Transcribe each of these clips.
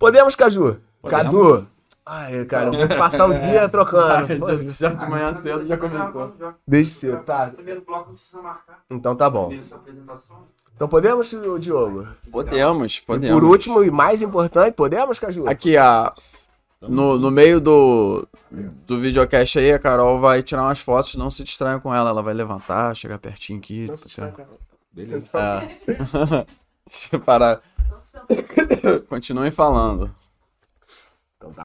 Podemos, Caju? Podemos. Cadu. Ai, cara, vou passar o dia trocando. Já de manhã cedo já começou. Desde cedo, tá? Primeiro bloco precisa marcar. Então tá bom. Então podemos, Diogo? Podemos, E podemos. por último e mais importante, podemos, Caju? Aqui, a, no, no meio do, do videocast aí, a Carol vai tirar umas fotos, não se distraiam com ela. Ela vai levantar, chegar pertinho aqui. Não se distrai, tirar- cara. Beleza. É. Deixa eu parar. Continuem falando. Então tá.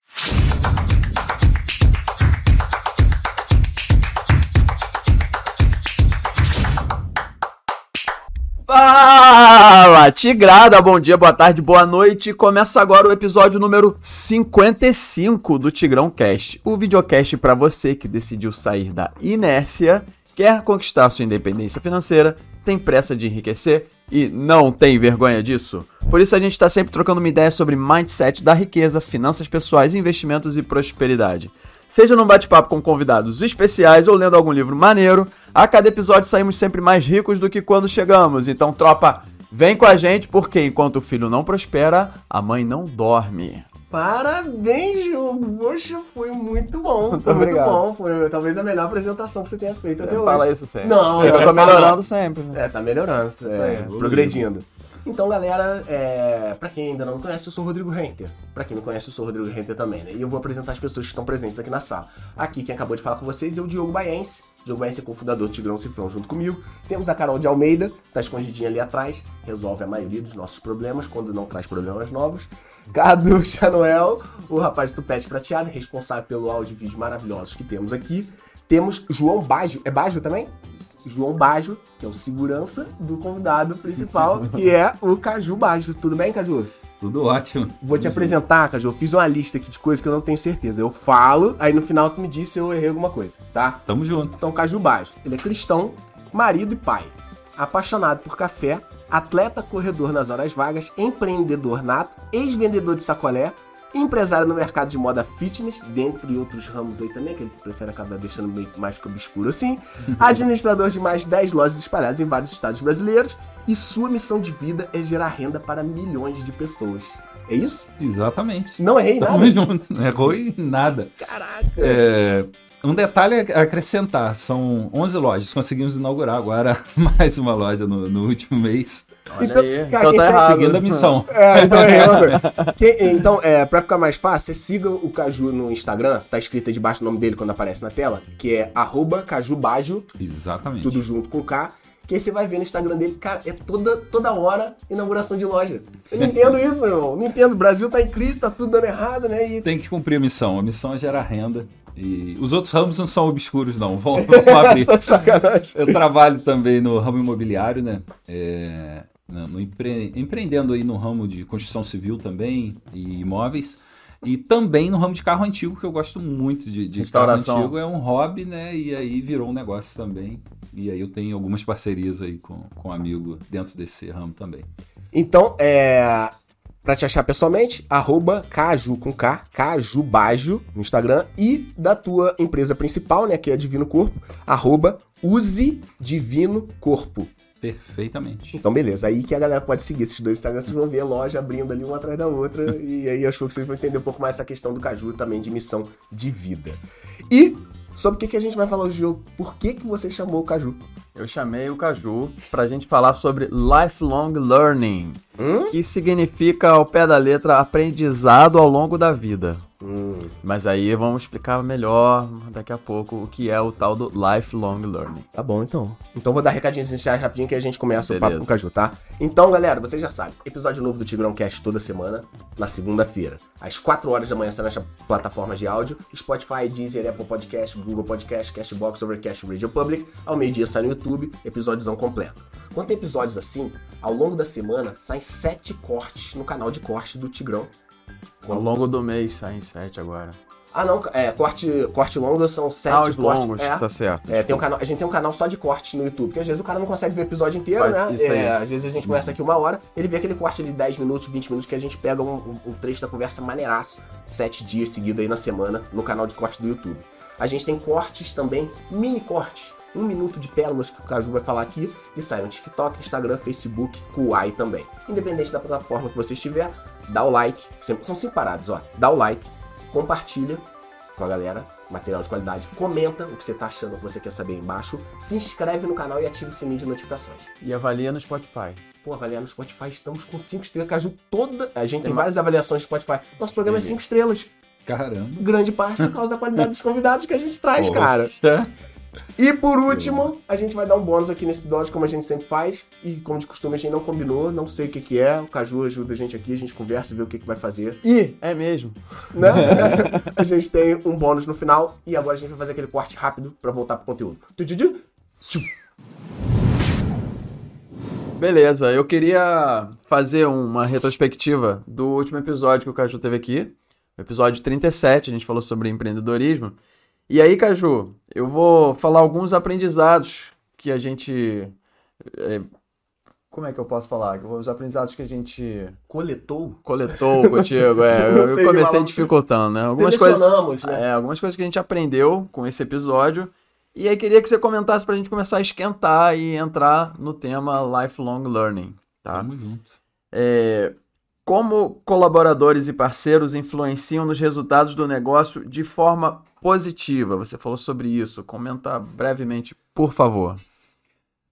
Fala, Tigrada! Bom dia, boa tarde, boa noite. Começa agora o episódio número 55 do Tigrão Cast, o videocast para você que decidiu sair da inércia, quer conquistar sua independência financeira, tem pressa de enriquecer e não tem vergonha disso. Por isso a gente está sempre trocando uma ideia sobre mindset da riqueza, finanças pessoais, investimentos e prosperidade. Seja num bate-papo com convidados especiais ou lendo algum livro maneiro, a cada episódio saímos sempre mais ricos do que quando chegamos. Então, tropa, vem com a gente porque enquanto o filho não prospera, a mãe não dorme. Parabéns, Diogo. Poxa, foi muito bom. Foi muito obrigado. bom. Foi talvez a melhor apresentação que você tenha feito até hoje. Fala isso sempre. Não, eu não, tô não. melhorando sempre. Né? É, tá melhorando, é, aí, progredindo. Então, galera, é, pra quem ainda não me conhece, eu sou o Rodrigo Renter. Pra quem me conhece, eu sou o Rodrigo Renter também, né? E eu vou apresentar as pessoas que estão presentes aqui na sala. Aqui, quem acabou de falar com vocês é o Diogo Baense. Diogo Baense é cofundador do Tigrão Cifrão junto comigo. Temos a Carol de Almeida, tá escondidinha ali atrás, resolve a maioria dos nossos problemas, quando não traz problemas novos. Cadu Chanoel, o rapaz do Tupete Prateado, responsável pelo áudio e vídeo maravilhosos que temos aqui. Temos João Baggio, é Baggio também? João Baggio, que é o segurança do convidado principal, que é o Caju Baggio. Tudo bem, Caju? Tudo ótimo. Vou te apresentar, Caju. Eu fiz uma lista aqui de coisas que eu não tenho certeza. Eu falo, aí no final tu me diz se eu errei alguma coisa, tá? Tamo junto. Então, Caju Baggio. Ele é cristão, marido e pai. Apaixonado por café, atleta corredor nas horas vagas, empreendedor nato, ex-vendedor de sacolé, empresário no mercado de moda fitness, dentre outros ramos aí também, que ele prefere acabar deixando meio mais que obscuro assim, administrador de mais de 10 lojas espalhadas em vários estados brasileiros, e sua missão de vida é gerar renda para milhões de pessoas. É isso? Exatamente. Não errei nada? Tamo junto. Não errou em nada. Caraca! É, um detalhe a acrescentar: são 11 lojas. Conseguimos inaugurar agora mais uma loja no, no último mês. Olha Então, aí. cara, então tá segue- errado. Seguindo a missão. É, então é outra. Quem- Então, é, pra ficar mais fácil, você siga o Caju no Instagram, tá escrito aí debaixo o nome dele quando aparece na tela, que é arroba cajubajo, Exatamente. tudo junto com K. Que aí você vai ver no Instagram dele, cara, é toda, toda hora inauguração de loja. Eu não entendo isso, meu irmão. Não entendo. O Brasil tá em crise, tá tudo dando errado, né? E Tem que cumprir a missão. A missão é gerar renda. E os outros ramos não são obscuros, não. Vamos, vamos abrir. tá sacanagem. Eu trabalho também no ramo imobiliário, né? É, no- empre- empreendendo aí no ramo de construção civil também e imóveis. E também no ramo de carro antigo, que eu gosto muito de, de carro antigo. É um hobby, né? E aí virou um negócio também. E aí eu tenho algumas parcerias aí com, com um amigo dentro desse ramo também. Então, é. Pra te achar pessoalmente, arroba Caju com K, Cajubajo no Instagram e da tua empresa principal, né, que é Divino Corpo, arroba Use Divino Corpo. Perfeitamente. Então, beleza. Aí que a galera pode seguir esses dois Instagrams, vocês vão ver a loja abrindo ali uma atrás da outra. e aí acho que vocês vão entender um pouco mais essa questão do Caju também de missão de vida. E sobre o que, que a gente vai falar hoje, Diogo? Por que, que você chamou o Caju? Eu chamei o Caju pra gente falar sobre lifelong learning, Hum? que significa, ao pé da letra, aprendizado ao longo da vida. Hum. Mas aí vamos explicar melhor daqui a pouco o que é o tal do lifelong learning. Tá bom, então. Então vou dar recadinhos iniciais rapidinho que a gente começa o papo Beleza. com o Caju, tá? Então, galera, vocês já sabem. Episódio novo do Tigrão Cast toda semana, na segunda-feira. Às 4 horas da manhã sai nas plataformas de áudio. Spotify, Deezer, Apple Podcast, Google Podcast, Castbox, Overcast, Radio Public. Ao meio-dia sai no YouTube, episódiozão completo. Quando tem episódios assim, ao longo da semana, saem sete cortes no canal de corte do Tigrão. Ao longo do mês saem sete agora. Ah, não, é, corte, corte longo são sete Ah, os cortes. longos, é. tá certo. É, tem um canal, a gente tem um canal só de corte no YouTube, porque às vezes o cara não consegue ver o episódio inteiro, Faz né? É, às vezes a gente conversa aqui uma hora, ele vê aquele corte de 10 minutos, 20 minutos, que a gente pega um, um- um trecho da conversa maneiraço, sete dias seguidos aí na semana, no canal de corte do YouTube. A gente tem cortes também, mini cortes, um minuto de pérolas que o Caju vai falar aqui, que sai no TikTok, Instagram, Facebook, Kuai também. Independente da plataforma que você estiver, dá o like, sempre- são cinco paradas, ó. Dá o like, compartilha com a galera, material de qualidade, comenta o que você tá achando, o que você quer saber aí embaixo, se inscreve no canal e ativa o sininho de notificações. E avalia no Spotify. Pô, avaliar no Spotify, estamos com cinco estrelas, Caju, toda... A gente tem, Tem várias avaliações no Spotify. Nosso programa é cinco estrelas, Caramba. grande parte por causa da qualidade dos convidados que a gente traz, Poxa. cara. E por último, a gente vai dar um bônus aqui nesse episódio, como a gente sempre faz. E como de costume, a gente não combinou, não sei o que, que é. O Caju ajuda a gente aqui, a gente conversa e vê o que, que vai fazer. Ih, é mesmo. Né? a gente tem um bônus no final. E agora a gente vai fazer aquele corte rápido pra voltar pro conteúdo. Beleza, eu queria fazer uma retrospectiva do último episódio que o Caju teve aqui. O episódio 37, a gente falou sobre empreendedorismo. E aí, Caju, eu vou falar alguns aprendizados que a gente. é, como é que eu posso falar? Os aprendizados que a gente Coletou. coletou contigo. É, eu, eu comecei dificultando, né? Algumas coisas. Né? É, algumas coisas que a gente aprendeu com esse episódio. E aí queria que você comentasse pra gente começar a esquentar e entrar no tema lifelong learning, tá? Tamo junto. É, como colaboradores e parceiros influenciam nos resultados do negócio de forma positiva? Você falou sobre isso. Comenta brevemente, por favor.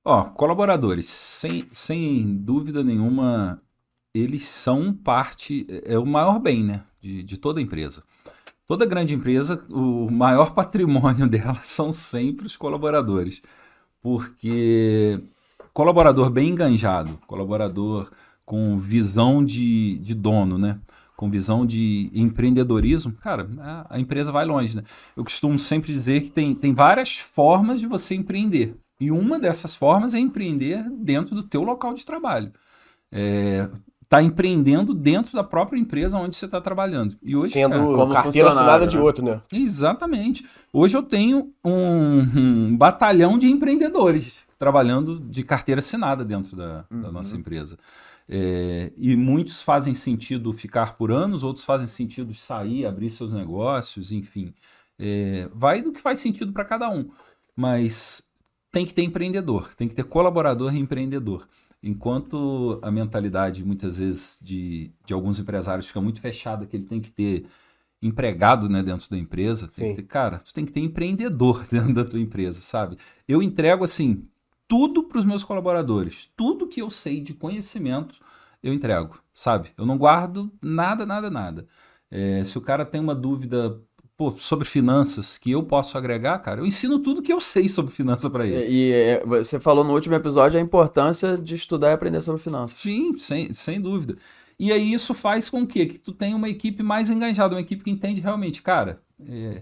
Ó, colaboradores, sem, sem dúvida nenhuma, eles são parte, é o maior bem, né, de, de toda empresa. Toda grande empresa, o maior patrimônio dela são sempre os colaboradores, porque colaborador bem enganjado, colaborador com visão de, de dono, né, com visão de empreendedorismo, cara, a, a empresa vai longe, né. Eu costumo sempre dizer que tem, tem várias formas de você empreender. E uma dessas formas é empreender dentro do teu local de trabalho. É, tá empreendendo dentro da própria empresa onde você está trabalhando. E hoje, Sendo cara, como carteira assinada funcionário, de né? outro, né? Exatamente. Hoje eu tenho um, um batalhão de empreendedores trabalhando de carteira assinada dentro da, da nossa empresa. É, e muitos fazem sentido ficar por anos, outros fazem sentido sair, abrir seus negócios, enfim. É, vai do que faz sentido para cada um. Mas tem que ter empreendedor, tem que ter colaborador e empreendedor. Enquanto a mentalidade, muitas vezes, de, de alguns empresários fica muito fechada, que ele tem que ter empregado né, dentro da empresa, tem Sim. que ter, cara, tu tem que ter empreendedor dentro da tua empresa, sabe? Eu entrego, assim, tudo para os meus colaboradores. Tudo que eu sei de conhecimento, eu entrego, sabe? Eu não guardo nada, nada, nada. É, se o cara tem uma dúvida pô, sobre finanças que eu posso agregar, cara, eu ensino tudo que eu sei sobre finança para ele. E, e, é, você falou no último episódio a importância de estudar e aprender sobre finanças. Sim, sem, sem dúvida. E aí isso faz com que, que tu tenha uma equipe mais engajada, uma equipe que entende realmente, cara, é,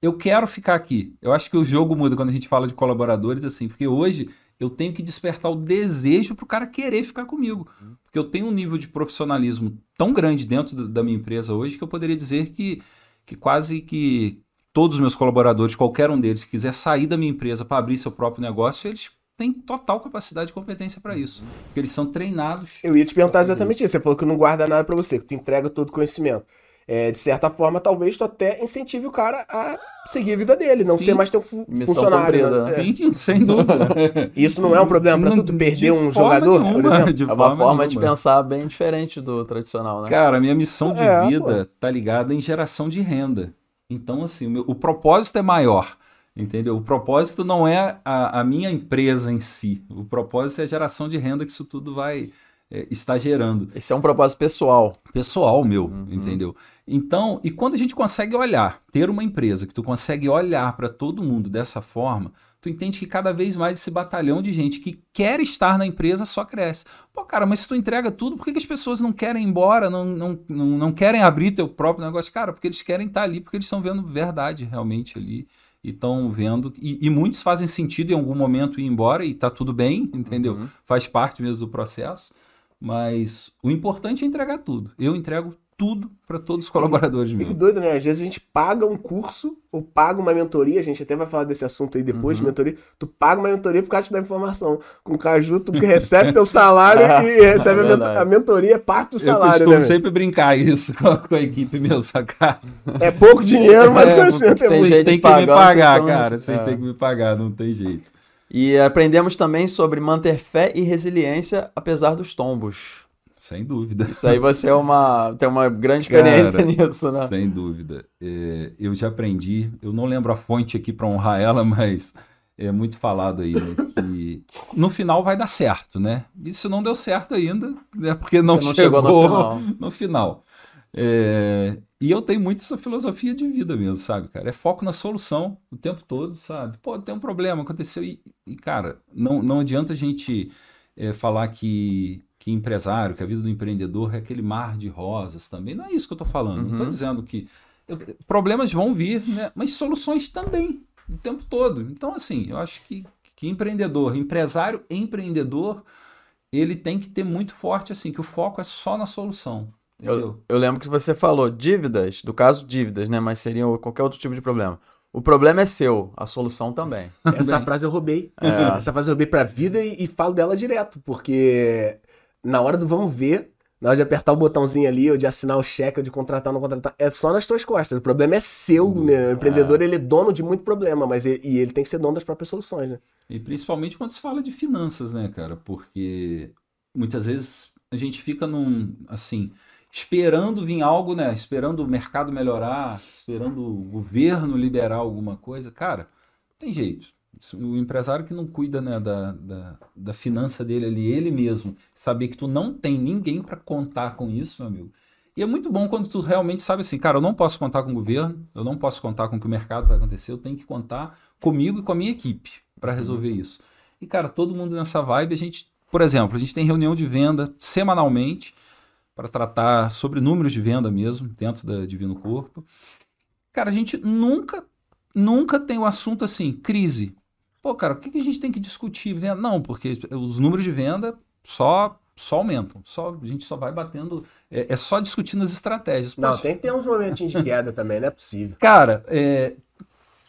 eu quero ficar aqui. Eu acho que o jogo muda quando a gente fala de colaboradores, assim, porque hoje eu tenho que despertar o desejo pro cara querer ficar comigo. Porque eu tenho um nível de profissionalismo tão grande dentro da- minha empresa hoje que eu poderia dizer que, que quase que todos os meus colaboradores, qualquer um deles, que quiser sair da minha empresa para abrir seu próprio negócio, eles têm total capacidade e competência para isso. Porque eles são treinados. Eu ia te perguntar exatamente isso. Você falou que não guarda nada pra você, que tu entrega todo o conhecimento. É, de certa forma, talvez tu até incentive o cara a seguir a vida dele, não Sim. ser mais teu fu- Missão funcionário. cumprida, né? É. Sem dúvida. Isso não é um problema pra tu, tu perder De um forma jogador, por nenhuma, exemplo? de É uma forma de nenhuma. pensar bem diferente do tradicional, né? Cara, a minha missão de É, vida tá ligada em geração de renda. Então, assim, o, meu- o propósito é maior. Entendeu? O propósito não é a, a minha empresa em si. O propósito é a geração de renda que isso tudo vai é, estar gerando. Esse é um propósito pessoal. pessoal meu, Uhum. entendeu? Então, e quando a gente consegue olhar, ter uma empresa que tu consegue olhar para todo mundo dessa forma, tu entende que cada vez mais esse batalhão de gente que quer estar na empresa só cresce. Pô, cara, mas se tu entrega tudo, por que, que as pessoas não querem ir embora, não, não, não, não querem abrir teu próprio negócio? Cara, porque eles querem estar ali, porque eles estão vendo verdade realmente ali. E estão vendo. E, e muitos fazem sentido em algum momento ir embora e tá tudo bem, entendeu? Uhum. Faz parte mesmo do processo. Mas o importante é entregar tudo. Eu entrego tudo para todos os colaboradores que meus. doido, né? Às vezes a gente paga um curso ou paga uma mentoria, a gente até vai falar desse assunto aí depois Uhum. de mentoria. Tu paga uma mentoria por causa dar informação. Com o Caju, tu recebe teu salário Ah, e recebe é a, mento- a mentoria, é parte do Eu salário, costumo né? sempre brincar isso com a, com a equipe mesmo, sacar. É pouco dinheiro, mas É, conhecimento é muito. Vocês têm que me pagar, então, cara. Vocês é. têm que me pagar, não tem jeito. E aprendemos também sobre manter fé e resiliência apesar dos tombos. Sem dúvida. Isso aí você é uma, tem uma grande experiência Cara, nisso, né? Sem dúvida. É, eu já aprendi, eu não lembro a fonte aqui para honrar ela, mas é muito falado aí, né? Que no final vai dar certo, né? E se não deu certo ainda, é porque não, não chegou, chegou no final. no final. É, e eu tenho muito essa filosofia de vida mesmo, sabe, cara? É foco na solução o tempo todo, sabe? Pô, tem um problema, aconteceu e, e, cara, não, não adianta a gente é, falar que, que empresário, que a vida do empreendedor é aquele mar de rosas também. Não é isso que eu tô falando. Não tô Uhum. dizendo que eu- problemas vão vir, né? Mas soluções também, o tempo todo. Então, assim, eu acho que, que empreendedor, empresário empreendedor, ele tem que ter muito forte, assim, que o foco é só na solução. Eu, eu lembro que você falou dívidas, do caso dívidas, né? Mas seriam qualquer outro tipo de problema. O problema é seu, a solução também. Essa frase eu roubei. É. Essa frase eu roubei pra vida e, e falo dela direto, porque na hora do vamos ver, na hora de apertar o botãozinho ali, ou de assinar o cheque, ou de contratar ou não contratar, é só nas tuas costas. O problema é seu, né? O empreendedor, ele é dono de muito problema, mas ele, e ele tem que ser dono das próprias soluções, né? E principalmente quando se fala de finanças, né, cara? Porque muitas vezes a gente fica num, assim, esperando vir algo, né? Esperando o mercado melhorar, esperando o governo liberar alguma coisa. Cara, tem jeito. O empresário que não cuida né, da, da, da finança dele ali, ele mesmo, saber que tu não tem ninguém para contar com isso, meu amigo. E é muito bom quando tu realmente sabe assim, cara, eu não posso contar com o governo, eu não posso contar com o que o mercado vai acontecer, eu tenho que contar comigo e com a minha equipe para resolver isso. E, cara, todo mundo nessa vibe, a gente, por exemplo, a gente tem reunião de venda semanalmente para tratar sobre números de venda mesmo, dentro da Divino Corpo. Cara, a gente nunca, nunca tem o assunto assim, crise. Pô, cara, o que, que a gente tem que discutir? Não, porque os números de venda só, só aumentam. Só, a gente só vai batendo. É, é só discutindo as estratégias. Não, Poxa, tem que ter uns momentinhos de queda também, não é possível. Cara, é,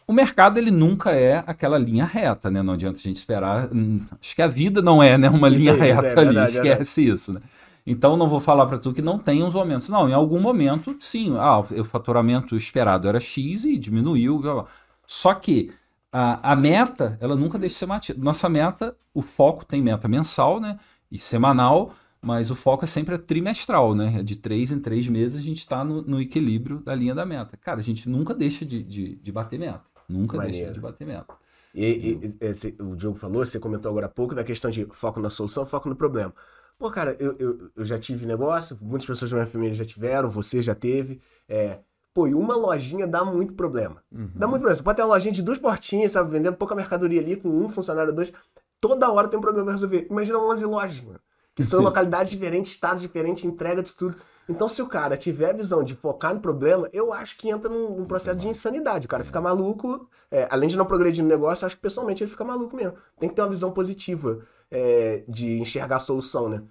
o mercado ele nunca é aquela linha reta, né? Não adianta a gente esperar. hum, Acho que a vida não é, né, uma Isso linha isso reta é ali. verdade, Esquece isso, né? Então não vou falar para tu que não tem uns momentos. Não, em algum momento, sim. Ah, o faturamento esperado era X e diminuiu. blá, blá. Só que a, a meta, ela nunca deixa de ser batida. Nossa meta, o foco tem meta mensal, né? E semanal, mas o foco é sempre trimestral, né? De três em três meses a gente está no, no equilíbrio da linha da meta. Cara, a gente nunca deixa de, de, de bater meta. Nunca deixa Maneiro. de bater meta. E, e- e- esse- o Diogo falou, você comentou agora há pouco da questão de foco na solução, foco no problema. Pô, cara, eu, eu, eu já tive negócio, muitas pessoas da minha família já tiveram, você já teve. É, pô, e uma lojinha dá muito problema. Dá muito problema. Você pode ter uma lojinha de duas portinhas, sabe, vendendo pouca mercadoria ali, com um funcionário, dois. Toda hora tem um problema pra resolver. Imagina 11 lojas, mano. Que são localidades diferentes, estados diferentes, entrega disso tudo. Então, se o cara tiver a visão de focar no problema, eu acho que entra num, num processo de insanidade. O cara fica maluco, é, além de não progredir no negócio, eu acho que pessoalmente ele fica maluco mesmo. Tem que ter uma visão positiva é, de enxergar a solução, né?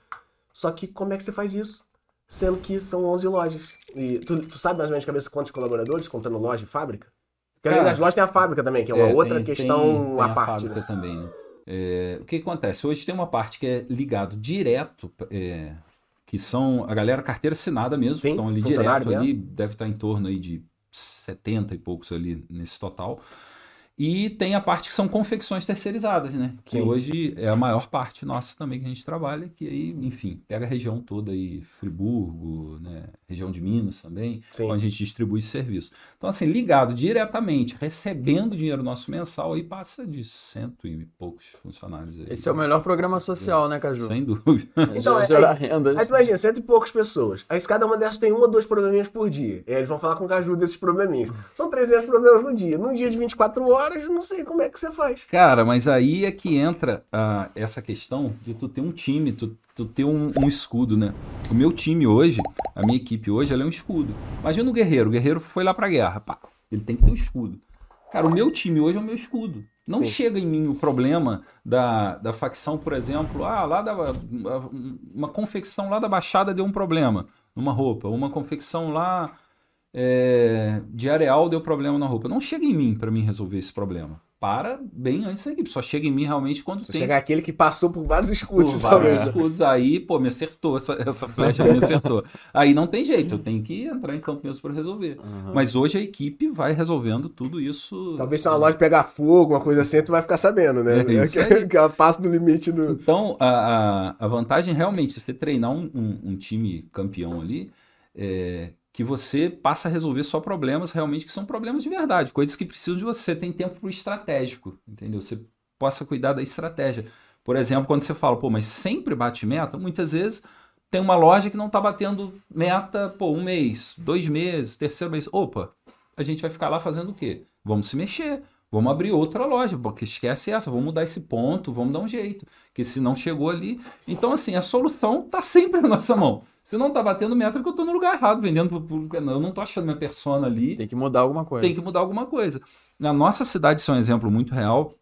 Só que como é que você faz isso? Sendo que são 11 lojas. E tu, tu sabe mais ou menos de cabeça quantos colaboradores, contando loja e fábrica? Porque além Cara, das lojas tem a fábrica também, que é uma É, outra tem- questão tem- tem à a parte, fábrica né? também, né? É, o que, acontece? Hoje tem uma parte que é ligado direto, é, que são a galera carteira assinada mesmo, Sim, estão ali direto ali, deve estar em torno aí de 70 e poucos ali nesse total. E tem a parte que são confecções terceirizadas, né? Que Sim. hoje é a maior parte nossa também que a gente trabalha, que aí, enfim, pega a região toda aí, Friburgo, né? Região de Minas também, Sim. onde a gente distribui esse serviço. Então, assim, ligado diretamente, recebendo dinheiro nosso mensal, aí passa de cento e poucos funcionários aí. Esse é o melhor programa social, né, Caju? Sem dúvida. Então, é- Gerar rendas. Aí tu imagina, cento e poucas pessoas. Aí cada uma dessas tem um ou dois probleminhas por dia. E aí eles vão falar com o Caju desses probleminhas. São 300 problemas no dia. Num dia de 24 horas, não sei como é que você faz. Cara, mas aí é que entra ah, essa questão de tu ter um time, tu, tu ter um, um escudo, né? O meu time hoje, a minha equipe hoje, ela é um escudo. Imagina o guerreiro, o guerreiro foi lá pra guerra, pá, ele tem que ter um escudo. Cara, o meu time hoje é o meu escudo. Não Sim. chega em mim o problema da, da facção, por exemplo, ah, lá da, uma confecção lá da Baixada deu um problema numa roupa, uma confecção lá é, de areal deu problema na roupa. Não chega em mim para mim resolver esse problema. para bem antes da equipe. Só chega em mim realmente quando Se tem chegar aquele que passou por vários por escudos, vários talvez. escudos. Aí, pô, me acertou, essa, essa flecha me acertou. Aí não tem jeito, eu tenho que entrar em campo mesmo para resolver. Mas hoje a equipe vai resolvendo tudo isso. Talvez se uma loja pegar fogo, uma coisa assim, tu vai ficar sabendo, né? É isso que, aí. que ela passa do limite do. Então, a, a, a vantagem realmente você treinar um, um- um time campeão ali, é, que você passa a resolver só problemas realmente que são problemas de verdade, coisas que precisam de você. Tem tempo pro estratégico, entendeu? Você possa cuidar da estratégia. Por exemplo, quando você fala, pô, mas sempre bate meta, muitas vezes tem uma loja que não tá batendo meta, pô, um mês, dois meses, terceiro mês. Opa, a gente vai ficar lá fazendo o quê? Vamos se mexer. Vamos abrir outra loja, porque esquece essa, vamos mudar esse ponto, vamos dar um jeito. Que se não chegou ali. Então, assim, a solução tá sempre na nossa mão. Se não tá batendo meta, é eu tô no lugar errado, vendendo pro público. Eu não tô achando minha persona ali Tem que mudar alguma coisa. tem que mudar alguma coisa. Na nossa cidade, isso é um exemplo muito real,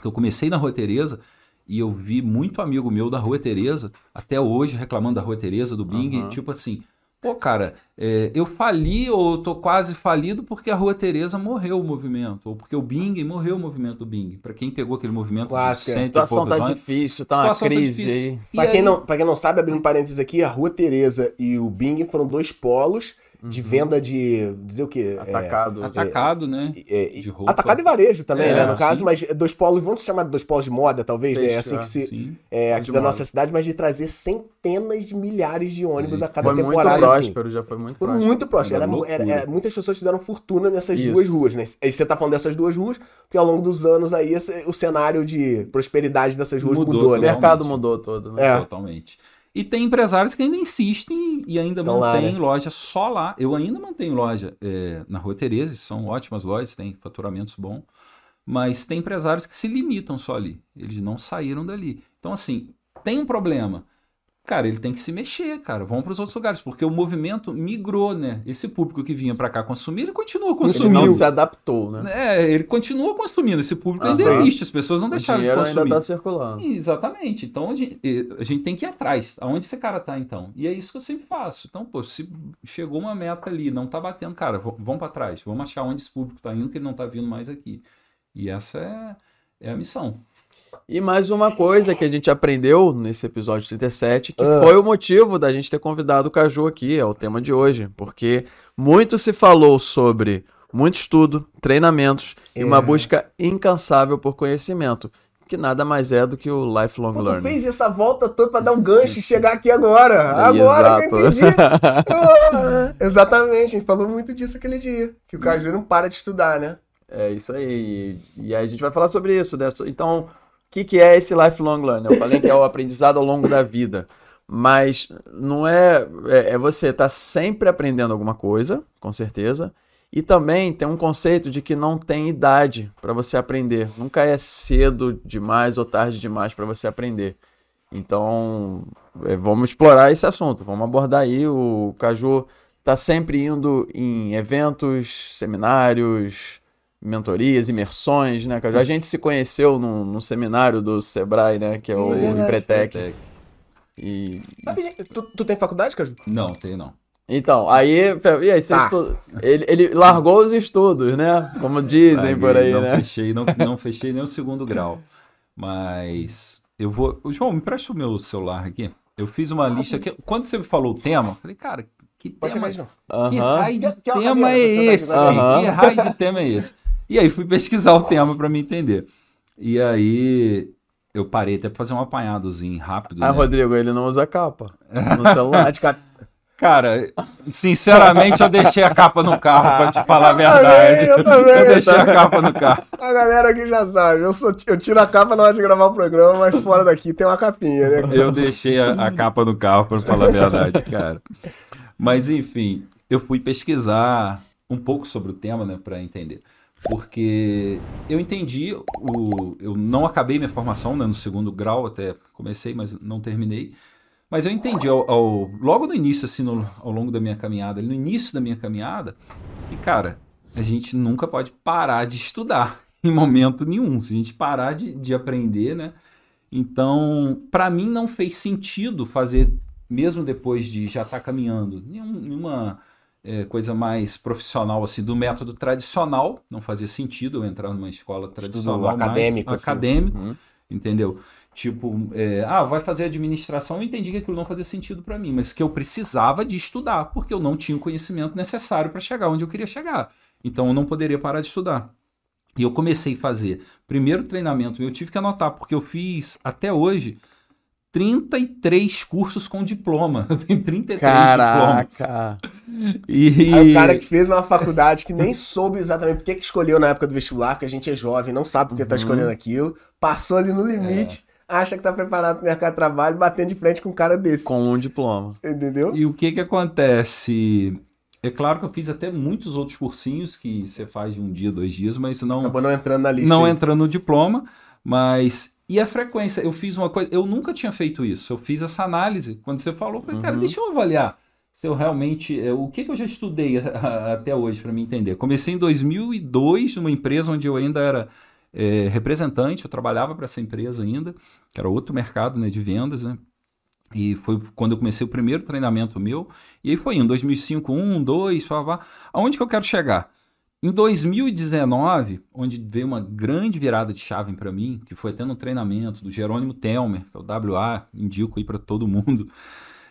que eu comecei na Rua Tereza e eu vi muito amigo meu da Rua Tereza, até hoje reclamando da Rua Tereza, do Bing, Aham. tipo assim, pô, cara, é, eu fali ou tô quase falido porque a Rua Tereza morreu o movimento, ou porque o Bing morreu o movimento do Bing. Pra quem pegou aquele movimento Clássico, é. A cento e situação tá anos, difícil, tá uma tá crise difícil. aí. E Pra quem, aí- não, pra quem não sabe, abrindo parênteses aqui, a Rua Tereza e o Bing foram dois polos de venda de. dizer o quê? É, Atacado. Atacado, né? é, de roupa. atacado e varejo também, É, né? No sim. caso, mas dois polos, vamos chamar de dois polos de moda, talvez, né? É Fechou, assim que se. Sim. É, aqui da moda. nossa cidade, mas de trazer centenas de milhares de ônibus É, a cada Foi muito temporada. assim. próspero, já foi muito Foi próspero. muito próximo. Era Era, era- é, muitas pessoas fizeram fortuna nessas Isso. duas ruas, né? E você tá falando dessas duas ruas, porque ao longo dos anos aí esse- o cenário de prosperidade dessas ruas Mudou, mudou, O né? né? mercado mudou todo, né? É. Totalmente. E tem empresários que ainda insistem e ainda Estão lá, mantêm né? loja só lá. Eu ainda mantenho loja é, na Rua Tereza, são ótimas lojas, tem faturamentos bons. Mas tem empresários que se limitam só ali. Eles não saíram dali. Então, assim, tem um problema. Cara, ele tem que se mexer, cara. Vão para os outros lugares, porque o movimento migrou, né? Esse público que vinha para cá consumir, ele continua Ele consumindo. não se adaptou, né? É, ele continua consumindo. Esse público ainda Aham. existe. As pessoas não deixaram de dinheiro ainda consumir. tá circulando. Exatamente. Então a gente, a gente tem que ir atrás. Aonde esse cara tá, então? E é isso que eu sempre faço. Então, pô, se chegou uma meta ali, não tá batendo, cara, vamos para trás. Vamos achar onde esse público tá indo, que ele não tá vindo mais aqui. E essa é, é a missão. E mais uma coisa que a gente aprendeu nesse episódio 37, que Ah. foi o motivo da gente ter convidado o Caju aqui, é o tema de hoje, porque muito se falou sobre muito estudo, treinamentos e É. uma busca incansável por conhecimento, que nada mais é do que o lifelong Pô, tu learning. fez essa volta toda pra dar um gancho e chegar aqui agora. Agora que eu Exato. entendi. Ah, exatamente, a gente falou muito disso aquele dia. Que o Caju não para de estudar, né? É isso aí. E aí a gente vai falar sobre isso. Né? Então, que, que é esse lifelong learning? Eu falei que é o aprendizado ao longo da vida. Mas não é. É, é você estar sempre aprendendo alguma coisa, com certeza. E também tem um conceito de que não tem idade para você aprender. Nunca é cedo demais ou tarde demais para você aprender. Então, é, vamos explorar esse assunto. Vamos abordar aí. O Caju tá sempre indo em eventos, seminários, mentorias, imersões, né, Caju? A gente se conheceu num, num seminário do Sebrae, né, que é o verdade. Empretec. E Tu, tu tem faculdade, Caju? Não, tem não. então, aí, e aí você Tá. estu- ele, ele largou os estudos, né? Como dizem por aí, não né? Fechei, não, não fechei nem o segundo grau. Mas eu vou. João, me presta o meu celular aqui. Eu fiz uma lista aqui. Quando você me falou o tema, eu falei, cara, que Pode tema, aí, não. que Aham. raio de quer uma tema é você esse? Aham. Que raio de tema é esse? E aí fui pesquisar o tema para me entender. E aí eu parei até pra fazer um apanhadozinho rápido. Ah, né? Rodrigo, ele não usa capa no celular. de cap- Cara, sinceramente eu deixei a capa no carro pra te falar a verdade. também, eu também, Eu deixei tá? a capa no carro. A galera aqui já sabe. Eu, sou, eu tiro a capa na hora de gravar o programa, mas fora daqui tem uma capinha, né? Eu deixei a, a capa no carro pra falar a verdade, cara. Mas enfim, eu fui pesquisar um pouco sobre o tema, né, para entender. Porque eu entendi, o, eu não acabei minha formação né, no segundo grau, até comecei, mas não terminei. Mas eu entendi ao, ao- logo no início, assim, no- ao longo da minha caminhada, no início da minha caminhada, que, cara, a gente nunca pode parar de estudar em momento nenhum. Se a gente parar de, de aprender, né? Então, para mim não fez sentido fazer, mesmo depois de já estar caminhando, nenhum- nenhuma é, coisa mais profissional, assim, do método tradicional. Não fazia sentido eu entrar numa escola tradicional. mais acadêmico, assim. Acadêmico, Uhum. entendeu? Tipo, é, ah, vai fazer administração. Eu entendi que aquilo não fazia sentido para mim, mas que eu precisava de estudar, porque eu não tinha o conhecimento necessário para chegar onde eu queria chegar. Então eu não poderia parar de estudar. E eu comecei a fazer primeiro treinamento, eu tive que anotar, porque eu fiz até hoje 33 cursos com diploma. Eu tenho 33 diplomas. Caraca. E... Aí o cara que fez uma faculdade que nem soube exatamente por que que escolheu na época do vestibular, que a gente é jovem, não sabe por que tá escolhendo aquilo, passou ali no limite, acha que tá preparado pro mercado de trabalho, batendo de frente com um cara desse. Com um diploma. Entendeu? E o que que acontece? É claro que eu fiz até muitos outros cursinhos que você faz de um dia, dois dias, mas não, Acabou não entrando na lista. não aí. entrando no diploma. Mas. E a frequência? Eu fiz uma coisa. Eu nunca tinha feito isso. Eu fiz essa análise. Quando você falou, eu falei, cara, deixa eu avaliar se eu realmente. é, O que, que eu já estudei até hoje para me entender. Comecei em 2002 numa empresa onde eu ainda era é, representante, eu trabalhava para essa empresa ainda, que era outro mercado né, de vendas, né? E foi quando eu comecei o primeiro treinamento meu. E aí foi em 2005, 1, 2, pá, pá. Aonde que eu quero chegar? Em 2019, onde veio uma grande virada de chave para mim, que foi até no treinamento do Jerônimo Telmer, que é o WA, indico aí para todo mundo.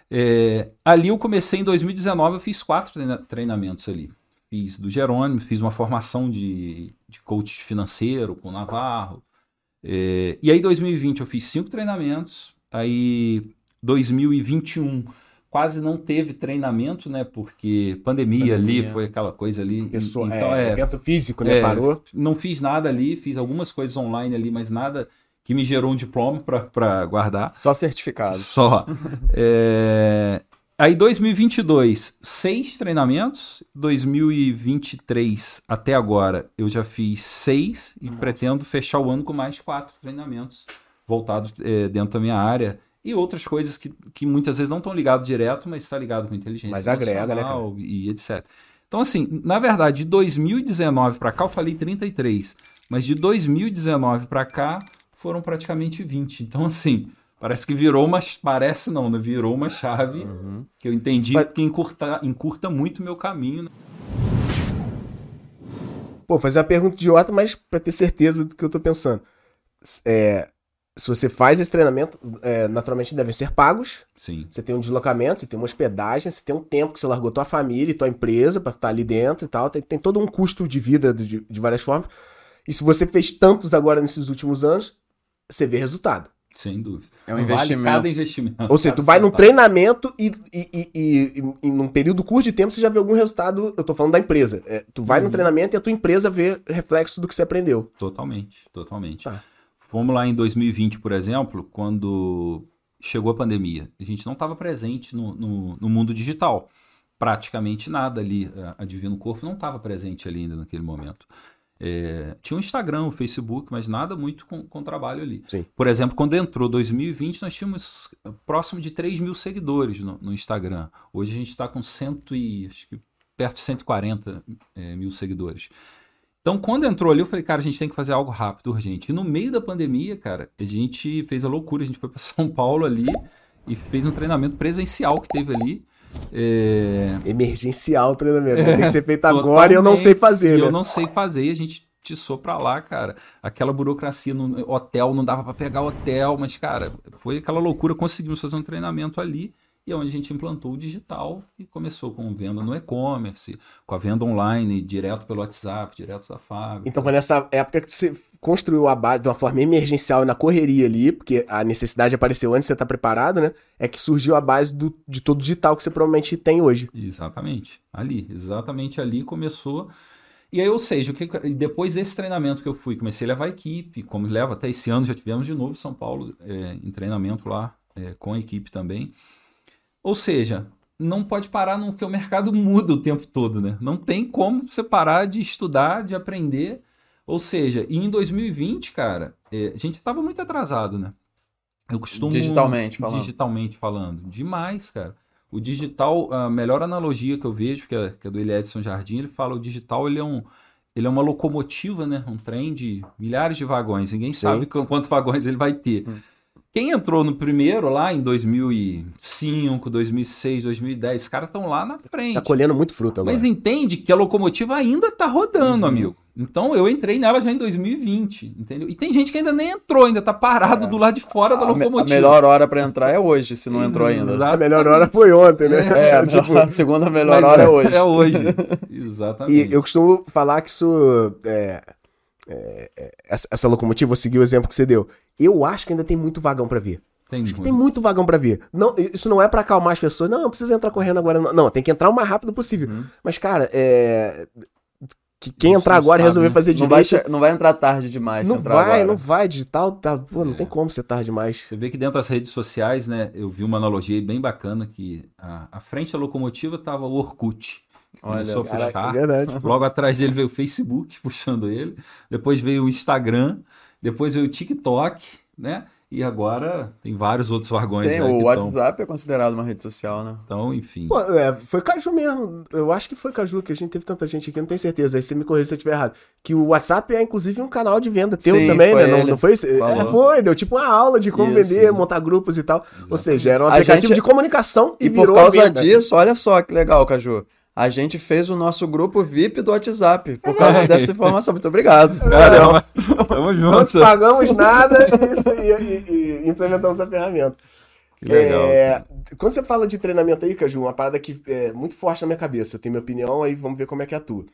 É, ali eu comecei em 2019, eu fiz quatro treina- treinamentos ali. Fiz do Jerônimo, fiz uma formação de, de coach financeiro com o Navarro. É, e aí, em 2020, eu fiz cinco treinamentos. Aí, 2021, quase não teve treinamento, né? Porque pandemia, ali Pandemia. foi aquela coisa ali. Pessoa, então, é, é, evento físico, né? é, Parou. não fiz nada ali, fiz algumas coisas online ali, mas nada que me gerou um diploma para guardar. Só certificado. Só. É, Aí 2022, seis treinamentos. 2023 até agora eu já fiz seis e pretendo fechar o ano com mais quatro treinamentos voltados é, dentro da minha área. E outras coisas que, que muitas vezes não estão ligadas direto, mas está ligado com inteligência Mas agrega, né, cara? e etc. Então, assim, na verdade, de 2019 para cá eu falei 33, mas de 2019 para cá foram praticamente 20. Então, assim, parece que virou uma. Parece não, né? Virou uma chave que eu entendi Mas- que encurta, encurta muito o meu caminho. Né? Pô, fazer uma pergunta idiota, mas pra ter certeza do que eu tô pensando. É, se você faz esse treinamento, é, naturalmente devem ser pagos. Sim. Você tem um deslocamento, você tem uma hospedagem, você tem um tempo que você largou tua família e tua empresa pra estar ali dentro e tal. Tem, tem todo um custo de vida de, de várias formas. E se você fez tantos agora nesses últimos anos, você vê resultado. Sem dúvida. É um Vale investimento. cada investimento. Ou seja, tu vai num treinamento e, e, e, e, e num período curto de tempo você já vê algum resultado. Eu tô falando da empresa. É, tu vai no Uhum. treinamento e a tua empresa vê reflexo do que você aprendeu. Totalmente, totalmente. Tá. Vamos lá em 2020, por exemplo, quando chegou a pandemia. A gente não estava presente no, no, no mundo digital. Praticamente nada ali. A- Divino Corpo não estava presente ali ainda naquele momento. É, tinha o Instagram, o Facebook, mas nada muito com, com trabalho ali. Sim. Por exemplo, quando entrou 2020, nós tínhamos próximo de 3 mil seguidores no, no Instagram. Hoje a gente está com cento e, acho que perto de 140 é, mil seguidores. Então, quando entrou ali, eu falei, cara, a gente tem que fazer algo rápido, urgente. E no meio da pandemia, cara, a gente fez a loucura. A gente foi para São Paulo ali e fez um treinamento presencial que teve ali. É, Emergencial o treinamento. Tem que ser feito agora e eu não sei fazer, né? eu não sei fazer, e a gente tiçou pra lá, cara. Aquela burocracia no hotel, não dava pra pegar hotel, mas, cara, foi aquela loucura. Conseguimos fazer um treinamento ali, e é onde a gente implantou o digital e começou com venda no e-commerce, com a venda online, direto pelo WhatsApp, direto da fábrica. Então foi nessa época que você construiu a base de uma forma emergencial e na correria ali, porque a necessidade apareceu antes de você estar preparado, né? É que surgiu a base do, de todo o digital que você provavelmente tem hoje. Exatamente, ali, exatamente ali começou. E aí, ou seja, o que, depois desse treinamento que eu fui, comecei a levar a equipe, como leva até esse ano, já tivemos de novo São Paulo é, em treinamento lá é, com a equipe também. Ou seja, não pode parar no que o mercado muda o tempo todo, né? Não tem como você parar de estudar, de aprender. Ou seja, e em 2020, cara, é, a gente estava muito atrasado, né? Eu costumo. Digitalmente falando. Digitalmente falando. Demais, cara. O digital, a melhor analogia que eu vejo, que é, que é do Eli Edson Jardim, ele fala o digital ele é um ele é uma locomotiva, né? Um trem de milhares de vagões. Ninguém sabe qu- quantos vagões ele vai ter. Quem entrou no primeiro lá em 2005, 2006, 2010, os caras estão lá na frente. Tá colhendo muito fruto agora. Mas entende que a locomotiva ainda tá rodando, amigo. Então eu entrei nela já em 2020, entendeu? E tem gente que ainda nem entrou, ainda tá parado do lado de fora da A, me- a locomotiva. melhor hora pra entrar é hoje, se não entrou ainda. A melhor hora foi ontem, né? É, a, Tipo, melhor- a segunda melhor Mas hora é hoje. É hoje. Exatamente. E eu costumo falar que isso. é, é, é, essa, essa locomotiva, vou seguir o exemplo que você deu. Eu acho que ainda tem muito vagão pra ver. Tem Acho que muito. tem muito vagão pra ver. Não, isso não é pra acalmar as pessoas. Não, precisa entrar correndo agora. Não, não tem que entrar o mais rápido possível. Mas, cara, é. Que quem entrar agora e sabe, resolver né? fazer Não vai, direito. não vai entrar tarde demais se Não entrar vai, agora. não vai. Digital, tá, pô, não tem como ser tarde demais. Você vê que dentro das redes sociais, né, eu vi uma analogia aí bem bacana que a, a frente da locomotiva tava o Orkut. Olha, Começou a Caraca, é puxar. verdade. Logo atrás dele veio o Facebook puxando ele, depois veio o Instagram, depois veio o TikTok, né? E agora tem vários outros vagões Tem, aí o que WhatsApp é considerado uma rede social, né? Então, enfim. Pô, é, foi Caju mesmo. Eu acho que foi Caju, que a gente teve tanta gente aqui, não tenho certeza. Aí você me corrija se eu estiver errado. Que o WhatsApp é, inclusive, um canal de venda teu Sim, também, né? Não, não foi isso? É, foi, deu tipo uma aula de como Isso. vender, montar grupos e tal. Ou seja, era um aplicativo gente- de comunicação e, E por virou causa venda. disso, olha só que legal, Caju. A gente fez o nosso grupo VIP do WhatsApp. Por causa É. dessa informação. Muito obrigado. Caramba, tamo Não te junto. pagamos nada e, isso- e- e- e implementamos a ferramenta. Que legal. É, quando você fala de treinamento aí, Caju, uma parada que é muito forte na minha cabeça. Eu tenho minha opinião, aí vamos ver como é que atua.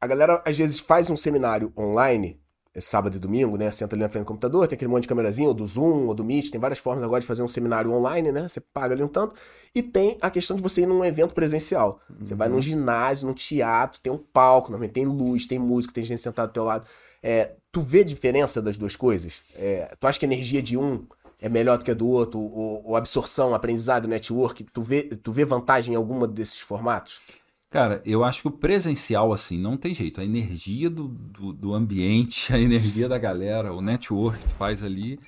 A galera, às vezes, faz um seminário online, é sábado e domingo, né? Senta ali na frente do computador, tem aquele monte de câmerazinha, ou do Zoom, ou do Meet, tem várias formas agora de fazer um seminário online, né? Você paga ali um tanto. E tem a questão de você ir num evento presencial. Você vai num ginásio, num teatro, tem um palco, normalmente tem luz, tem música, tem gente sentada do teu lado. É, tu vê diferença das duas coisas? É, tu acha que a energia de um é melhor do que a do outro? Ou, ou absorção, aprendizado, network? Tu vê, tu vê vantagem em alguma desses formatos? Cara, eu acho que o presencial, assim, não tem jeito. A energia do, do, do ambiente, a energia da galera, o network que faz ali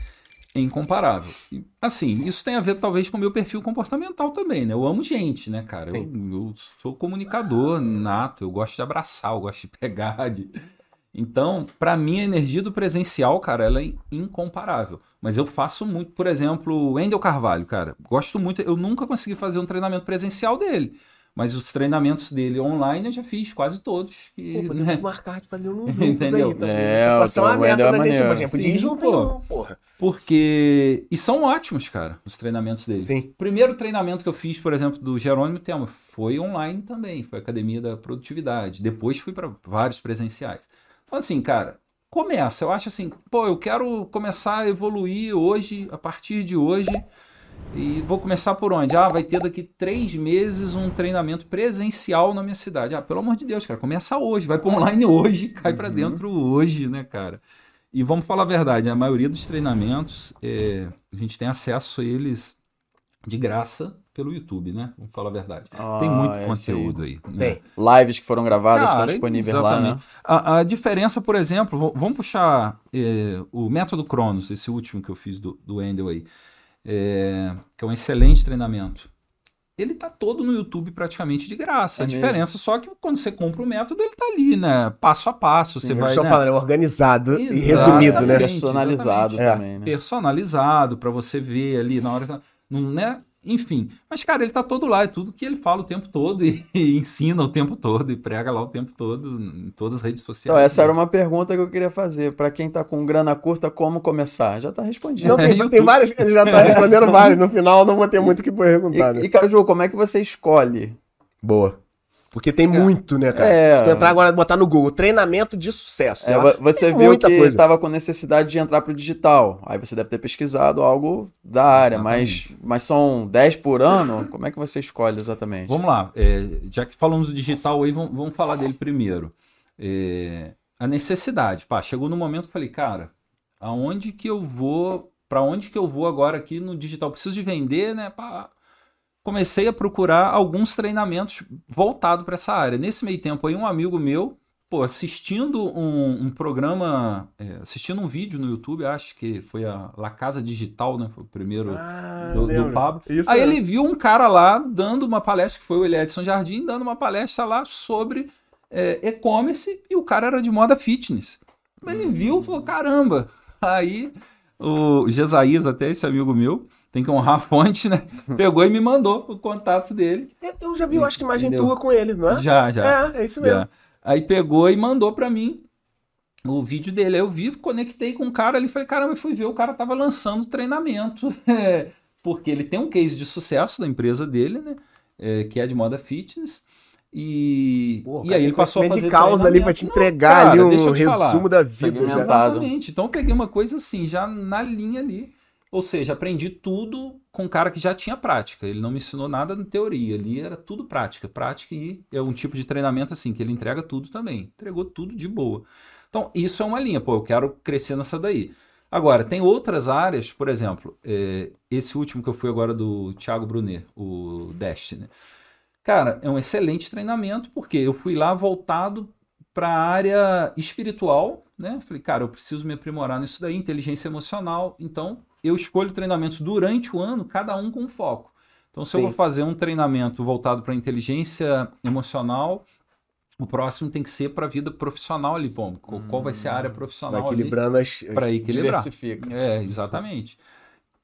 é incomparável. E, assim, isso tem a ver talvez com o meu perfil comportamental também, né? Eu amo gente, né, cara? Eu, eu sou comunicador nato, eu gosto de abraçar, eu gosto de pegar, de... Então, pra mim, a energia do presencial, cara, ela é incomparável. Mas eu faço muito, por exemplo, o Wendel Carvalho, cara, gosto muito. Eu nunca consegui fazer um treinamento presencial dele. Mas os treinamentos dele online eu já fiz quase todos. Pô, Que, podemos né? marcar de fazer um Entendeu? aí também. É, Essa equação o é aberta Wendel é da gente, por exemplo. Sim, Diz não tem pô. um, porra. Porque. E são ótimos, cara, os treinamentos dele. Sim. O primeiro treinamento que eu fiz, por exemplo, do Jerônimo Tema, foi online também. Foi Academia da Produtividade. Depois fui para vários presenciais. Então, assim, cara, começa. Eu acho assim, pô, eu quero começar a evoluir hoje, a partir de hoje. E vou começar por onde? Ah, vai ter daqui três meses um treinamento presencial na minha cidade. Ah, pelo amor de Deus, cara, começa hoje, vai para online hoje, cai para dentro hoje, né, cara? E vamos falar a verdade, a maioria dos treinamentos é, a gente tem acesso a eles de graça pelo YouTube, né? Vamos falar a verdade. Ah, tem muito é, conteúdo aí. né? Tem. Lives que foram gravadas estão Cara, disponíveis lá, né? exatamente. A, a diferença, por exemplo, vamos puxar é, o método Cronos, esse último que eu fiz do, do Wendel aí, é, que é um excelente treinamento. Ele tá todo no YouTube praticamente de graça. É a mesmo? diferença só que quando você compra o método, ele tá ali, né? Passo a passo. Você Eles vai, estão né? falando, é organizado e Exatamente. resumido, né? Personalizado exatamente. também, né? personalizado para você ver ali na hora, não né? Enfim, mas cara, ele tá todo lá, é tudo que ele fala o tempo todo e, e ensina o tempo todo e prega lá o tempo todo em todas as redes sociais. Então, essa era uma pergunta que eu queria fazer. Pra quem tá com grana curta, como começar? Já tá respondido. Não, tem, YouTube. tem várias, ele já tá respondendo várias. No final, não vou ter muito o que perguntar, né? E, e Caju, como é que você escolhe? Boa. Porque tem muito, né, cara? É. Se tu entrar agora e botar no Google, treinamento de sucesso. É, lá, você viu muita que estava com necessidade de entrar pro digital. Aí você deve ter pesquisado algo da área, mas, mas são 10 por ano? Como é que você escolhe exatamente? Vamos lá, é, já que falamos do digital aí, vamos, vamos falar dele primeiro. É, a necessidade, pá, chegou no momento que eu falei, cara, aonde que eu vou, para onde que eu vou agora aqui no digital? Preciso de vender, né? Pá. Comecei a procurar alguns treinamentos voltados para essa área. Nesse meio tempo aí, um amigo meu, pô, assistindo um, um programa, é, assistindo um vídeo no YouTube, acho que foi a La Casa Digital, né? Foi o primeiro Ah, do, do. Pablo. Isso Aí é. ele viu um cara lá dando uma palestra, que foi o Eliadson Jardim, dando uma palestra lá sobre é, e-commerce e o cara era de moda fitness. Ele viu e falou: caramba. Aí o Gesaías, até esse amigo meu, tem que honrar a fonte, né? Pegou e me mandou o contato dele. Eu- já vi, eu acho que imagem Entendeu? tua com ele, não é? Já, já. É, é isso mesmo. Já. Aí pegou e mandou pra mim o vídeo dele. Aí eu vi, conectei com o cara ali, falei, caramba, eu fui ver, o cara tava lançando treinamento. É, porque ele tem um case de sucesso da empresa dele, né? É, que é de moda fitness. E, o e aí ele passou a fazer de causa ali pra treinamento. te Não, entregar cara, ali um deixa eu te falar. resumo da vida. Exatamente. Então eu peguei uma coisa assim, já na linha ali. Ou seja, aprendi tudo com um cara que já tinha prática. Ele não me ensinou nada na teoria. Ali era tudo prática. Prática e é um tipo de treinamento assim, que ele entrega tudo também. Entregou tudo de boa. Então, isso é uma linha. Pô, eu quero crescer nessa daí. Agora, tem outras áreas, por exemplo, é, esse último que eu fui agora do Thiago Brunet, o Destiny. Cara, é um excelente treinamento, porque eu fui lá voltado para a área espiritual, né? Falei, cara, eu preciso me aprimorar nisso daí, inteligência emocional. Então, eu escolho treinamentos durante o ano, cada um com foco. Então, se eu Sim. vou fazer um treinamento voltado para inteligência emocional, o próximo tem que ser para a vida profissional ali, pô. Qual qual vai ser a área Vai profissional ali equilibrando as. para equilibrar? Diversifica. É, exatamente.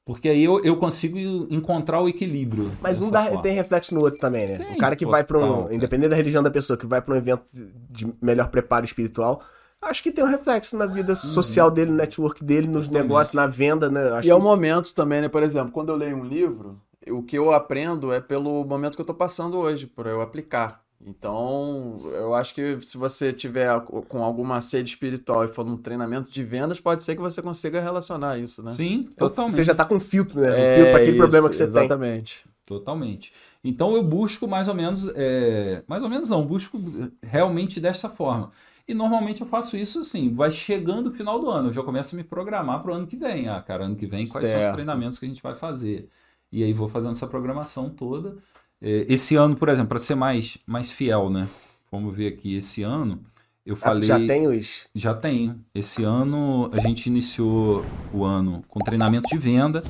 Porque aí eu, eu consigo encontrar o equilíbrio. Mas um dá, tem reflexo no outro também, né? Tem, o cara que vai pra um. Independente da religião da pessoa, que vai pra um evento de melhor preparo espiritual, acho que tem um reflexo na vida social dele, no network dele, nos Totalmente. negócios, na venda, né? Acho E é o que- momento também, né? Por exemplo, quando eu leio um livro, o que eu aprendo é pelo momento que eu tô passando hoje, para eu aplicar. Então, eu acho que se você tiver com alguma sede espiritual e for num treinamento de vendas, pode ser que você consiga relacionar isso, né? Sim, totalmente. Você já tá com filtro, né? Um É, filtro pra aquele isso, problema que você tem. Exatamente. Totalmente. Então eu busco mais ou menos, é, mais ou menos não, busco realmente dessa forma. E normalmente eu faço isso assim, vai chegando o final do ano, eu já começo a me programar para o ano que vem. Ah, cara, ano que vem quais são os Certo. treinamentos que a gente vai fazer? E aí vou fazendo essa programação toda. É, esse ano, por exemplo, para ser mais, mais fiel, né? Vamos ver aqui, esse ano eu Ah, falei. já tem os. Já tenho. Esse ano a gente iniciou o ano com treinamento de venda,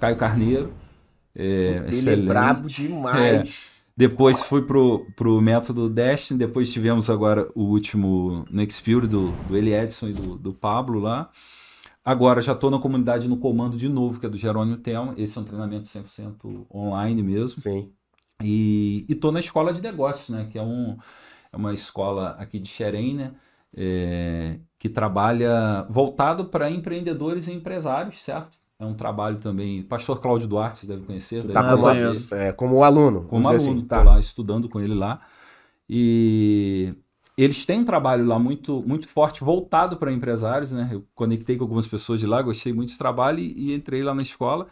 Caio Carneiro. É, Ele é excelente. brabo demais. Depois fui pro, pro método Destiny, depois tivemos agora o último no Experience do, do Eli Edson e do, do Pablo lá. Agora já estou na comunidade no comando de novo, que é do Jerônimo Telma. Esse é um treinamento 100% online mesmo. Sim. E estou na escola de negócios, né? Que é, um, é uma escola aqui de Xerém, né? é, que trabalha voltado para empreendedores e empresários, certo? É um trabalho também. Pastor Cláudio Duarte, vocês devem conhecer. Tá deve como, falar conheço. dele. é, como aluno. Como aluno, assim. Tá. lá estudando com ele lá. E eles têm um trabalho lá muito, muito forte, voltado para empresários, né? Eu conectei com algumas pessoas de lá, gostei muito do trabalho e, e entrei lá na escola,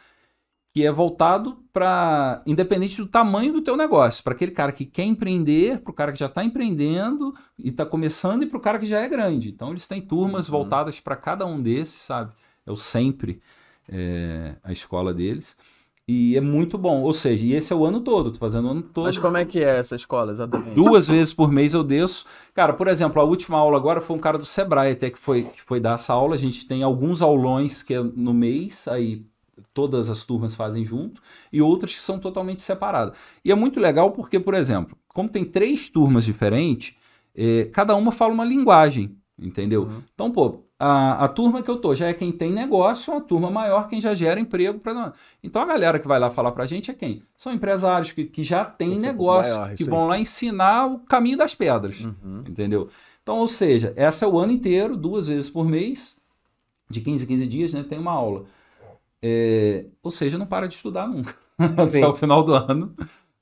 que é voltado para, independente do tamanho do teu negócio, para aquele cara que quer empreender, para o cara que já está empreendendo e está começando e para o cara que já é grande. Então eles têm turmas voltadas para cada um desses, sabe? É o sempre é, a escola deles. E é muito bom. Ou seja, e esse é o ano todo, tô fazendo o ano todo. Mas como é que é essa escola, exatamente? Duas vezes por mês eu desço. Cara, por exemplo, a última aula agora foi um cara do Sebrae até que foi, que foi dar essa aula. A gente tem alguns aulões que é no mês, aí todas as turmas fazem junto, e outras que são totalmente separadas. E é muito legal porque, por exemplo, como tem três turmas diferentes, eh, cada uma fala uma linguagem, entendeu? Então, pô, a, a turma que eu tô já é quem tem negócio, uma turma maior quem já gera emprego. Pra... Então a galera que vai lá falar pra gente é quem? São empresários que, que já têm ser negócio, maior, que vão lá ensinar o caminho das pedras, Uhum. entendeu? Então, ou seja, essa é o ano inteiro, duas vezes por mês, de 15 em 15 dias, né, tem uma aula. É, ou seja, não para de estudar nunca. Até o final do ano.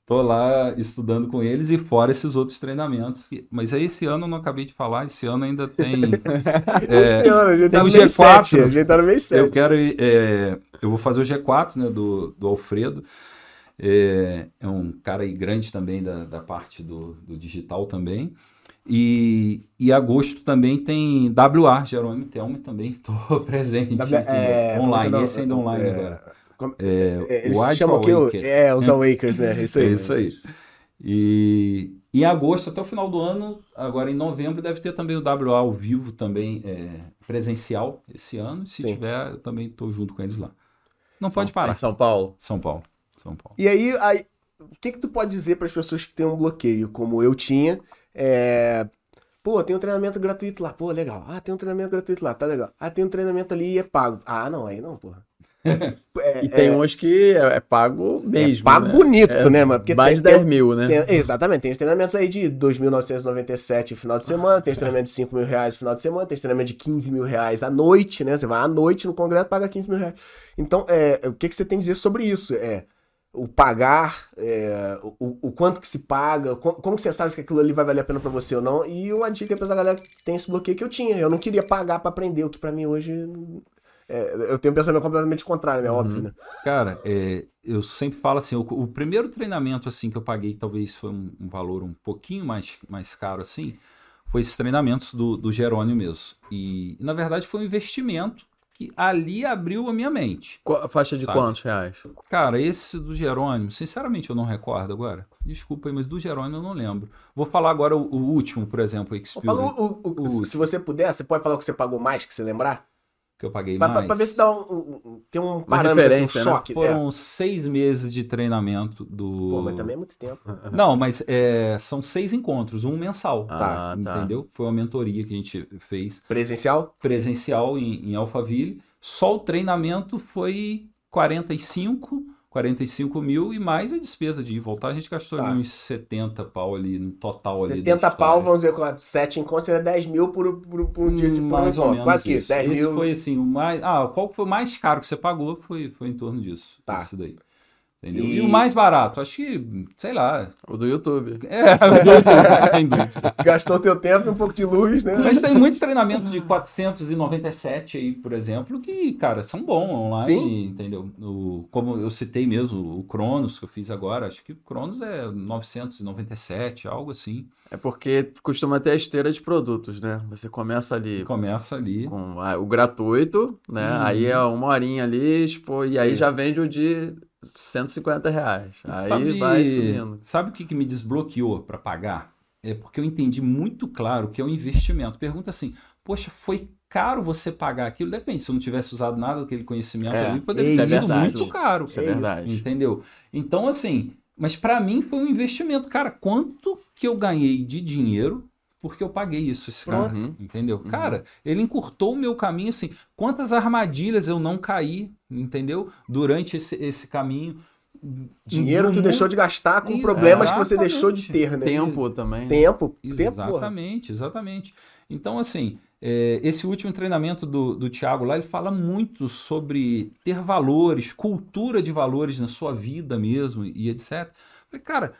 Tô lá estudando com eles e fora esses outros treinamentos. Mas aí esse ano eu não acabei de falar, esse ano ainda tem. é, Esse ano, a gente tem tá no o mês G4. 7. A gente tá no mês eu 7. quero ir, é, eu vou fazer o G4, né, do, do Alfredo. É, é um cara aí grande também da, da parte do, do digital também. E, e agosto também tem WA, Jerônimo Telmo também estou presente. W- é, online, como que esse ainda é online é, agora. Como- É, É, Eles Agile chamam? O- Awakener. É, os Awakers, né? Isso aí. É isso aí. E em agosto, até o final do ano, agora em novembro, deve ter também o WA ao vivo, também é, presencial esse ano. Se Sim. tiver, eu também estou junto com eles lá. Não pode parar. São Paulo. São Paulo. São Paulo. E aí, aí, o que que tu pode dizer para as pessoas que têm um bloqueio, como eu tinha, é, Pô, tem um treinamento gratuito lá. Pô, legal. Ah, tem um treinamento gratuito lá. Tá legal. Ah, tem um treinamento ali e é pago. Ah, não, aí não, porra. É, E tem é- uns que é, é pago mesmo. pago né? bonito, É né, mano? Porque mais de tem- 10 mil, né? Tem- exatamente, tem os treinamentos aí de 2.997 o final de semana, tem os treinamentos de 5 mil reais no final de semana, tem os treinamentos de 15 mil reais à noite, né? Você vai à noite no congresso paga 15 mil reais. Então, é, o que, que você tem a dizer sobre isso? É o pagar, é, o, o quanto que se paga, co- como que você sabe se aquilo ali vai valer a pena pra você ou não? E uma dica pra essa galera que tem esse bloqueio que eu tinha. Eu não queria pagar pra aprender, o que pra mim hoje. É, eu tenho um pensamento completamente contrário, né? Óbvio, né? Cara, é, eu sempre falo assim, o, o primeiro treinamento assim que eu paguei, que talvez foi um, um valor um pouquinho mais, mais caro assim, foi esses treinamentos do, do Jerônimo mesmo. E, na verdade, foi um investimento que ali abriu a minha mente. Qu- Faixa de Sabe? quantos reais? Cara, esse do Jerônimo, sinceramente eu não recordo agora. Desculpa aí, mas do Jerônimo eu não lembro. Vou falar agora o, o último, por exemplo, o o- o- O- se você puder, você pode falar o que você pagou mais, que você lembrar? Que eu paguei Pra, mais. pra ver se dá um, um- tem um parâmetro, assim, um né? choque. É. Foram seis meses de treinamento do... Pô, mas também é muito tempo. Não, mas é, são seis encontros, um mensal. Ah, tá. Entendeu? Foi uma mentoria que a gente fez Presencial? presencial em, em Alphaville. Só o treinamento foi 45, 45 mil e mais a despesa de ir voltar. A gente gastou Tá. ali uns 70 pau ali no total ali. da 70 pau, vamos dizer, com 7 encontros, seria 10 mil por, por, por um dia de mais ou menos Quase que isso, 10 Esse mil. foi assim, o mais. Ah, qual foi o mais caro que você pagou? Foi, foi em torno disso. Tá. Isso daí. Entendeu? E- E... o mais barato, acho que, sei lá. O do YouTube. É, sem dúvida. Gastou teu tempo e um pouco de luz, né? Mas tem muitos treinamentos de 497 aí, por exemplo, que, cara, são bons online, entendeu? O, como eu citei mesmo, o Cronos que eu fiz agora, acho que o Cronos é 997, algo assim. É porque costuma ter a esteira de produtos, né? Você começa E ali começa ali. com a- o gratuito, né? Uhum. Aí é uma horinha ali, tipo, e aí É. já vende o de 150 reais. Aí sabe, vai subindo. Sabe o que, que me desbloqueou para pagar? É porque eu entendi muito claro que é um investimento. Pergunta assim, poxa, foi caro você pagar aquilo? Depende, se eu não tivesse usado nada daquele conhecimento É, ali, poderia é sido verdade. muito caro. Isso é É verdade. Entendeu? Então, assim, mas para mim foi um investimento. Cara, quanto que eu ganhei de dinheiro porque eu paguei isso, esse cara? Pronto. Entendeu? Cara, ele encurtou o meu caminho, assim, quantas armadilhas eu não caí, entendeu? Durante esse, esse caminho. Dinheiro que tu deixou de gastar com problemas que você Exatamente. deixou de ter, né? Tempo também. Tempo. Tempo, porra. Exatamente, exatamente. Então, assim, é, esse último treinamento do, do Thiago lá, ele fala muito sobre ter valores, cultura de valores na sua vida mesmo e etc. Falei, cara,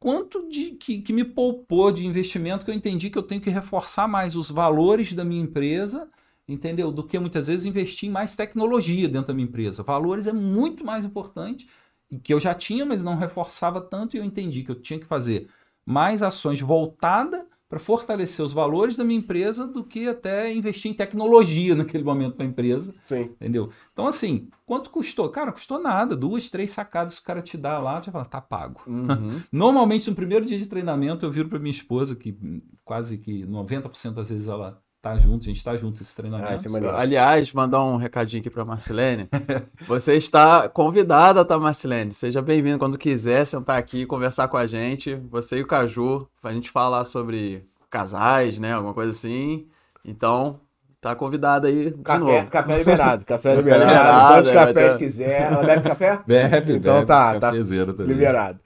quanto de que, que me poupou de investimento que eu entendi que eu tenho que reforçar mais os valores da minha empresa, entendeu? Do que muitas vezes investir em mais tecnologia dentro da minha empresa. Valores é muito mais importante e que eu já tinha, mas não reforçava tanto e eu entendi que eu tinha que fazer mais ações voltadas para fortalecer os valores da minha empresa do que até investir em tecnologia naquele momento para a empresa, Sim. entendeu? Então, assim, quanto custou? Cara, custou nada. Duas, três sacadas que o cara te dá lá, você fala, tá pago. Uhum. Normalmente, no primeiro dia de treinamento, eu viro para minha esposa, que quase que 90% das vezes ela tá junto, a gente tá junto treinamento. Ah, é maneiro. Aliás, mandar um recadinho aqui pra Marcilene. Você está convidada, tá, Marcilene? Seja bem-vindo quando quiser sentar aqui e conversar com a gente. Você e o Caju, pra gente falar sobre casais, né? Alguma coisa assim. Então, tá convidada aí de Café, novo. café liberado. Café Café liberado. liberado, Quantos é, vai cafés ter- quiser. Ela bebe café? Bebe, Então bebe, tá, tá. Liberado.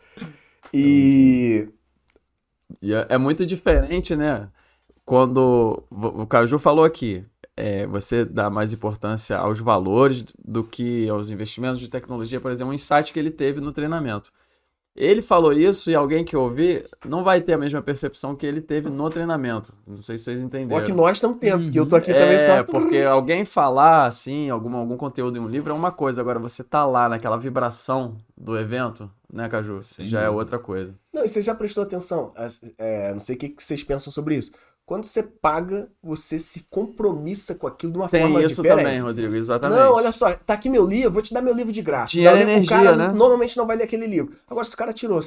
E. E é, é muito diferente, né? Quando o Caju falou aqui, é, você dá mais importância aos valores do que aos investimentos de tecnologia, por exemplo, um insight que ele teve no treinamento. Ele falou isso e alguém que ouvir não vai ter a mesma percepção que ele teve no treinamento. Não sei se vocês entenderam. que nós estamos tendo, porque eu tô aqui também É, só. porque alguém falar assim, algum, algum conteúdo em um livro é uma coisa, agora você tá lá naquela vibração do evento, né, Caju? Sem Já é outra coisa. Não, e você já prestou atenção? É, não sei o que, que vocês pensam sobre isso. Quando você paga, você se compromissa com aquilo de uma Tem forma isso diferente. também, Rodrigo, exatamente. Não, olha só, tá aqui meu livro, vou te dar meu livro de graça. Dinheiro o é energia, cara, né? Normalmente não vai ler aquele livro. Agora, se o cara tirou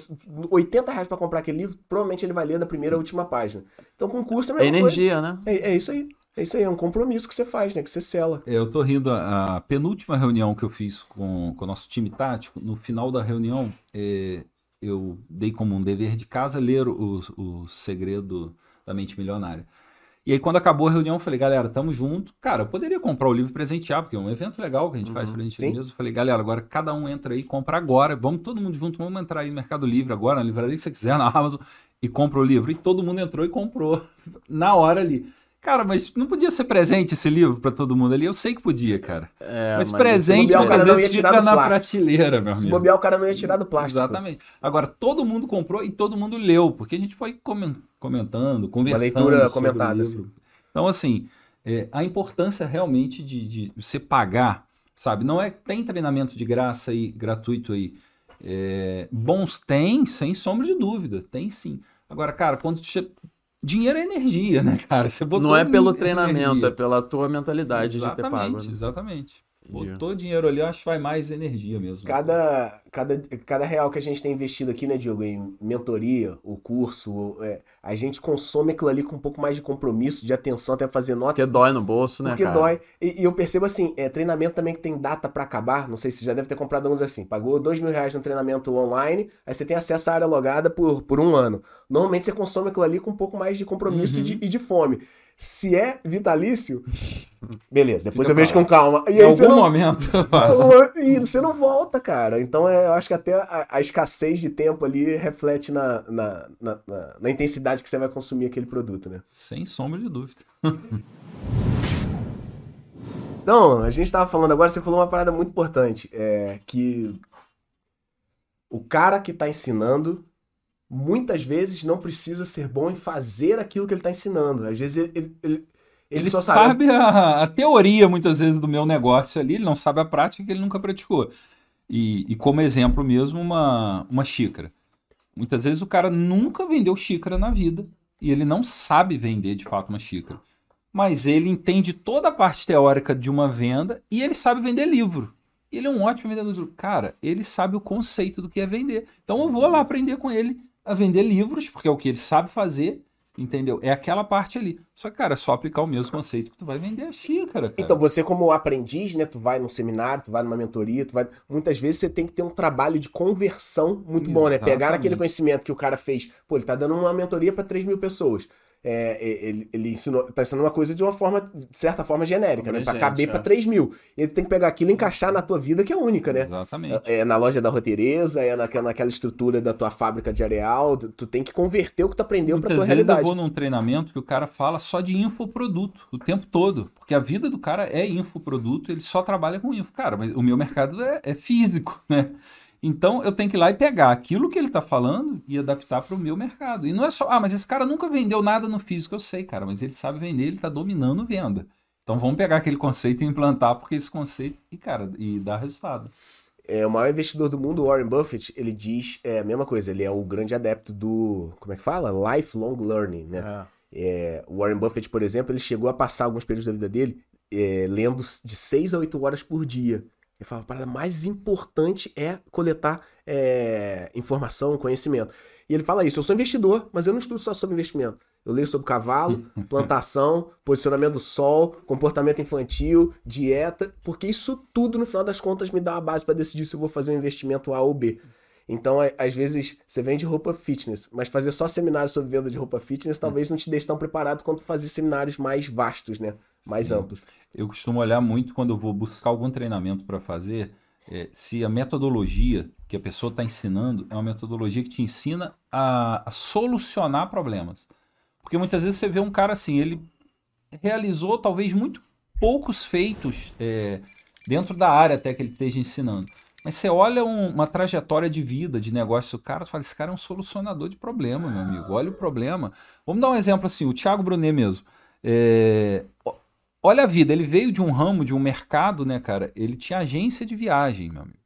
80 reais pra comprar aquele livro, provavelmente ele vai ler da primeira à última página. Então, com curso é a É energia, né? coisa. É, é isso aí. É isso aí, é um compromisso que você faz, né? Que você sela. Eu tô rindo, a, a penúltima reunião que eu fiz com, com o nosso time tático, no final da reunião, é, eu dei como um dever de casa ler o, o Segredo da Mente Milionária. E aí, quando acabou a reunião, eu falei, galera, tamo junto. Cara, eu poderia comprar o livro e presentear, porque é um evento legal que a gente faz pra gente mesmo. Eu falei, galera, agora cada um entra aí, compra agora. Vamos todo mundo junto, vamos entrar aí no Mercado Livre agora, na livraria que você quiser, na Amazon, e compra o livro. E todo mundo entrou e comprou na hora ali. Cara, mas não podia ser presente esse livro pra todo mundo ali? Eu sei que podia, cara. É, mas, mas presente bobear, cara não vezes ia tirar fica na prateleira, meu Se amigo. bobear, o cara não ia tirar do plástico. Exatamente. Agora, todo mundo comprou e todo mundo leu, porque a gente foi comen- comentando, conversando. leitura sobre o comentada, livro. Então, assim, é, a importância realmente de, de você pagar, sabe? Não é tem treinamento de graça aí, gratuito aí. É, bons tem, sem sombra de dúvida, tem sim. Agora, cara, quando. Dinheiro é energia, né, cara? Você botou Não é pelo energia. treinamento, é pela tua mentalidade exatamente, de ter pago. né? Exatamente. Botou dinheiro ali, eu acho que vai mais energia mesmo. Cada, cada, cada real que a gente tem investido aqui, né, Diogo, em mentoria, o curso, é, a gente consome aquilo ali com um pouco mais de compromisso, de atenção, até fazer nota. Porque dói no bolso, né, Porque cara? dói. E, e eu percebo assim, é, treinamento também que tem data pra acabar. Não sei se você já deve ter comprado alguns assim. Pagou dois mil reais no treinamento online, aí você tem acesso à área logada por, por um ano. Normalmente você consome aquilo ali com um pouco mais de compromisso e, de, e de fome. Se é vitalício, beleza, depois Fica eu vejo com calma. E Em aí algum você não, momento e você não volta, cara. Então é, eu acho que até a, a escassez de tempo ali reflete na, na, na, na- na intensidade que você vai consumir aquele produto, né? Sem sombra de dúvida. Então, a gente tava falando agora, você falou uma parada muito importante, é que o cara que tá ensinando muitas vezes não precisa ser bom em fazer aquilo que ele tá ensinando. Às vezes ele, ele, ele, ele Ele só sabe. sabe a, a teoria, muitas vezes, do meu negócio ali, ele não sabe a prática que ele nunca praticou. E, e como exemplo mesmo, uma, uma xícara. Muitas vezes o cara nunca vendeu xícara na vida e ele não sabe vender de fato uma xícara. Mas ele entende toda a parte teórica de uma venda e ele sabe vender livro. Ele é um ótimo vendedor de livro. Cara, ele sabe o conceito do que é vender. Então eu vou lá aprender com ele a vender livros, porque é o que ele sabe fazer, entendeu? É aquela parte ali. Só que, cara, é só aplicar o mesmo conceito que tu vai vender a xícara, cara. Então, você como aprendiz, né, tu vai num seminário, tu vai numa mentoria, tu vai... Muitas vezes você tem que ter um trabalho de conversão muito bom, né? Pegar Exatamente. aquele conhecimento que o cara fez, pô, ele tá dando uma mentoria para 3 mil pessoas. É, é, ele, ele ensinou, tá ensinando uma coisa de uma forma, de certa forma, genérica, né? Pra caber é. pra 3 mil. E tu tem que pegar aquilo e encaixar na tua vida, que é única, né? Exatamente. É na loja da roteireza, é naquela, naquela estrutura da tua fábrica de areal. Tu, tem que converter o que tu aprendeu pra Muitas tua vezes eu realidade. vou num treinamento que o cara fala só de infoproduto o tempo todo. Porque a vida do cara é infoproduto, ele só trabalha com info. Cara, mas o meu mercado é, é físico, né? Então eu tenho que ir lá e pegar aquilo que ele tá falando e adaptar para o meu mercado. E não é só, ah, mas esse cara nunca vendeu nada no físico, eu sei, cara, mas ele sabe vender, ele tá dominando venda. Então vamos pegar aquele conceito e implantar, porque esse conceito, e cara, e dá resultado. É, o maior investidor do mundo, Warren Buffett, ele diz é, a mesma coisa. Ele é o grande adepto do, como é que fala? Lifelong learning, né? É. É, o Warren Buffett, por exemplo, ele chegou a passar alguns períodos da vida dele é, lendo de 6 a 8 horas por dia. Ele fala, a parada mais importante é coletar é, informação, conhecimento. E ele fala isso, eu sou investidor, mas eu não estudo só sobre investimento. Eu leio sobre cavalo, plantação, posicionamento do sol, comportamento infantil, dieta, porque isso tudo, no final das contas, me dá uma base para decidir se eu vou fazer um investimento A ou B. Então, às vezes, você vende roupa fitness, mas fazer só seminários sobre venda de roupa fitness talvez não te deixe tão preparado quanto fazer seminários mais vastos, né? Mais Sim. amplos. Eu costumo olhar muito quando eu vou buscar algum treinamento para fazer, é, se a metodologia que a pessoa está ensinando é uma metodologia que te ensina a, a solucionar problemas. Porque muitas vezes você vê um cara assim, ele realizou talvez muito poucos feitos é, dentro da área até que ele esteja ensinando. Mas você olha um- uma trajetória de vida, de negócio do cara, fala, esse cara é um solucionador de problema, meu amigo. Olha o problema. Vamos dar um exemplo assim, o Thiago Brunet mesmo. É, olha a vida, ele veio de um ramo, de um mercado, né, cara? Ele tinha agência de viagem, meu amigo.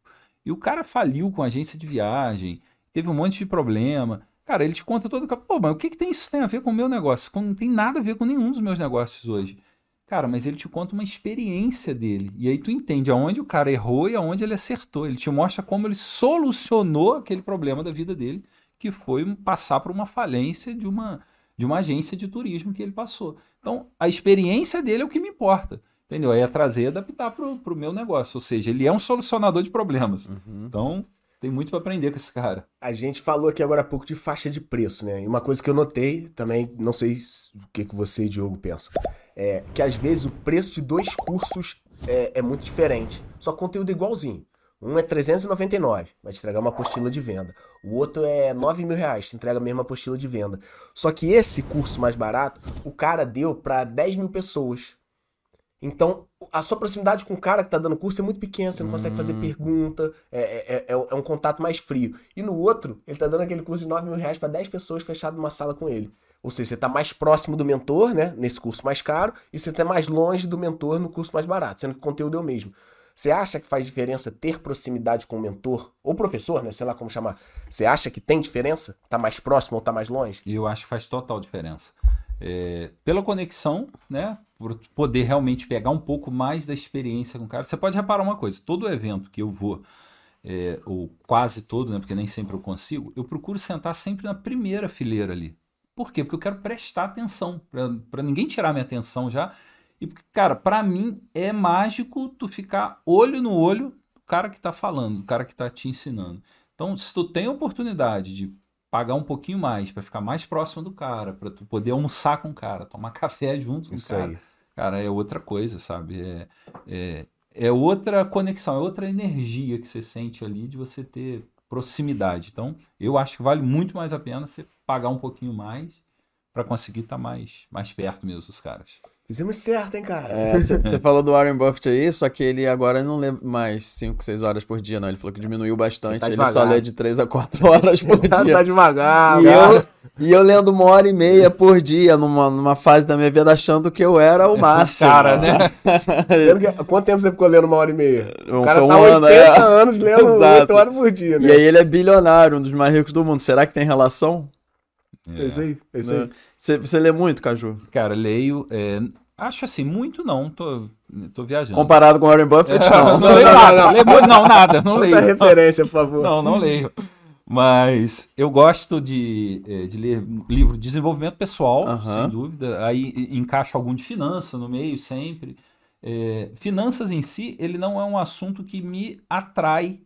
E o cara faliu com agência de viagem, teve um monte de problema. Cara, ele te conta todo. Pô, mas o que, que tem isso tem a ver com o meu negócio? Não tem nada a ver com nenhum dos meus negócios hoje. Cara, mas ele te conta uma experiência dele. E aí tu entende aonde o cara errou e aonde ele acertou. Ele te mostra como ele solucionou aquele problema da vida dele, que foi passar por uma falência de uma, de uma agência de turismo que ele passou. Então, a experiência dele é o que me importa. Entendeu? Aí é trazer e adaptar pro, pro meu negócio. Ou seja, ele é um solucionador de problemas. Então, Tem muito pra aprender com esse cara. A gente falou aqui agora há pouco de faixa de preço, né? E uma coisa que eu notei também, não sei se- o que, que você e Diogo pensam, é que às vezes o preço de dois cursos é, é muito diferente. Só o conteúdo igualzinho. Um é 399, vai te entregar uma apostila de venda. O outro é 9 mil reais, te entrega a mesma apostila de venda. Só que esse curso mais barato, o cara deu para 10 mil pessoas. Então, a sua proximidade com o cara que tá dando curso é muito pequena, você não consegue fazer pergunta, é, é, é, é um contato mais frio. E no outro, ele tá dando aquele curso de 9 mil reais para 10 pessoas fechado numa sala com ele. Ou seja, você tá mais próximo do mentor, né, nesse curso mais caro, e você tá mais longe do mentor no curso mais barato, sendo que o conteúdo é o mesmo. Você acha que faz diferença ter proximidade com o mentor, ou professor, né, sei lá como chamar? Você acha que tem diferença? Tá mais próximo ou tá mais longe? Eu acho que faz total diferença. É, pela conexão, né? Por poder realmente pegar um pouco mais da experiência com o cara. Você pode reparar uma coisa: todo evento que eu vou, é, ou quase todo, né? Porque nem sempre eu consigo, eu procuro sentar sempre na primeira fileira ali. Por quê? Porque eu quero prestar atenção, para ninguém tirar minha atenção já. E, porque, cara, para mim é mágico tu ficar olho no olho do cara que tá falando, do cara que tá te ensinando. Então, se tu tem a oportunidade de pagar um pouquinho mais para ficar mais próximo do cara, para tu poder almoçar com o cara, tomar café junto com Isso o cara. aí. Cara, é outra coisa, sabe? É, é, é outra conexão, é outra energia que você sente ali de você ter proximidade. Então, eu acho que vale muito mais a pena você pagar um pouquinho mais para conseguir estar mais, mais perto mesmo dos caras. Fizemos certo, hein, cara? É, você você falou do Warren Buffett aí, só que ele agora não lê mais 5, 6 horas por dia, não. Ele falou que diminuiu bastante. Ele tá Ele, só lê de 3 a 4 horas por tá dia. devagar, E eu, e eu lendo uma hora e meia por dia, numa, numa fase da minha vida, achando que eu era o máximo. Cara, né? Quanto tempo você ficou lendo uma hora e meia? Um- O cara um tá ano, 80 é. anos lendo Exato. 8 horas por dia, né? E aí ele é bilionário, um dos mais ricos do mundo. Será que tem relação? É isso aí, é isso aí. Né? Você, você lê muito, Caju? Cara, leio. é, acho assim, muito não, tô, tô viajando. Comparado com o Warren Buffett, não, não. leio não, nada. não. leio não, nada, não leio. Referência, por favor. Não, não leio. Mas eu gosto de, eh, de ler livro de desenvolvimento pessoal, Aham. sem dúvida. Aí encaixo algum de finança no meio sempre. Eh, finanças em si, ele não é um assunto que me atrai,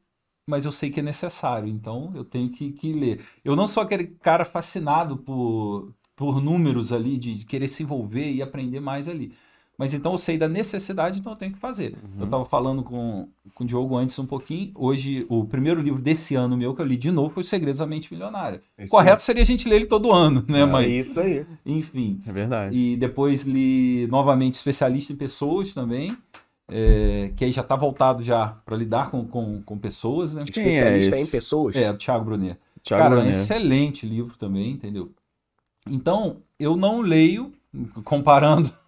mas eu sei que é necessário. Então eu tenho que, que ler. Eu não sou aquele cara fascinado por, por números ali, de querer se envolver e aprender mais ali. Mas então eu sei da necessidade, então eu tenho que fazer. Eu estava falando com, com o Diogo antes um pouquinho. Hoje, o primeiro livro desse ano meu que eu li de novo foi Os Segredos da Mente Milionária. É isso Correto seria a gente ler ele todo ano, né? É Mas, isso aí. enfim. É verdade. E depois li novamente Especialista em Pessoas também, é, que aí já está voltado já para lidar com, com, com pessoas, né? Quem é Especialista esse? em pessoas. É, do Thiago Brunet. Thiago Cara, é um Brunet. excelente livro também, entendeu? Então, eu não leio, comparando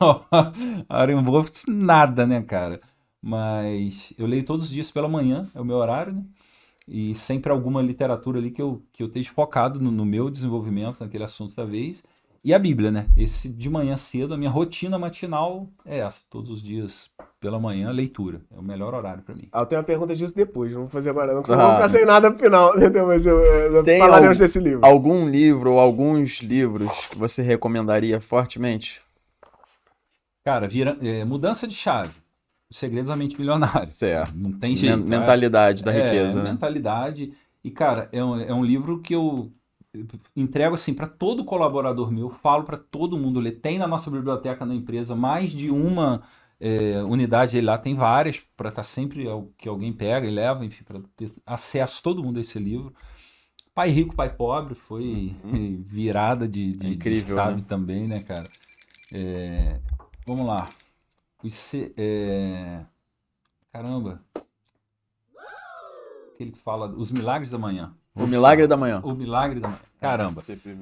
a Buffett, nada, né, cara? Mas eu leio todos os dias pela manhã, é o meu horário, né? E sempre alguma literatura ali que eu, que eu esteja focado no, no meu desenvolvimento, naquele assunto da vez. E a Bíblia, né? Esse de manhã cedo, a minha rotina matinal é essa. Todos os dias pela manhã, leitura. É o melhor horário para mim. Ah, eu tenho uma pergunta disso depois, não vou fazer agora não, porque Ah. senão eu vou ficar sem nada pro final, entendeu? Mas eu, eu Tem falaremos algum- desse livro. Algum livro ou alguns livros que você recomendaria fortemente? Cara, vira, é, mudança de chave. Os segredos da mente milionária. Certo. Não tem Men- jeito. né? mentalidade da É, riqueza. né? mentalidade. E, cara, é um, é um livro que eu entrego assim para todo colaborador meu, falo para todo mundo ler. Tem na nossa biblioteca na empresa mais de uma é, unidade aí lá, tem várias, para estar sempre al- que alguém pega e leva, enfim, para ter acesso todo mundo a esse livro. Pai Rico, Pai Pobre foi virada de, de, É incrível, de chave né? também, né, cara? É, vamos lá. Os é, Caramba. Aquele que fala Os Milagres da Manhã. O Milagre da Manhã. O Milagre da Manhã. Caramba.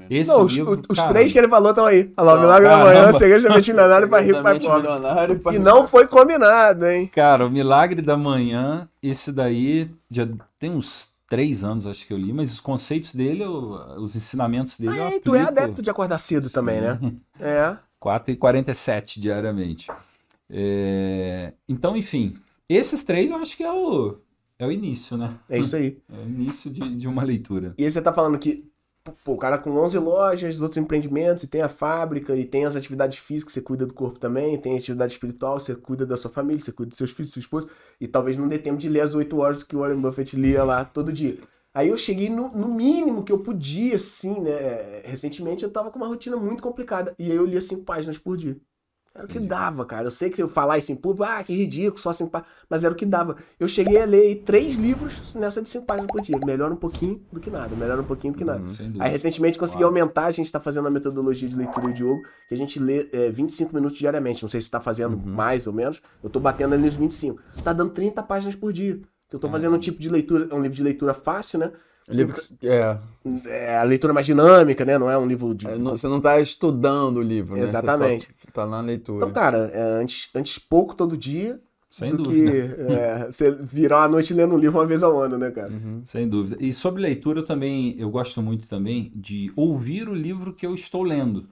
Esse Não, os, livro, os cara, três que ele falou estão aí. Olha lá, o Não, Milagre da Manhã, caramba. Segredo da Mente Milionária, Pai Rico, Exatamente, Pobre. milionário, E não foi combinado, hein? Cara, o Milagre da Manhã, esse daí já tem uns três anos, acho que eu li, mas os conceitos dele, os ensinamentos dele. Ah, e tu é adepto de acordar cedo também, né? É. 4h47 diariamente. É, Então, enfim, esses três eu acho que é o, é o início, né? É isso aí. É o início de, de uma leitura. E aí você tá falando que pô, o cara com 11 lojas, outros empreendimentos, e tem a fábrica, e tem as atividades físicas, você cuida do corpo também, tem a atividade espiritual, você cuida da sua família, você cuida dos seus filhos, sua esposa, e talvez não dê tempo de ler as 8 horas que o Warren Buffett lia lá todo dia. Aí eu cheguei no, no mínimo que eu podia, assim, né? Recentemente eu tava com uma rotina muito complicada, e aí eu lia 5 páginas por dia. Era o que dava, cara. Eu sei que se eu falar isso em público, ah, que ridículo, só cinco páginas. Mas era o que dava. Eu cheguei a ler três livros nessa de cinco páginas por dia. Melhor um pouquinho do que nada. Melhor um pouquinho do que nada. Sem dúvida. Aí recentemente consegui aumentar, a gente tá fazendo a metodologia de leitura de Diogo, que a gente lê é, 25 minutos diariamente. Não sei se tá fazendo mais ou menos. Eu tô batendo ali nos 25. Tá dando 30 páginas por dia. Eu tô fazendo um tipo de leitura, é um livro de leitura fácil, né? Livro que, é, É a leitura mais dinâmica, né? Não é um livro de. é, não- você não tá estudando o livro, né? Exatamente. só tá na leitura. Então, cara, é, antes, antes pouco todo dia Sem do dúvida. que é, você virar a noite lendo um livro uma vez ao ano, né, cara? Sem dúvida. E sobre leitura eu também, eu gosto muito também de ouvir o livro que eu estou lendo.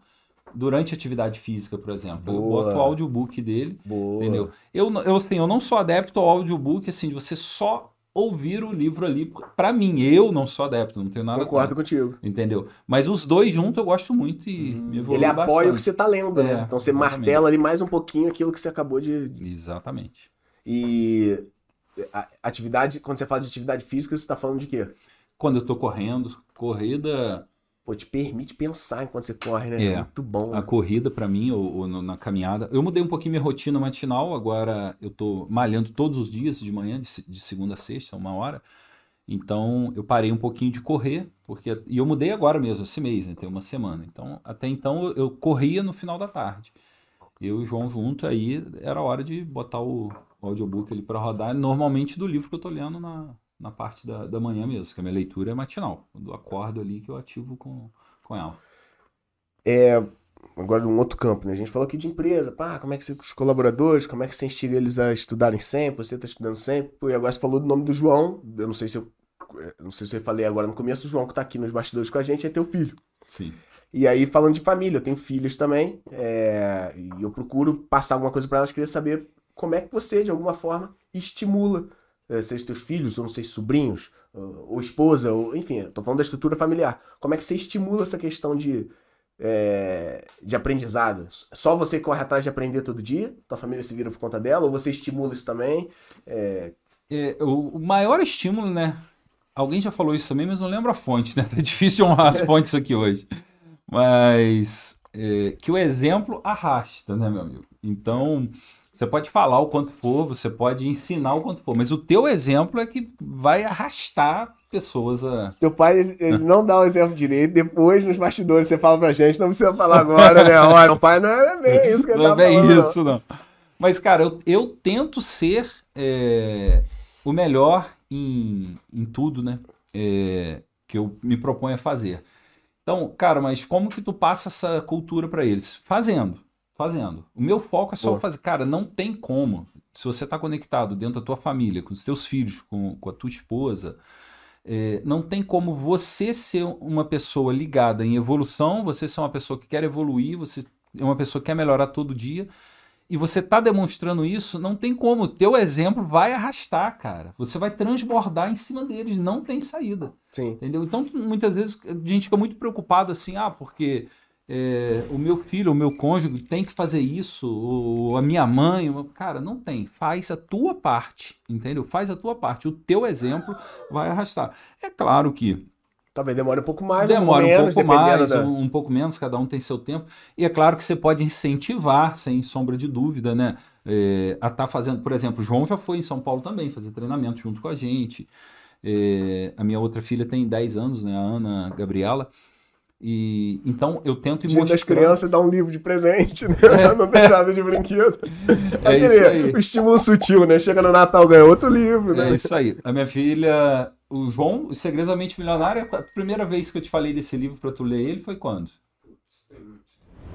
Durante atividade física, por exemplo. Eu Boa. boto o audiobook dele, Boa. entendeu? Eu, não- eu, assim, eu não sou adepto ao audiobook, assim, de você só ouvir o livro ali. Pra mim, eu não sou adepto, não tenho nada Concordo contra, contigo. entendeu? Mas os dois juntos eu gosto muito e me evolui Ele apoia bastante. o que você tá lendo, né? É, Então você exatamente. martela ali mais um pouquinho aquilo que você acabou de. Exatamente. E. atividade, quando você fala de atividade física, você tá falando de quê? Quando eu tô correndo, corrida, Pô, te permite pensar enquanto você corre, né? É. Muito bom. A né? corrida pra mim, ou, ou na caminhada. Eu mudei um pouquinho minha rotina matinal, agora eu tô malhando todos os dias de manhã, de, de segunda a sexta, uma hora. Então eu parei um pouquinho de correr, porque e eu mudei agora mesmo, esse mês, né, tem uma semana. Então até então eu, eu corria no final da tarde. Eu e o João junto, aí era hora de botar o, o audiobook ali pra rodar, normalmente do livro que eu tô lendo na, na parte da, da manhã mesmo, que a minha leitura é matinal. Quando eu acordo ali que eu ativo com, com ela. Agora, num outro campo, né? A gente falou aqui de empresa, pá, como é que você, os colaboradores, como é que você instiga eles a estudarem sempre, você tá estudando sempre. E agora você falou do nome do João, eu não sei se eu, eu não sei se eu falei agora no começo, o João que tá aqui nos bastidores com a gente é teu filho. Sim. E aí, falando de família, eu tenho filhos também, é, e eu procuro passar alguma coisa pra elas, queria saber como é que você, de alguma forma, estimula, é, seja teus filhos, ou não sei, sobrinhos, ou, ou esposa, ou enfim, tô falando da estrutura familiar. Como é que você estimula essa questão de, é, de aprendizado? Só você corre atrás de aprender todo dia? Tua família se vira por conta dela? Ou você estimula isso também? É, É, o, maior estímulo, né? Alguém já falou isso também, mas não lembro a fonte, né? Tá difícil honrar as fontes aqui hoje. Mas que o exemplo arrasta, né, meu amigo? Então, você pode falar o quanto for, você pode ensinar o quanto for, mas o teu exemplo é que vai arrastar pessoas a. Teu pai, ele, ele não dá o exemplo direito. Depois, nos bastidores, você fala pra gente, não precisa falar agora, né? Olha, meu pai não é bem isso que ele Não tá é bem falando. não. isso, não. Mas, cara, eu, eu tento ser é, o melhor em, em tudo, né? É, que eu me proponho a fazer. Então, cara, mas como que tu passa essa cultura pra eles? Fazendo, fazendo. O meu foco é só Boa. fazer. Cara, não tem como. Se você tá conectado dentro da tua família, com os teus filhos, com, com a tua esposa, é, não tem como você ser uma pessoa ligada em evolução, você ser uma pessoa que quer evoluir, você é uma pessoa que quer melhorar todo dia, e você tá demonstrando isso, não tem como. O teu exemplo vai arrastar, cara. Você vai transbordar em cima deles, não tem saída. Sim. Entendeu? Então, muitas vezes a gente fica muito preocupado assim, ah, porque é, o meu filho, o meu cônjuge tem que fazer isso, ou a minha mãe. Cara, não tem. Faz a tua parte, entendeu? Faz a tua parte. O teu exemplo vai arrastar. É claro que Talvez demore um pouco mais, demora um um pouco menos, pouco mais, da... um, um pouco menos, cada um tem seu tempo. E é claro que você pode incentivar, sem sombra de dúvida, né? É, a estar fazendo, por exemplo, o João já foi em São Paulo também, fazer treinamento junto com a gente. É, a minha outra filha tem 10 anos, né? A Ana Gabriela. E então eu tento ir Dia das mostrando- crianças dá um livro de presente, né? É. Não tem nada de brinquedo. É isso aí. O estímulo sutil, né? Chega no Natal, ganha outro livro, né? É isso aí. A minha filha, o João, Os Segredos da Mente Milionária, a primeira vez que eu te falei desse livro pra tu ler ele foi quando?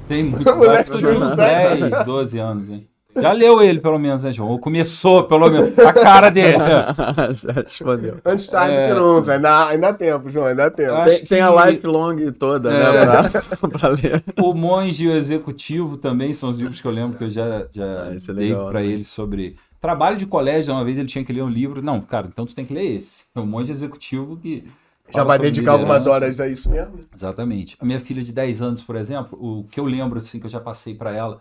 Tem muito. O moleque uns uns 10, 12 anos, hein? Já leu ele, pelo menos, né, João? Ou começou, pelo menos. A cara dele. Já respondeu. Antes tarde É. que nunca. Ainda, ainda há tempo, João, ainda há tempo. Acho Tem, tem a que- lifelong toda, É. né? Pra, pra ler. O Monge e o Executivo também são os livros que eu lembro que eu já, já Ah, é dei legal, pra né? ele sobre. Trabalho de colégio, uma vez ele tinha que ler um livro. Não, cara, então tu tem que ler esse. O Monge Executivo que Já vai dedicar algumas liderança. horas a isso mesmo. Exatamente. A minha filha de 10 anos, por exemplo, o que eu lembro, assim, que eu já passei para ela,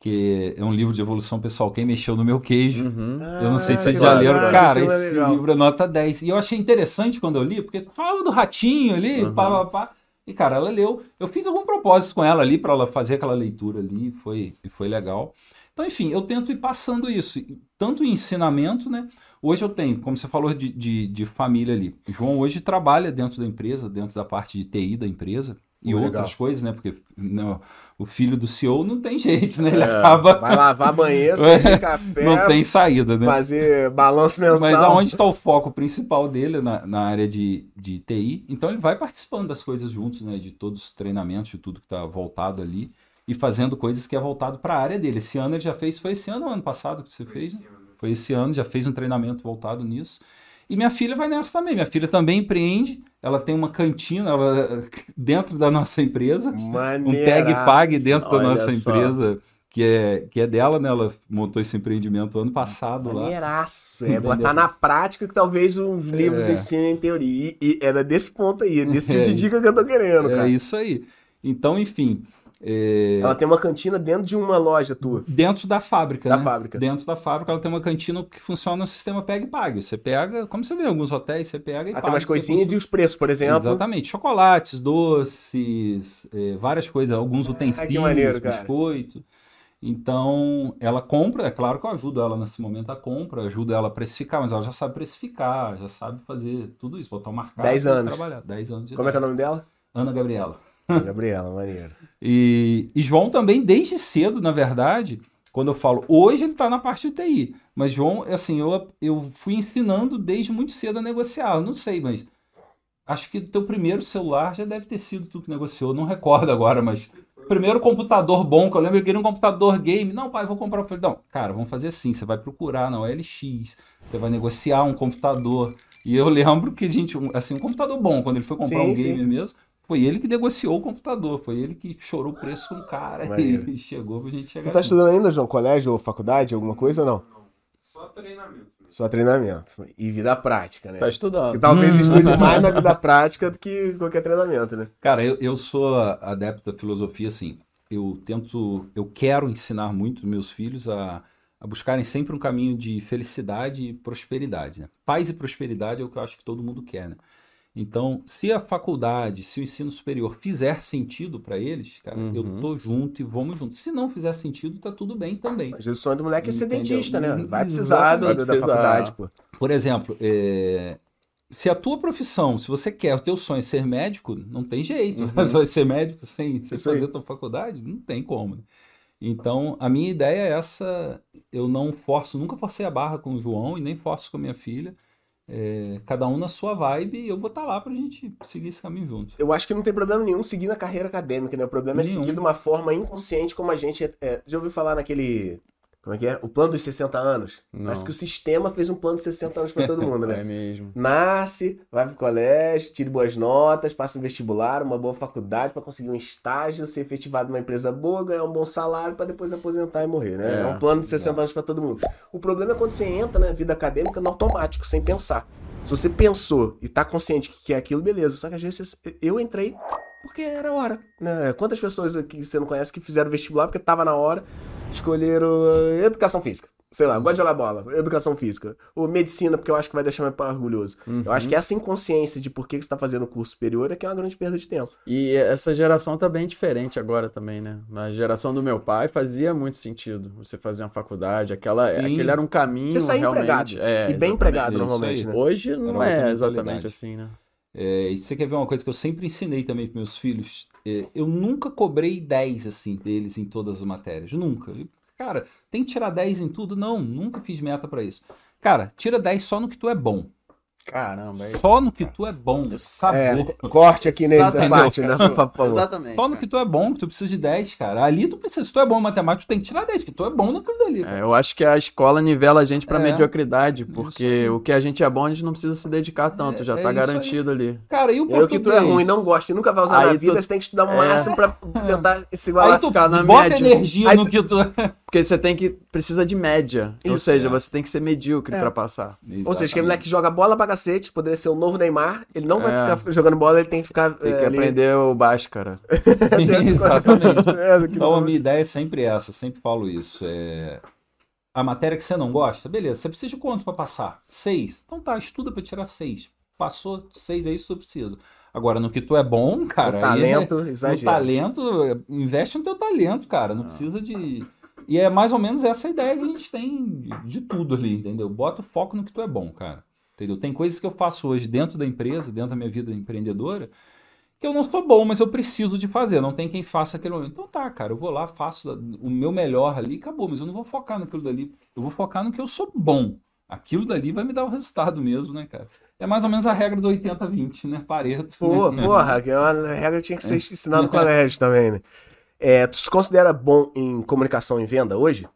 que é um livro de evolução pessoal, Quem Mexeu no Meu Queijo. Uhum. Eu não sei se Ah, vocês já leram. Cara, é esse livro é nota 10. E eu achei interessante quando eu li, porque falava do ratinho ali, Uhum. pá, pá, pá. E, cara, ela leu. Eu fiz algum propósito com ela ali, para ela fazer aquela leitura ali, foi, e foi legal. Então, enfim, eu tento ir passando isso, tanto em ensinamento, né? Hoje eu tenho, como você falou de, de, de família ali. O João hoje trabalha dentro da empresa, dentro da parte de TI da empresa. E Pô, outras legal. coisas, né? Porque não, o filho do CEO não tem jeito, né? Ele É, acaba. Vai lavar banheiro, servir café, Não tem saída, né? fazer balanço mensal. Mas aonde está o foco principal dele na, na área de, de TI? Então ele vai participando das coisas juntos, né? De todos os treinamentos, de tudo que está voltado ali e fazendo coisas que é voltado para a área dele. Esse ano ele já fez, foi esse ano ou ano passado que você fez? né? Foi esse ano, já fez um treinamento voltado nisso. E minha filha vai nessa também. Minha filha também empreende. Ela tem uma cantina ela, dentro da nossa empresa, um pegue e pague dentro da Olha nossa só. empresa que é, que é dela, né? Ela montou esse empreendimento ano passado lá. Maneiraço. É Entendeu? botar na prática que talvez os livros É. ensinem em teoria. E, e era desse ponto aí, desse tipo É. de dica que eu tô querendo, É cara. isso aí. Então, enfim, é, Ela tem uma cantina dentro de uma loja tua. dentro da fábrica, Da né? fábrica. Dentro da fábrica, ela tem uma cantina que funciona no sistema pega e pague. Você pega, como você vê em alguns hotéis, você pega e Ah, paga. tem umas coisinhas e os preços, por exemplo. Exatamente. Chocolates, doces, é, várias coisas, alguns utensílios, maneiro, cara. biscoito. Então, ela compra, é claro que eu ajudo ela nesse momento a compra, ajudo ela a precificar, mas ela já sabe precificar, já sabe fazer tudo isso, botar um marcado Dez anos. trabalhar. 10 anos de Como é que é o idade. nome dela? Ana Gabriela. Gabriela, maneiro. E, e João também, desde cedo, na verdade, quando eu falo, hoje ele está na parte de TI, mas João, assim, eu, eu fui ensinando desde muito cedo a negociar. Eu não sei, mas acho que o teu primeiro celular já deve ter sido tu que negociou, não recordo agora, mas primeiro computador bom, que eu lembro que queria um computador game. Não, pai, vou comprar. Eu falei, não, cara, vamos fazer assim, você vai procurar na OLX, você vai negociar um computador. E eu lembro que, gente, um- assim, um computador bom, quando ele foi comprar Sim, um game sim. mesmo, foi ele que negociou o computador, foi ele que chorou o preço com o cara Maneiro. e chegou pra gente chegar. Tu tá junto. estudando ainda, João? Colégio ou faculdade, alguma coisa ou não? Só treinamento. Só treinamento. E vida prática, né? Tá estudando. E talvez estude mais na vida prática do que qualquer treinamento, né? Cara, eu, eu sou adepto da filosofia, assim. Eu tento, eu quero ensinar muito meus filhos a, a buscarem sempre um caminho de felicidade e prosperidade. Né? Paz e prosperidade é o que eu acho que todo mundo quer, né? Então, se a faculdade, se o ensino superior fizer sentido para eles, cara, eu Uhum. tô junto e vamos junto. Se não fizer sentido, tá tudo bem também. Mas o sonho do moleque é ser dentista, né? Vai precisar do- da faculdade, pô. Por exemplo, é, se a tua profissão, se você quer, o teu sonho é ser médico, não tem jeito. Você vai ser médico sem, sem fazer a tua faculdade? Não tem como. né? Então, a minha ideia é essa. Eu não forço, nunca forcei a barra com o João e nem forço com a minha filha. É, cada um na sua vibe e eu vou estar lá pra gente seguir esse caminho junto. Eu acho que não tem problema nenhum seguir na carreira acadêmica, né? O problema é Nenhum. seguir de uma forma inconsciente, como a gente. é, já ouviu falar naquele. Como é que é? O plano dos 60 anos? Não. Parece que o sistema fez um plano de 60 anos pra todo mundo, né? É mesmo. Nasce, vai pro colégio, tire boas notas, passa um vestibular, uma boa faculdade pra conseguir um estágio, ser efetivado numa empresa boa, ganhar um bom salário pra depois aposentar e morrer, né? É, É, um plano de 60 anos pra todo mundo. O problema é quando você entra na vida acadêmica no automático, sem pensar. Se você pensou e tá consciente que é aquilo, beleza. Só que às vezes eu entrei porque era a hora. Né? Quantas pessoas aqui você não conhece que fizeram vestibular porque tava na hora, escolheram eh, educação física. Sei lá, gosto de jogar bola, educação física. Ou medicina, porque eu acho que vai deixar meu pai orgulhoso. Eu acho que essa inconsciência de por que você tá fazendo o curso superior é que é uma grande perda de tempo. E essa geração tá bem diferente agora também, né? A geração do meu pai fazia muito sentido. Você fazer uma faculdade, aquela, Sim. aquele era um caminho Você sair realmente. empregado. É, e bem empregado, normalmente, né? Hoje não é exatamente assim, né? É, e você quer ver uma coisa que eu sempre ensinei também para meus filhos? É, eu nunca cobrei 10 assim deles em todas as matérias. Nunca. Cara, tem que tirar 10 em tudo? Não, nunca fiz meta para isso. Cara, tira 10 só no que tu é bom. Caramba, é Só no que tu é bom. É, corte aqui nessa Exatamente. parte, né? Exatamente. Só no que tu é bom, que tu precisa de 10, cara. Ali tu precisa, se tu é bom em matemática, tu tem que tirar 10, que tu é bom naquilo dali. É, eu acho que a escola nivela a gente pra É. mediocridade, porque aí. o que a gente é bom a gente não precisa se dedicar tanto, É, já é tá isso aí. garantido ali. Cara, e o aí, o português? que tu é ruim, não gosta e nunca vai usar Aí na tu- vida, você tem que estudar o É. máximo pra tentar se igualar. Aí tu ficar na bota média. energia Aí no tu- que tu... Porque porque você tem que. Precisa de média. Ou Isso, seja, é. você tem que ser medíocre É. pra passar. Ou seja, aquele moleque que joga bola pra cacete, poderia ser o novo Neymar, ele não É. vai ficar jogando bola, ele tem que ficar. Tem é, que ali- aprender o Bhaskara. Exatamente. É, do que- Então a minha ideia é sempre essa, sempre falo isso. É... A matéria que você não gosta, beleza, você precisa de quanto para passar? Seis. Então tá, estuda para tirar seis. Passou seis, é isso que você precisa. Agora, no que tu é bom, cara, é- talento, no exagero. talento, investe no teu talento, cara. Não precisa de. E é mais ou menos essa ideia que a gente tem de, tudo ali, entendeu? Bota o foco no que tu é bom, cara. Entendeu? Tem coisas que eu faço hoje dentro da empresa, dentro da minha vida empreendedora, que eu não sou bom, mas eu preciso de fazer. Não tem quem faça aquele momento. Então tá, cara, eu vou lá, faço o meu melhor ali, acabou. Mas eu não vou focar naquilo dali. Eu vou focar no que eu sou bom. Aquilo dali vai me dar o resultado mesmo, né, cara? É mais ou menos a regra do 80-20, né? Pareto. Pô, né? porra, que é uma regra que tinha que ser ensinada no colégio também, né? É, tu se considera bom em comunicação e venda hoje?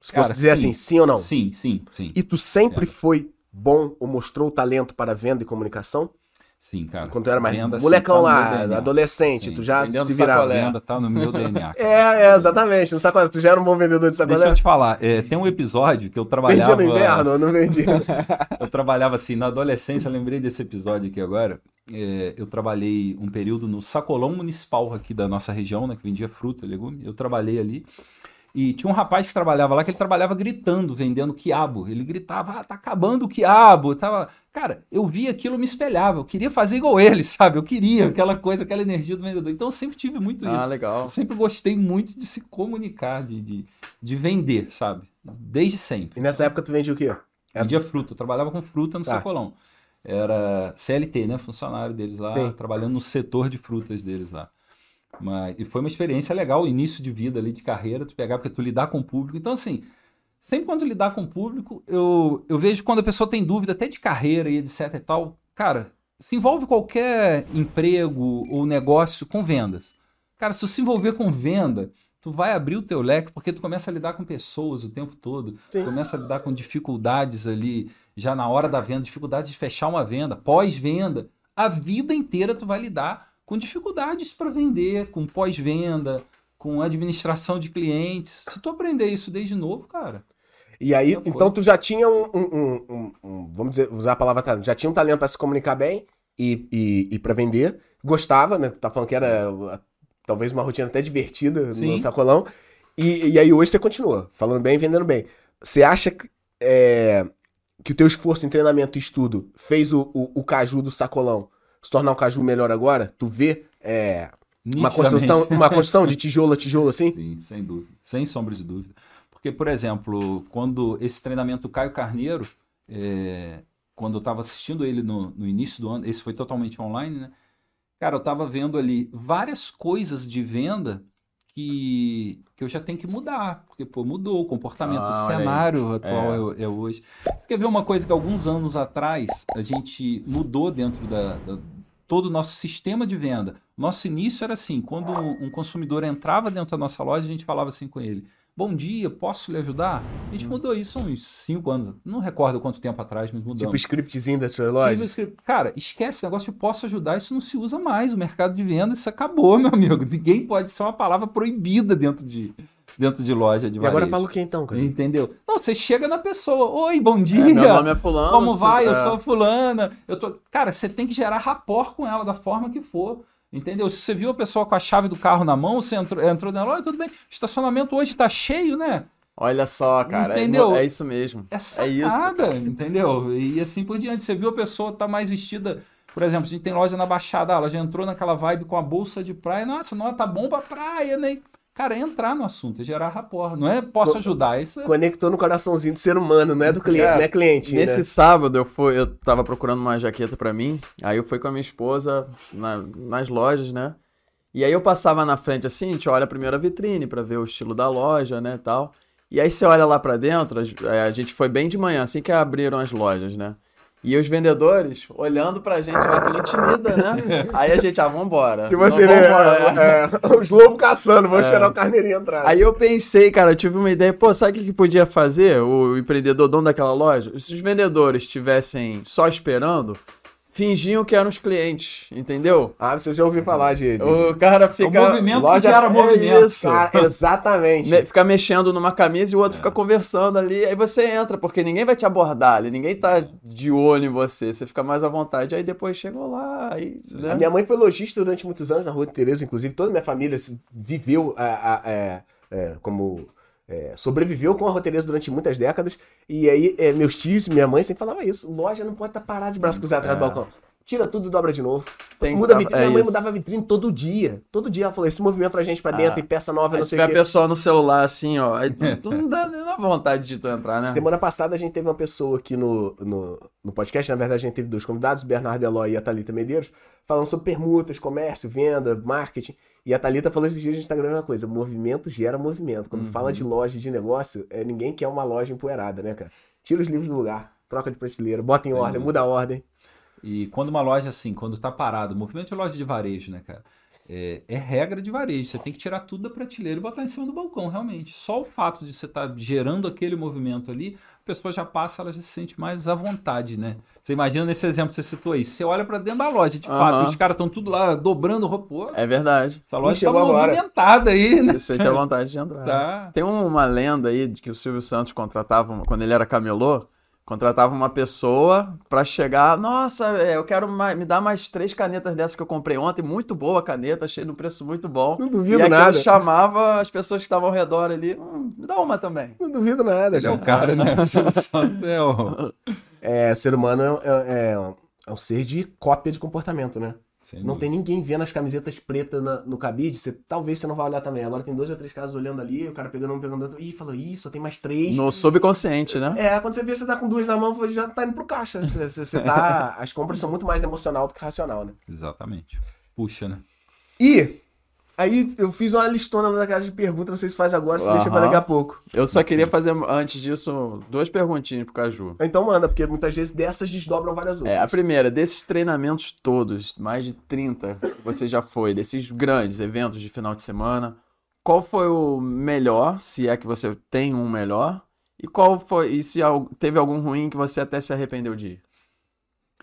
Se Cara, fosse dizer sim. assim, sim ou não? Sim, sim, sim. E tu sempre É. foi bom ou mostrou talento para venda e comunicação? Sim, cara. Quando tu era mais Venda, sim, molecão tá no meu lá, adolescente, Sim. tu já Vendendo se virava. sacolé. Venda tá no meu DNA. É, é, exatamente. No sacolé, tu já era um bom vendedor de Deixa sacolé? eu te falar, é, tem um episódio que eu Vendia trabalhava. no inverno, eu não vendia. Eu trabalhava assim, na adolescência, eu lembrei desse episódio aqui agora. É, eu trabalhei um período no sacolão municipal aqui da nossa região, né? Que vendia fruta e legume. Eu trabalhei ali. E tinha um rapaz que trabalhava lá que ele trabalhava gritando, vendendo quiabo. Ele gritava, ah, tá acabando o quiabo. Tava... Cara, eu via aquilo, eu me espelhava. Eu queria fazer igual ele, sabe? Eu queria aquela coisa, aquela energia do vendedor. Então eu sempre tive muito Ah, isso. legal. Eu sempre gostei muito de se comunicar, de, de, de vender, sabe? Desde sempre. E nessa época tu vendia o quê? Era- Vendia fruta, eu trabalhava com fruta no Tá. sacolão. Era CLT, né? Funcionário deles lá, Sim. trabalhando no setor de frutas deles lá. Mas, e foi uma experiência legal, o início de vida ali, de carreira, tu pegar, porque tu lidar com o público. Então, assim, sempre quando lidar com o público, eu, eu vejo quando a pessoa tem dúvida, até de carreira e etc e tal, cara, se envolve qualquer emprego ou negócio com vendas. Cara, se tu se envolver com venda, tu vai abrir o teu leque, porque tu começa a lidar com pessoas o tempo todo, começa a lidar com dificuldades ali, já na hora da venda, dificuldades de fechar uma venda, pós-venda. A vida inteira tu vai lidar com dificuldades para vender, com pós-venda, com administração de clientes. Se tu aprender isso desde novo, cara, E aí, então tu já tinha um, um- um- um- vamos dizer, usar a palavra talento, já tinha um talento para se comunicar bem e, e, e para vender, gostava, né? Tu tá falando que era talvez uma rotina até divertida no Sim. sacolão. E, e aí hoje você continua falando bem, vendendo bem. Você acha que, é, que o teu esforço em treinamento e estudo fez o, o, o caju do sacolão se tornar um caju melhor agora? Tu vê é, uma construção, uma construção de tijolo a tijolo assim? Sim, sem dúvida. Sem sombra de dúvida. Porque, por exemplo, quando esse treinamento do Caio Carneiro, é, quando eu estava assistindo ele no, no início do ano, esse foi totalmente online, né? Cara, eu estava vendo ali várias coisas de venda que, que eu já tenho que mudar. Porque, pô, mudou o comportamento, Ah, o olha aí. cenário atual É. é. é hoje. Você quer ver uma coisa que alguns anos atrás a gente mudou dentro da, da- todo o nosso sistema de venda. Nosso início era assim, quando um consumidor entrava dentro da nossa loja, a gente falava assim com ele, bom dia, posso lhe ajudar? A gente mudou isso há uns cinco anos, não recordo quanto tempo atrás, mas mudamos. Tipo scriptzinho da loja? escrito, Cara, esquece esse negócio de posso ajudar, isso não se usa mais. O mercado de venda, isso acabou, meu amigo. Ninguém pode ser uma palavra proibida dentro de, dentro de loja de E agora varejo. fala o que então, cara? Entendeu? Não, você chega na pessoa, oi, bom dia. É, meu nome é fulano. Como vai? Eu é. sou fulana. Eu tô... Cara, você tem que gerar rapport com ela da forma que for. Entendeu? Se você viu a pessoa com a chave do carro na mão, você entrou, entrou nela, "Oi, tudo bem. Estacionamento hoje tá cheio, né? Olha só, cara. é- Entendeu? É, isso mesmo. É É sacada, entendeu? E assim por diante. Você viu a pessoa tá mais vestida. Por exemplo, a gente tem loja na Baixada, ela já entrou naquela vibe com a bolsa de praia. Nossa, não, tá bom pra praia, né? Cara, é entrar no assunto, é gerar rapport. Não é posso Co- ajudar, isso é Conectou no coraçãozinho do ser humano, não é do cliente, É, não é cliente. Nesse né? sábado eu fui, eu tava procurando uma jaqueta pra mim, aí eu fui com a minha esposa na- nas lojas, né? E aí eu passava na frente assim, a gente olha primeiro a vitrine pra ver o estilo da loja, né, tal. E aí você olha lá pra dentro, é, a gente foi bem de manhã, assim que abriram as lojas, né? E os vendedores olhando pra gente, ó, aquilo intimida, né? Aí a gente, ah, vambora. Tipo Não, assim, né? né? É, os lobos caçando, vou esperar o carneirinho entrar. Aí eu pensei, cara, eu tive uma ideia, pô, sabe o que, que podia fazer o empreendedor, dono daquela loja? Se os vendedores estivessem só esperando, fingiam que eram os clientes, entendeu? Ah, você já ouviu falar de. de- O cara fica. O movimento loja- que gera é movimento. Isso. Cara, exatamente. Me- Fica mexendo numa camisa e o outro fica conversando ali. Aí você entra, porque ninguém vai te abordar ali, ninguém tá de olho em você. Você fica mais à vontade. Aí depois chegou lá. Aí, né? A minha mãe foi lojista durante muitos anos na Rua de Tereza, inclusive toda a minha família se- viveu a- a- é, é, como. É, sobreviveu com a Tereza durante muitas décadas. E aí, é, meus tios e minha mãe sempre falavam isso: loja não pode estar parada de braço cruzado atrás do É. balcão. Tira tudo e dobra de novo. Tem Muda a tá- vitrine. é minha mãe isso. mudava a vitrine todo dia. Todo dia ela falou: esse movimento pra gente pra dentro Ah. e peça nova, Aí não se sei o a quê. pessoa no celular assim, ó. Aí tu, não dá nem na vontade de tu entrar, né? Semana passada a gente teve uma pessoa aqui no, no, no podcast, na verdade a gente teve dois convidados, o Bernardo Eloy e a Thalita Medeiros, falando sobre permutas, comércio, venda, marketing. E a Thalita falou esses dias no Instagram uma coisa, movimento gera movimento. Quando fala de loja e de negócio, é, ninguém quer uma loja empoeirada, né, cara? Tira os livros do lugar, troca de prateleira, bota em Sem ordem, dúvida. muda a ordem. E quando uma loja assim, quando tá parado, movimento de loja de varejo, né, cara? É, é regra de varejo. Você tem que tirar tudo da prateleira e botar em cima do balcão, realmente. Só o fato de você estar gerando aquele movimento ali, a pessoa já passa, ela já se sente mais à vontade, né? Você imagina nesse exemplo que você citou aí, você olha pra dentro da loja, de fato, os caras estão tudo lá dobrando roupa. É verdade. Essa loja tá agora. movimentada aí, né? Você sente a vontade de entrar. Tá. Tem uma lenda aí de que o Silvio Santos contratava, quando ele era camelô, contratava uma pessoa pra chegar, nossa, é, eu quero mais, me dar mais três canetas dessas que eu comprei ontem, muito boa a caneta, achei no preço muito bom. Não e duvido aquilo nada. chamava as pessoas que estavam ao redor ali, hum, me dá uma também. Não duvido nada, Ele é cara. o cara, né? É. É, ser humano é, é- é um ser de cópia de comportamento, né? Sem Não dúvida. tem ninguém vendo as camisetas pretas na- no cabide, você, talvez você não vai olhar também. Agora tem dois ou três caras olhando ali, o cara pegando um, pegando outro. Ih, falou, ih, só tem mais três. No subconsciente, né? É, quando você vê, você tá com duas na mão, você já tá indo pro caixa. Você, você- você tá. As compras são muito mais emocional do que racional, né? Exatamente. Puxa, né? E aí eu fiz uma listona daquelas de perguntas, não sei se faz agora, se deixa pra daqui a pouco. Eu só queria fazer, antes disso, duas perguntinhas pro Caju. Então manda, porque muitas vezes dessas desdobram várias outras. É, a primeira, desses treinamentos todos, mais de 30 que você já foi, desses grandes eventos de final de semana, qual foi o melhor, se é que você tem um melhor, e qual foi, e se teve algum ruim que você até se arrependeu de ir?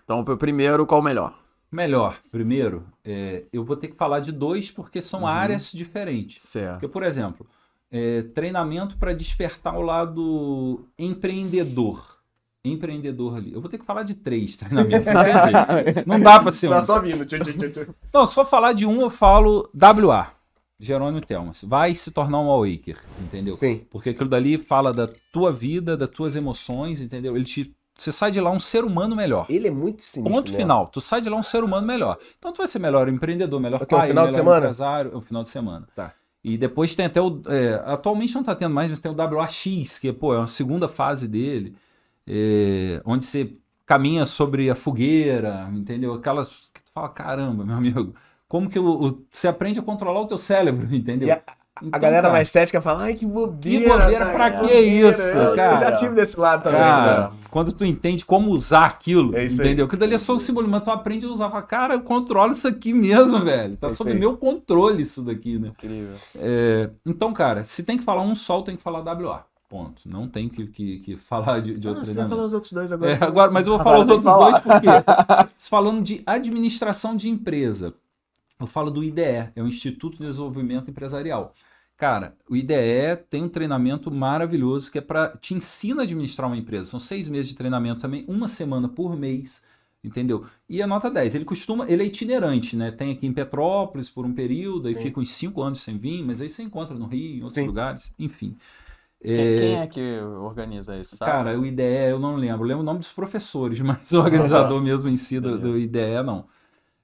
Então, o primeiro, qual o melhor? Melhor, primeiro, é, eu vou ter que falar de dois porque são Uhum. áreas diferentes. Certo. Porque, por exemplo, é, treinamento para despertar o lado empreendedor. Empreendedor ali. Eu vou ter que falar de três treinamentos. Não, tem jeito. Não dá para ser um. Tá só vindo. Não, se for falar de um, eu falo WA. Jerônimo Telmas. Vai se tornar um awaker, entendeu? Sim. Porque aquilo dali fala da tua vida, das tuas emoções, entendeu? Ele te, você sai de lá um ser humano melhor. Ele é muito sinistro. Ponto final. Tu sai de lá um ser humano melhor. Então tu vai ser melhor empreendedor, melhor Ok, o pai, final de melhor semana? empresário. É o final de semana. Tá. E depois tem até o. é, atualmente não tá tendo mais, mas tem o WAX, que pô, é uma segunda fase dele, é, onde você caminha sobre a fogueira, entendeu? Aquelas que tu fala, caramba, meu amigo, como que o, o- você aprende a controlar o teu cérebro, entendeu? E a, a Então, galera cara, mais cética fala, ai, que bobeira. Que bobeira, pra Que que bobeira. isso, Eu- cara? Eu já tive desse lado também. Cara, sabe? quando tu entende como usar aquilo, É entendeu? Que dali é só um símbolo, mas tu aprende a usar. Fala, cara, eu controlo isso aqui mesmo, velho. Tá É sob meu controle isso daqui, né? Incrível. É, então, cara, se tem que falar um só, tem que falar WA. Ponto. Não tem que, que, que falar de, de Ah, outro você vai falar os outros dois agora. É, agora, mas eu vou Agora falar os outros que dois porque, se falando de administração de empresa, eu falo do IDE, é o Instituto de Desenvolvimento Empresarial. Cara, o IDE tem um treinamento maravilhoso que é para te ensina a administrar uma empresa. São seis meses de treinamento também, uma semana por mês, entendeu? E a nota 10, ele costuma, ele é itinerante, né? Tem aqui em Petrópolis por um período, aí Sim. fica uns cinco anos sem vir, mas aí você encontra no Rio, em outros Sim. lugares, enfim. Quem, É, quem é que organiza isso, sabe? Cara, o IDE eu não lembro. Eu lembro o nome dos professores, mas o organizador mesmo em si do, do IDE não.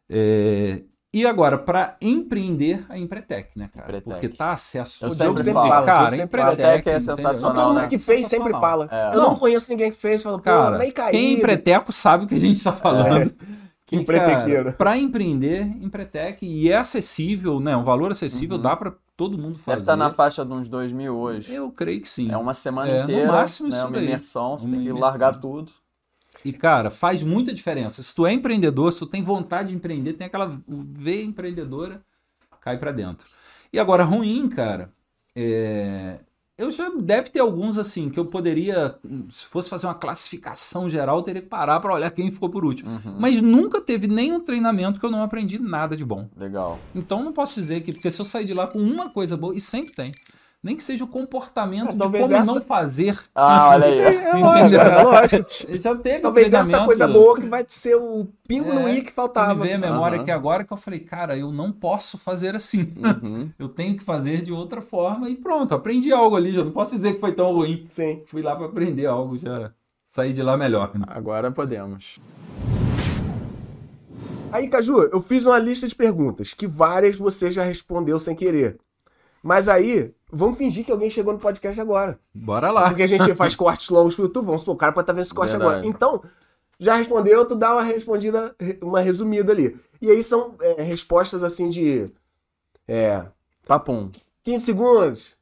É, E agora, para empreender a Empretec, né, cara? Empretec. Porque tá acesso. Eu O sempre sempre falo, fala, cara, sempre. Empretec é sensacional, Todo mundo né? que fez sempre fala. É. Eu não Não. conheço ninguém que fez, fala, pô, Cara, meio caído. quem é empreteco sabe o que a gente está falando. Que, Empretequeiro. Para empreender, Empretec, e é acessível, né? Um valor acessível, Uhum. dá para todo mundo fazer. Deve estar na faixa de uns dois mil hoje. Eu creio que sim. É uma semana É, no inteira, máximo né, isso uma daí. imersão, você Uma tem que imersão. largar tudo. E, cara, faz muita diferença. Se tu é empreendedor, se tu tem vontade de empreender, tem aquela veia empreendedora, cai pra dentro. E agora, ruim, cara, é, Eu já deve ter alguns assim que eu poderia, se fosse fazer uma classificação geral, eu teria que parar para olhar quem ficou por último. Uhum. Mas nunca teve nenhum treinamento que eu não aprendi nada de bom. Legal. Então não posso dizer que, porque se eu sair de lá com uma coisa boa, e sempre tem, nem que seja o comportamento É, de como essa- não fazer. Ah, olha aí. Aí é lógico, é lógico. Já teve Talvez essa treinamento- coisa boa que vai ser o pingo no É, i que faltava. Me veio a memória Aham. aqui agora que eu falei, cara, eu não posso fazer assim. Uhum. eu tenho que fazer de outra forma e pronto, aprendi algo ali, já não posso dizer que foi tão ruim. Sim. Fui lá para aprender algo, já saí de lá melhor. né? Agora podemos. Aí, Caju, eu fiz uma lista de perguntas que várias você já respondeu sem querer. Mas aí, vamos fingir que alguém chegou no podcast agora. Bora lá. Porque a gente faz cortes longos pro YouTube, vamos supor, o cara pode estar vendo esse corte Verdade. agora. Então, já respondeu, tu dá uma respondida, uma resumida ali. E aí são é, respostas assim de. É. Papum. 15 segundos,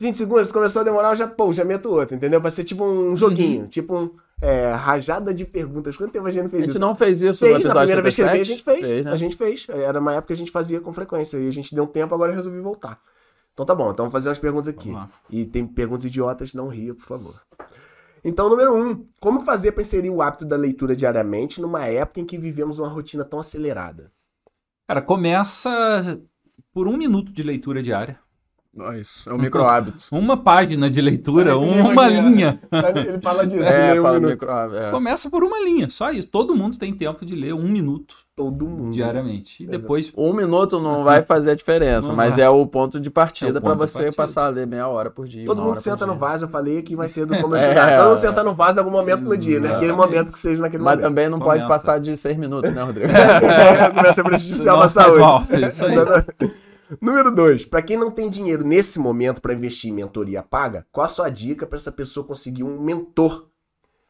20 segundos, começou a demorar, eu já, pô, já meto outro, entendeu? Pra ser tipo um joguinho, Uhum. tipo um é, rajada de perguntas. Quanto tempo a gente não A fez gente isso? não fez isso fez, no na episódio primeira vez que ele 37? fez, a gente fez. Fez, né? A gente fez. Era uma época que a gente fazia com frequência. E a gente deu um tempo, agora resolvi voltar. Então tá bom, então vamos fazer umas perguntas aqui. E tem perguntas idiotas, não ria, por favor. Então, número um, como fazer para inserir o hábito da leitura diariamente numa época em que vivemos uma rotina tão acelerada? Cara, começa por um minuto de leitura diária. Isso, é um micro hábito. Uma página de leitura, que uma ele- linha. Ele fala disso. É, um fala minuto. micro hábito. É. Começa por uma linha, só isso. Todo mundo tem tempo de ler um minuto Todo mundo. diariamente. E depois Um minuto não vai fazer a diferença, Não mas vai. é o ponto de partida É de você partida. passar a ler meia hora por dia. Todo mundo senta no vaso, eu falei que vai ser do como eu É. estudar. Todo mundo senta no vaso em algum momento no dia, né? Aquele momento que seja naquele Mas momento. também não pode Começa. passar de seis minutos, né, Rodrigo? Começa a na faz saúde. mal, é isso aí. Número 2. Pra quem não tem dinheiro nesse momento pra investir em mentoria paga, qual a sua dica pra essa pessoa conseguir um mentor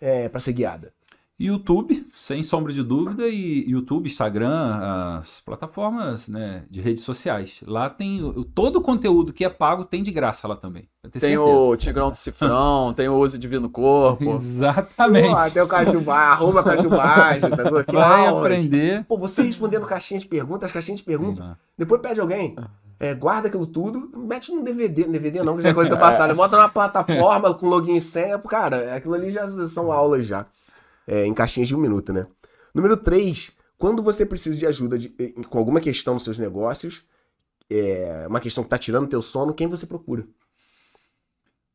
é, para ser guiada? YouTube, sem sombra de dúvida, e YouTube, Instagram, as plataformas né, de redes sociais. Lá tem todo o conteúdo que é pago tem de graça lá também. Tem certeza. o Tigrão do Cifrão, tem o Uso Divino Corpo. Exatamente. Pô, tem o Cajubá, arroba Cajubagem, sacou? Que Vai aulas. aprender. Pô, você respondendo caixinha de perguntas, caixinha de perguntas, depois pede alguém, é, guarda aquilo tudo, mete num DVD, DVD não, que já é coisa do passado, bota numa plataforma com login e senha, cara, aquilo ali já são aulas já, é, em caixinhas de um minuto, né? Número 3, quando você precisa de ajuda de- em- com alguma questão nos seus negócios, é, uma questão que tá tirando teu sono, quem você procura?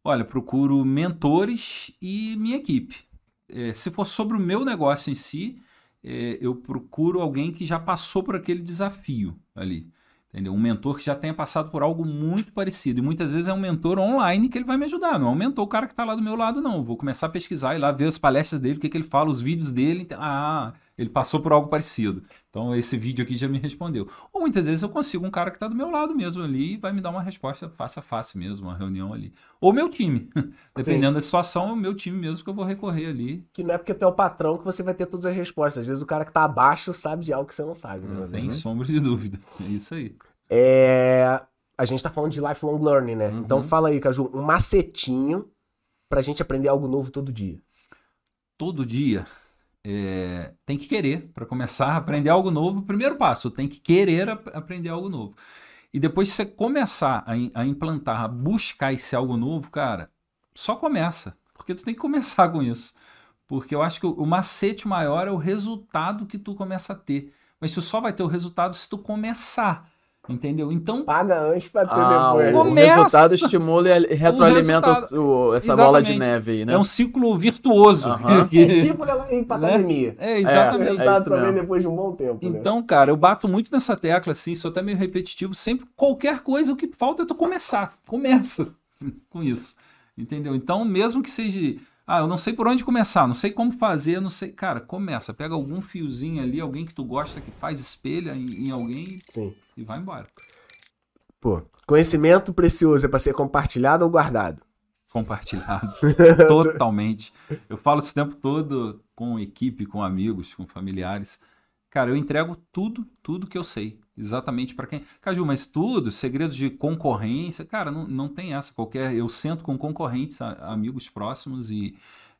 Olha, procuro mentores e minha equipe. É, se for sobre o meu negócio em si, é, eu procuro alguém que já passou por aquele desafio ali. Entendeu? Um mentor que já tenha passado por algo muito parecido. E muitas vezes é um mentor online que ele vai me ajudar. Não é um mentor, o cara que está lá do meu lado, não. Vou começar a pesquisar e lá ver as palestras dele, o que, que ele fala, os vídeos dele. Ah, ele passou por algo parecido. Então esse vídeo aqui já me respondeu. Ou muitas vezes eu consigo um cara que está do meu lado mesmo ali e vai me dar uma resposta face a face mesmo, uma reunião ali. Ou meu time. Dependendo da situação, é o meu time mesmo que eu vou recorrer ali. Que não é porque tu é o patrão que você vai ter todas as respostas, às vezes o cara que tá abaixo sabe de algo que você não sabe. né? Sem sombra de dúvida. É isso aí. É, a gente tá falando de lifelong learning, né? Uhum. Então fala aí, Caju, um macetinho pra gente aprender algo novo todo dia. todo dia é, tem que querer para começar a aprender algo novo. Primeiro passo, tem que querer ap- aprender algo novo. E depois você começar a, a implantar, a buscar esse algo novo, cara, só começa. Porque tu tem que começar com isso. Porque eu acho que o, o macete maior é o resultado que tu começa a ter. Mas tu só vai ter o resultado se tu começar. Entendeu? Então, Paga antes pra ter Ah, depois. o Começa. resultado estimula e retroalimenta resultado- o- essa bola de Exatamente. neve aí, né? é um ciclo virtuoso. Aham. que- É tipo ela ir pra Né? academia. é, O exatamente. resultado isso só vem mesmo. depois de um bom tempo, né? Então, cara, eu bato muito nessa tecla, assim, sou até meio repetitivo. Sempre, qualquer coisa, o que falta é tu começar. Começa com isso. Entendeu? Então, mesmo que seja. Ah, eu não sei por onde começar, não sei como fazer, não sei. Cara, começa. Pega algum fiozinho ali, alguém que tu gosta, que faz espelha em, em alguém Sim. e vai embora. Pô, conhecimento precioso é pra ser compartilhado ou guardado? Compartilhado. Totalmente. Eu falo isso o tempo todo com equipe, com amigos, com familiares. Cara, eu entrego tudo, tudo que eu sei. Exatamente para quem. Caju, mas tudo, segredos de concorrência, cara, não, não tem essa. Qualquer. Eu sento com concorrentes, amigos próximos e,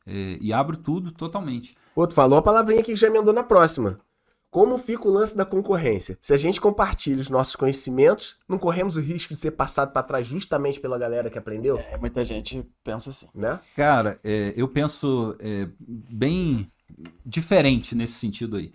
é, e abro tudo totalmente. Pô, tu falou a palavrinha aqui que já emendou na próxima. Como fica o lance da concorrência? Se a gente compartilha os nossos conhecimentos, não corremos o risco de ser passado para trás justamente pela galera que aprendeu, É, muita gente pensa assim. né? Cara, é, eu penso é, bem diferente nesse sentido aí.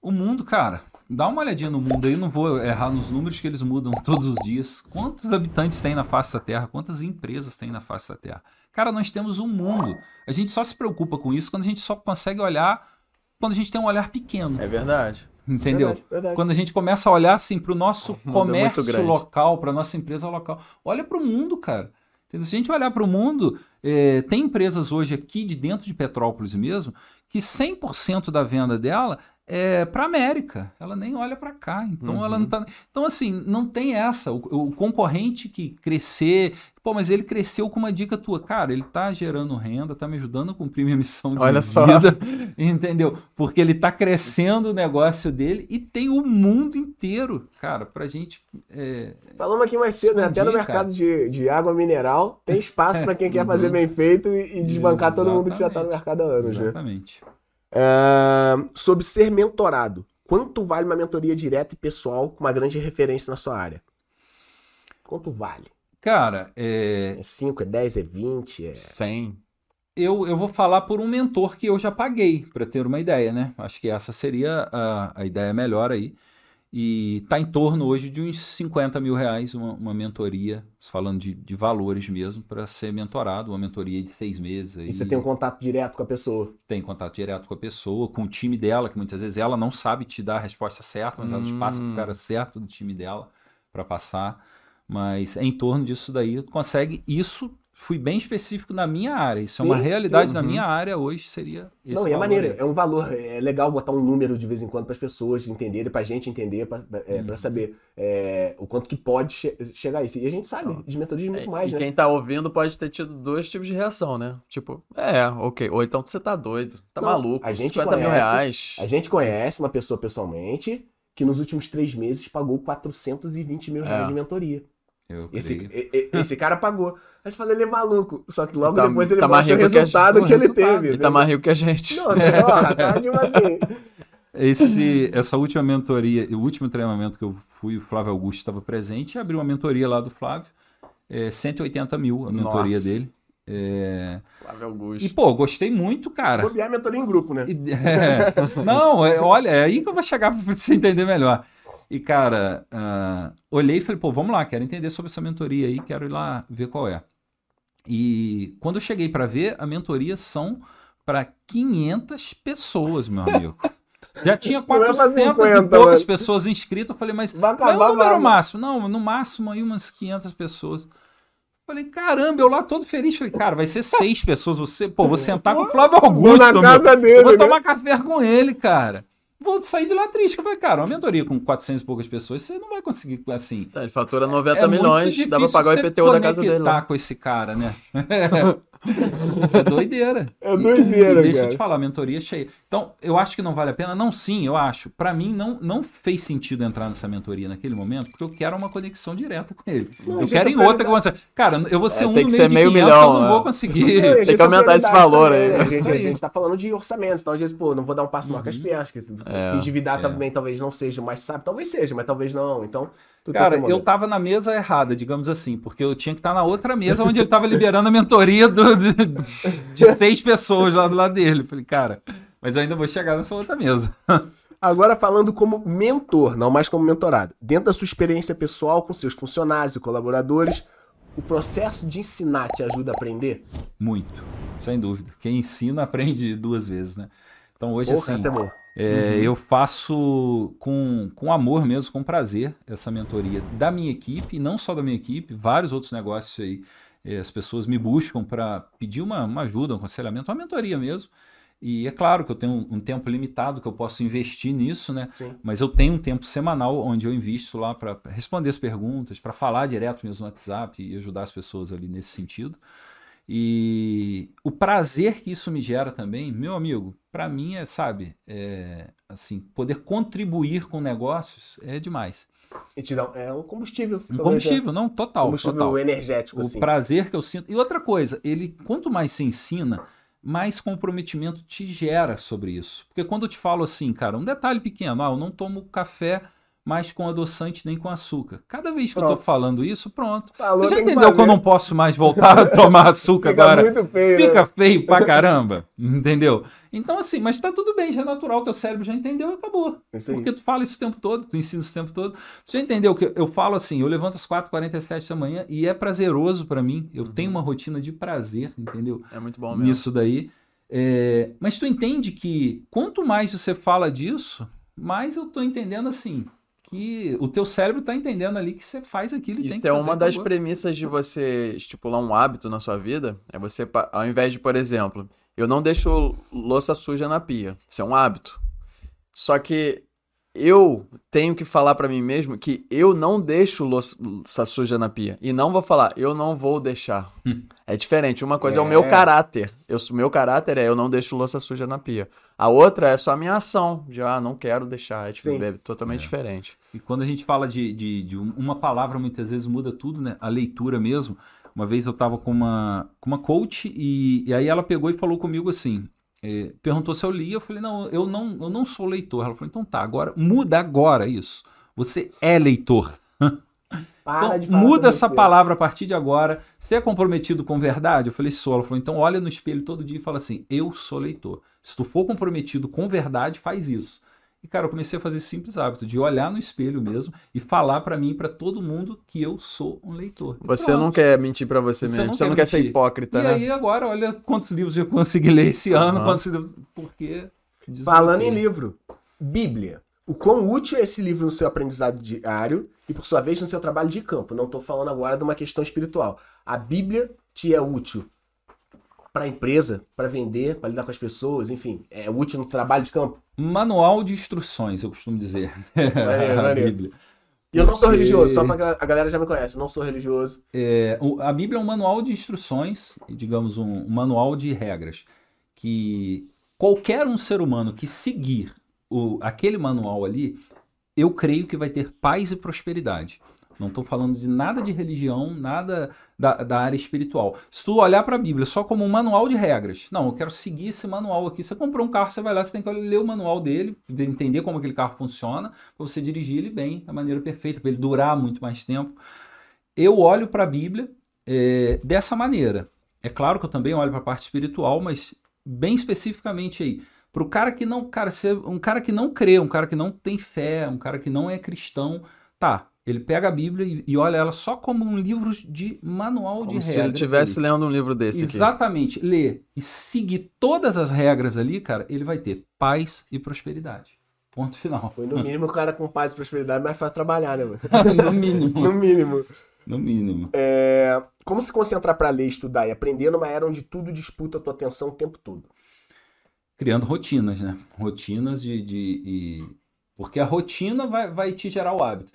O mundo, cara, dá uma olhadinha no mundo aí, não vou errar nos números que eles mudam todos os dias. Quantos habitantes tem na face da Terra? Quantas empresas tem na face da Terra? Cara, nós temos um mundo. A gente só se preocupa com isso quando a gente só consegue olhar quando a gente tem um olhar pequeno. É verdade. Entendeu? Verdade, verdade. Quando a gente começa a olhar assim para o nosso é comércio local, para nossa empresa local, olha para o mundo, cara. Entendeu? Se a gente olhar para o mundo, eh, tem empresas hoje aqui de dentro de Petrópolis mesmo que 100% da venda dela é para América. Ela nem olha para cá. Então ela não tá. Então assim, não tem essa. O, o concorrente que crescer, pô, mas ele cresceu com uma dica tua, cara. Ele tá gerando renda, tá me ajudando a cumprir minha missão de Olha só. vida, entendeu? Porque ele tá crescendo o negócio dele e tem o mundo inteiro, cara. Pra gente é, Falamos aqui mais cedo, né? Até no mercado de, de água mineral tem espaço para quem quer fazer bem feito e, e desbancar todo mundo que já tá no mercado há anos, né? Exatamente. É, sobre ser mentorado. Quanto vale uma mentoria direta e pessoal com uma grande referência na sua área? Quanto vale? Cara, é, É 5, é 10, é 20? É... 100. eu, eu vou falar por um mentor que eu já paguei, para ter uma ideia, né? Acho que essa seria a, a ideia melhor aí. E tá em torno hoje de uns 50 mil reais uma, uma mentoria, falando de, de valores mesmo, para ser mentorado, uma mentoria de seis meses. Aí, E você tem um contato direto com a pessoa. tem contato direto com a pessoa, com o time dela, que muitas vezes ela não sabe te dar a resposta certa, mas ela te passa pro Hum. cara certo do time dela para passar. Mas é em torno disso daí, tu consegue isso. Fui bem específico na minha área. Isso Sim, é uma realidade sim, na uhum. minha área hoje, seria esse não, e é maneiro, aí. é um valor. É legal botar um número de vez em quando para as pessoas entenderem, pra gente entender, pra, é, Uhum. pra saber é, o quanto que pode che- chegar a isso. E a gente sabe de mentorias muito mais, e né? quem tá ouvindo pode ter tido dois tipos de reação, né? Tipo, é, ok. Ou então você tá doido, tá Não, maluco. a gente 50 mil conhece, reais. A gente conhece uma pessoa pessoalmente que nos últimos três meses pagou 420 mil reais É. de mentoria. Eu Esse, creio. e- e- esse cara pagou. Aí você fala, ele é maluco. Só que logo Tá- depois ele tá mostra o rico que resultado gente. que, ele resultado. teve. Ele tá mais rico que a gente. Não, não, tá tipo assim. Esse, essa última mentoria, o último treinamento que eu fui, o Flávio Augusto estava presente, e abriu uma mentoria lá do Flávio, é, 180 mil a mentoria Nossa. dele. É, Flávio Augusto. e, pô, gostei muito, cara. Bobear mentoria em grupo, né? E- é, não, é, olha, é aí que eu vou chegar para você entender melhor. E, cara, ah, olhei e falei, pô, vamos lá, quero entender sobre essa mentoria aí, quero ir lá ver qual é. E quando eu cheguei para ver, a mentoria são para 500 pessoas, meu amigo. Já tinha Não é pra 400 e 50, poucas mano. pessoas inscritas. Eu falei, mas Vai qual é acabar, o número vai. máximo? Não, no máximo aí umas 500 pessoas. Falei, caramba, eu lá todo feliz. Falei, cara, vai ser seis pessoas. Você, pô, vou sentar com o Flávio Vou Augusto. na meu. casa dele, Vou né? tomar café com ele, cara. Vou sair de lá triste. Eu falei, cara, uma mentoria com 400 e poucas pessoas, você não vai conseguir, assim. Tá, ele fatura 90 é milhões, dá pra pagar o IPTU da casa dele lá. com esse cara, né? é doideira. É doideira, E deixa eu cara. te falar, a mentoria é cheia. Então, eu acho que não vale a pena? Não, sim, eu acho. Pra mim, não, não fez sentido entrar nessa mentoria naquele momento, porque eu quero uma conexão direta com ele. Não, eu gente, quero a em outra que eu. Cara, eu vou ser É, um tem que meio ser meio 500, milhão, eu não né? vou Não, conseguir. e, gente, que essa aumentar esse valor também, aí. né? A Isso gente, a gente tá falando de orçamento, então às vezes, pô, não vou dar um passo maior que as pernas. que Se É, endividar é. também talvez não seja o mais sábio, talvez seja, mas talvez não. Então, tu Cara, eu momento. tava na mesa errada, digamos assim, porque eu tinha que estar na outra mesa onde ele tava liberando a mentoria do- de, de seis pessoas lá do lado dele. Falei, cara, mas eu ainda vou chegar nessa outra mesa. Agora falando como mentor, não mais como mentorado. Dentro da sua experiência pessoal com seus funcionários e colaboradores, o processo de ensinar te ajuda a aprender? Muito, sem dúvida. Quem ensina aprende duas vezes, né? Então hoje, Porra, assim, é. É, Eu faço com, com amor mesmo, com prazer, essa mentoria da minha equipe, não só da minha equipe, vários outros negócios aí. É, as pessoas me buscam para pedir uma, uma ajuda, um aconselhamento, uma mentoria mesmo. E é claro que eu tenho um, um tempo limitado que eu posso investir nisso, né? Sim. Mas eu tenho um tempo semanal onde eu invisto lá para responder as perguntas, para falar direto mesmo no WhatsApp e ajudar as pessoas ali nesse sentido. E o prazer que isso me gera também, meu amigo, para mim é, sabe, é, assim, poder contribuir com negócios é demais. E te dá um, é um combustível. Um combustível, não, total, combustível total. energético, O assim. prazer que eu sinto. E outra coisa, ele, quanto mais se ensina, mais comprometimento te gera sobre isso. Porque quando eu te falo assim, cara, um detalhe pequeno, ah, eu não tomo café mais com adoçante nem com açúcar. Cada vez que eu tô Pronto. falando isso, pronto. Falou, Você já tem que entendeu que, eu não posso mais voltar a tomar açúcar Fica agora? muito feio, né? Fica feio pra caramba, entendeu? Então assim, mas tá tudo bem, já é natural, teu cérebro já entendeu e acabou. Aí. Porque tu fala isso o tempo todo, tu ensina isso o tempo todo. Tu já entendeu que eu falo assim, eu levanto às 4h47 da manhã e é prazeroso pra mim. Eu tenho uma rotina de prazer, entendeu? É muito bom mesmo. Nisso daí. É, mas tu entende que quanto mais você fala disso, mais eu tô entendendo assim, que o teu cérebro tá entendendo ali que você faz aquilo e tem Isso que é fazer, uma das premissas de você estipular um hábito na sua vida. É você, ao invés de, por exemplo, eu não deixo louça suja na pia. Isso é um hábito. Só que eu tenho que falar pra mim mesmo que eu não deixo louça suja na pia. E não vou falar, eu não vou deixar. É diferente. Uma coisa é, o meu É. caráter. Eu, o meu caráter é eu não deixo louça suja na pia. A outra é só a minha ação. De, ah, não quero deixar. É, tipo, é totalmente diferente. E quando a gente fala de, de, de um- uma palavra, muitas vezes muda tudo, né? A leitura mesmo. Uma vez eu tava com uma, com uma coach e, e aí ela pegou e falou comigo assim. eh, perguntou se eu lia, eu falei, não, eu não, eu não sou leitor. Ela falou, então tá, agora muda agora isso. Você é leitor. Para Então, de falar muda essa você. palavra a partir de agora. Você é comprometido com verdade? Eu falei, sou. Ela falou, então olha no espelho todo dia e fala assim: eu sou leitor. Se tu for comprometido com verdade, faz isso. E, cara, eu comecei a fazer esse simples hábito de olhar no espelho mesmo e falar pra mim, e pra todo mundo, que eu sou um leitor. E Você pronto. não quer mentir pra você, Você mesmo. não você quer não quer ser mentir. hipócrita, E né? aí, agora, olha quantos livros eu consegui ler esse ano, Aham. quantos livros. Porque. Falando em livro, Bíblia. O quão útil é esse livro no seu aprendizado diário e, por sua vez, no seu trabalho de campo? Não estou falando agora de uma questão espiritual. A Bíblia te é útil para a empresa, para vender, para lidar com as pessoas, enfim, é útil no trabalho de campo. Manual de instruções, eu costumo dizer. Maneiro, A. Bíblia. E eu não sou religioso, só para a galera já me conhece, não sou religioso. É, a Bíblia é um manual de instruções, digamos, um, um manual de regras, que qualquer um ser humano que seguir o- aquele manual ali, eu creio que vai ter paz e prosperidade. Não estou falando de nada de religião, nada da, da área espiritual. Se tu olhar para a Bíblia só como um manual de regras, não, eu quero seguir esse manual aqui. Você comprou um carro, você vai lá, você tem que ler o manual dele, entender como aquele carro funciona, para você dirigir ele bem, da maneira perfeita, para ele durar muito mais tempo. Eu olho para a Bíblia é, dessa maneira. É claro que eu também olho para a parte espiritual, mas bem especificamente aí. Para o cara que não, cara, ser um cara que não crê, um cara que não tem fé, um cara que não é cristão, tá? Ele pega a Bíblia e, e olha ela só como um livro de manual de Como se regras. ele estivesse ali. lendo um livro desse aqui. Exatamente, ler e seguir todas as regras ali, cara, ele vai ter paz e prosperidade. Ponto final. Foi no mínimo o cara com paz e prosperidade mais fácil trabalhar, né, mano? no mínimo. No mínimo. No mínimo. É, Como se concentrar para ler, estudar e aprender numa era onde tudo disputa a tua atenção o tempo todo? Criando rotinas, né? Rotinas de. de Porque a rotina vai, vai te gerar o hábito.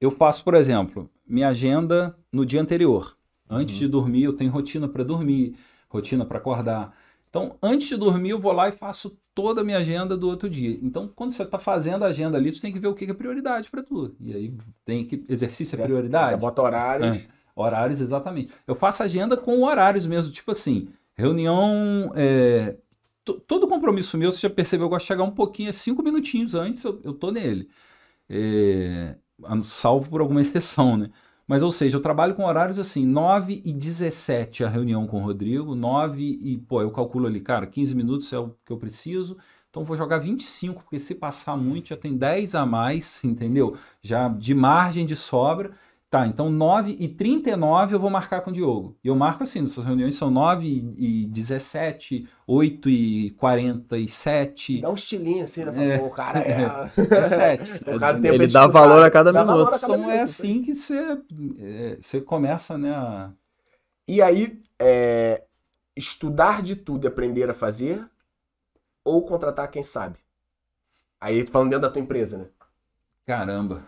Eu faço, por exemplo, minha agenda no dia anterior. Antes de dormir, eu tenho rotina para dormir, rotina para acordar. Então, antes de dormir, eu vou lá e faço toda a minha agenda do outro dia. Então, quando você está fazendo a agenda ali, tu tem que ver o que é prioridade para tu. E aí tem que. Exercício é prioridade? Já bota horários. É, horários, exatamente. Eu faço agenda com horários mesmo, tipo assim, reunião. é, todo compromisso meu, você já percebeu, eu gosto de chegar um pouquinho, é cinco minutinhos antes, eu, eu tô nele. É, salvo por alguma exceção, né? Mas, ou seja, eu trabalho com horários assim, 9 e 17 a reunião com o Rodrigo, 9 e, pô, eu calculo ali, cara, 15 minutos é o que eu preciso, então vou jogar 25, porque se passar muito já tem 10 a mais, entendeu? Já de margem de sobra. Tá, então 9 e 39 eu vou marcar com o Diogo. E eu marco assim, nossas reuniões são 9 e 17, 8 e 47, Dá um estilinho assim, né? É. Pô, o cara é. 17. o cara tem Ele dá valor a cada Dá minuto. valor a cada Então é minuto, assim que você, é, você começa, né, a... E aí, é, estudar de tudo e aprender a fazer ou contratar quem sabe? Aí falando dentro da tua empresa, né? Caramba.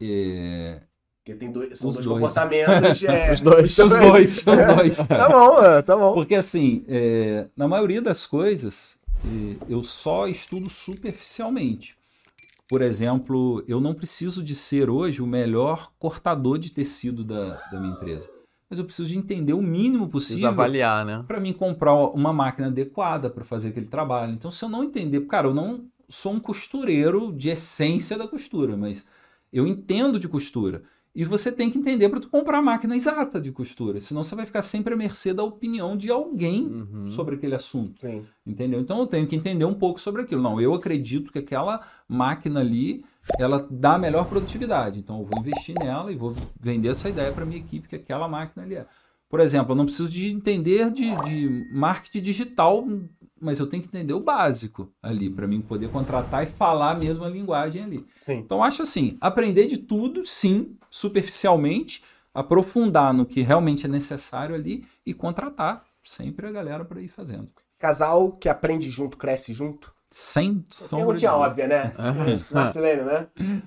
É, Porque tem dois, são Os dois, dois. comportamentos. é, Os dois. Os dois, os dois. Tá bom, é, tá bom. Porque assim, é, na maioria das coisas, é, eu só estudo superficialmente. Por exemplo, eu não preciso de ser hoje o melhor cortador de tecido da, da minha empresa. mas eu preciso de entender o mínimo Precisa possível avaliar, né? para mim comprar uma máquina adequada para fazer aquele trabalho. Então, se eu não entender, cara, eu não sou um costureiro de essência da costura, mas eu entendo de costura. E você tem que entender para tu comprar a máquina exata de costura, senão você vai ficar sempre à mercê da opinião de alguém Uhum. sobre aquele assunto. Sim. Entendeu? Então eu tenho que entender um pouco sobre aquilo. Não, eu acredito que aquela máquina ali, ela dá a melhor produtividade. Então eu vou investir nela e vou vender essa ideia para minha equipe que aquela máquina ali é. Por exemplo, eu não preciso de entender de, de marketing digital, mas eu tenho que entender o básico ali para mim poder contratar e falar a mesma linguagem ali. Sim. Então, eu acho assim, aprender de tudo, sim, superficialmente, aprofundar no que realmente é necessário ali e contratar sempre a galera para ir fazendo. Casal que aprende junto, cresce junto. Sem sombra de óbvia, né? Marcelene, né?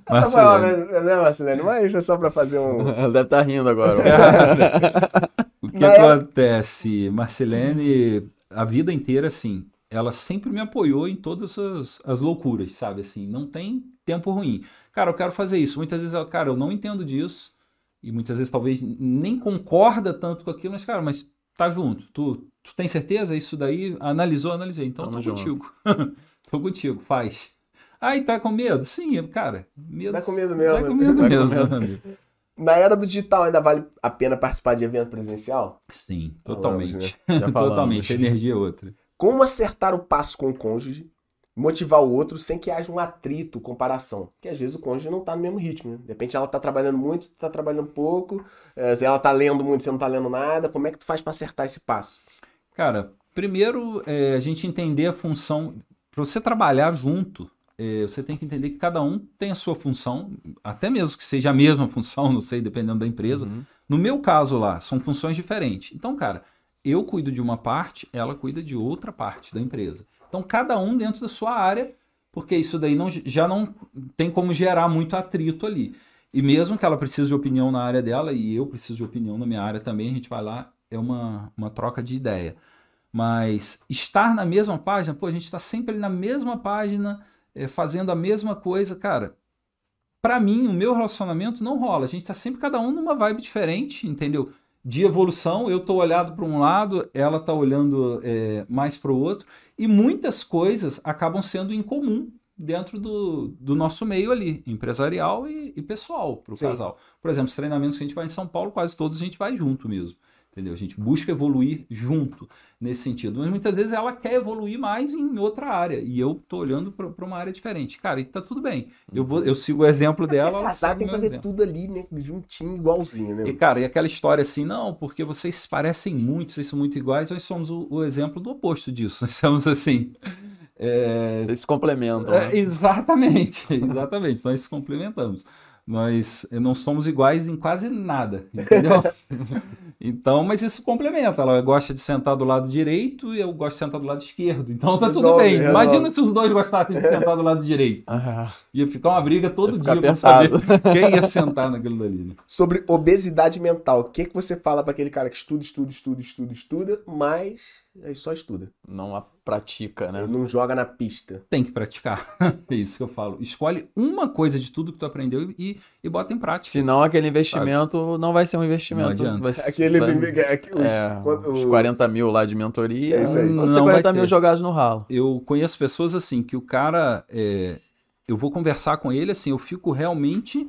Essa foi óbvia, né, Marcelene? Mas é só pra fazer um... Deve estar rindo agora. o que época- acontece? Marcelene, a vida inteira, assim, ela sempre me apoiou em todas as, as loucuras, sabe? Assim, não tem tempo ruim. Cara, eu quero fazer isso. Muitas vezes, ela, cara, eu não entendo disso. E muitas vezes, talvez, nem concorda tanto com aquilo, mas, cara, mas tá junto. Tu, tu tem certeza? Isso daí, analisou, analisei. Então, Tamo tô junto. contigo. tô contigo, faz. Ai, tá com medo? Sim, cara. Medo, Vai com medo mesmo. Vai com medo com mesmo, medo. meu amigo. Na era do digital ainda vale a pena participar de evento presencial? Sim, Falamos, totalmente. Já falamos. totalmente. A energia é outra. Como acertar o passo com o cônjuge, motivar o outro sem que haja um atrito, comparação? Porque às vezes o cônjuge não tá no mesmo ritmo, né? De repente ela tá trabalhando muito, tu tá trabalhando pouco, eh, se ela tá lendo muito, você não tá lendo nada, como é que tu faz pra acertar esse passo? Cara, primeiro é, a gente entender a função. Para você trabalhar junto, você tem que entender que cada um tem a sua função, até mesmo que seja a mesma função, não sei, dependendo da empresa. Uhum. No meu caso lá, são funções diferentes. Então, cara, eu cuido de uma parte, ela cuida de outra parte da empresa. Então, cada um dentro da sua área, porque isso daí não, já não tem como gerar muito atrito ali. E mesmo que ela precise de opinião na área dela e eu preciso de opinião na minha área também, a gente vai lá, é uma, uma troca de ideia. Mas estar na mesma página, pô, a gente está sempre ali na mesma página, eh, fazendo a mesma coisa, cara. Pra mim, o meu relacionamento não rola. A gente tá sempre cada um numa vibe diferente, entendeu? De evolução, eu tô olhado para um lado, ela tá olhando eh, mais para o outro, e muitas coisas acabam sendo em comum dentro do, do nosso meio ali, empresarial e, e pessoal, para o casal. Por exemplo, os treinamentos que a gente vai em São Paulo, quase todos a gente vai junto mesmo. Entendeu? A gente busca evoluir junto nesse sentido. Mas muitas vezes ela quer evoluir mais em outra área. E eu tô olhando para uma área diferente. Cara, e tá tudo bem. Eu, vou, eu sigo o exemplo dela. ela Casar tem que fazer exemplo. tudo ali, né? Juntinho, igualzinho, né? E, cara, e aquela história assim, não, porque vocês se parecem muito, vocês são muito iguais, nós somos o, o exemplo do oposto disso. Nós somos assim. é, Vocês se complementam. é, né? exatamente, exatamente. Nós se complementamos. Nós não somos iguais em quase nada, entendeu? Então, mas isso complementa. Ela gosta de sentar do lado direito e eu gosto de sentar do lado esquerdo. Então tá tudo Resolve, bem. resolve. Imagina se os dois gostassem de sentar do lado direito. Ia ficar uma briga todo dia pra saber quem ia sentar naquilo dali. né? Sobre obesidade mental, o que, que você fala pra aquele cara que estuda, estuda, estuda, estuda, estuda, mas aí só estuda? não a pratica, né? Ele não joga na pista. Tem que praticar. É isso que eu falo. Escolhe uma coisa de tudo que tu aprendeu e, e bota em prática. Senão aquele investimento não vai ser um investimento. Não adianta. vai Aquele vai- do, os, é, quando- os o- 40 mil lá de mentoria. É isso aí. Não vai 40 mil ter. jogados no ralo. eu conheço pessoas assim que o cara é, eu vou conversar com ele assim eu fico realmente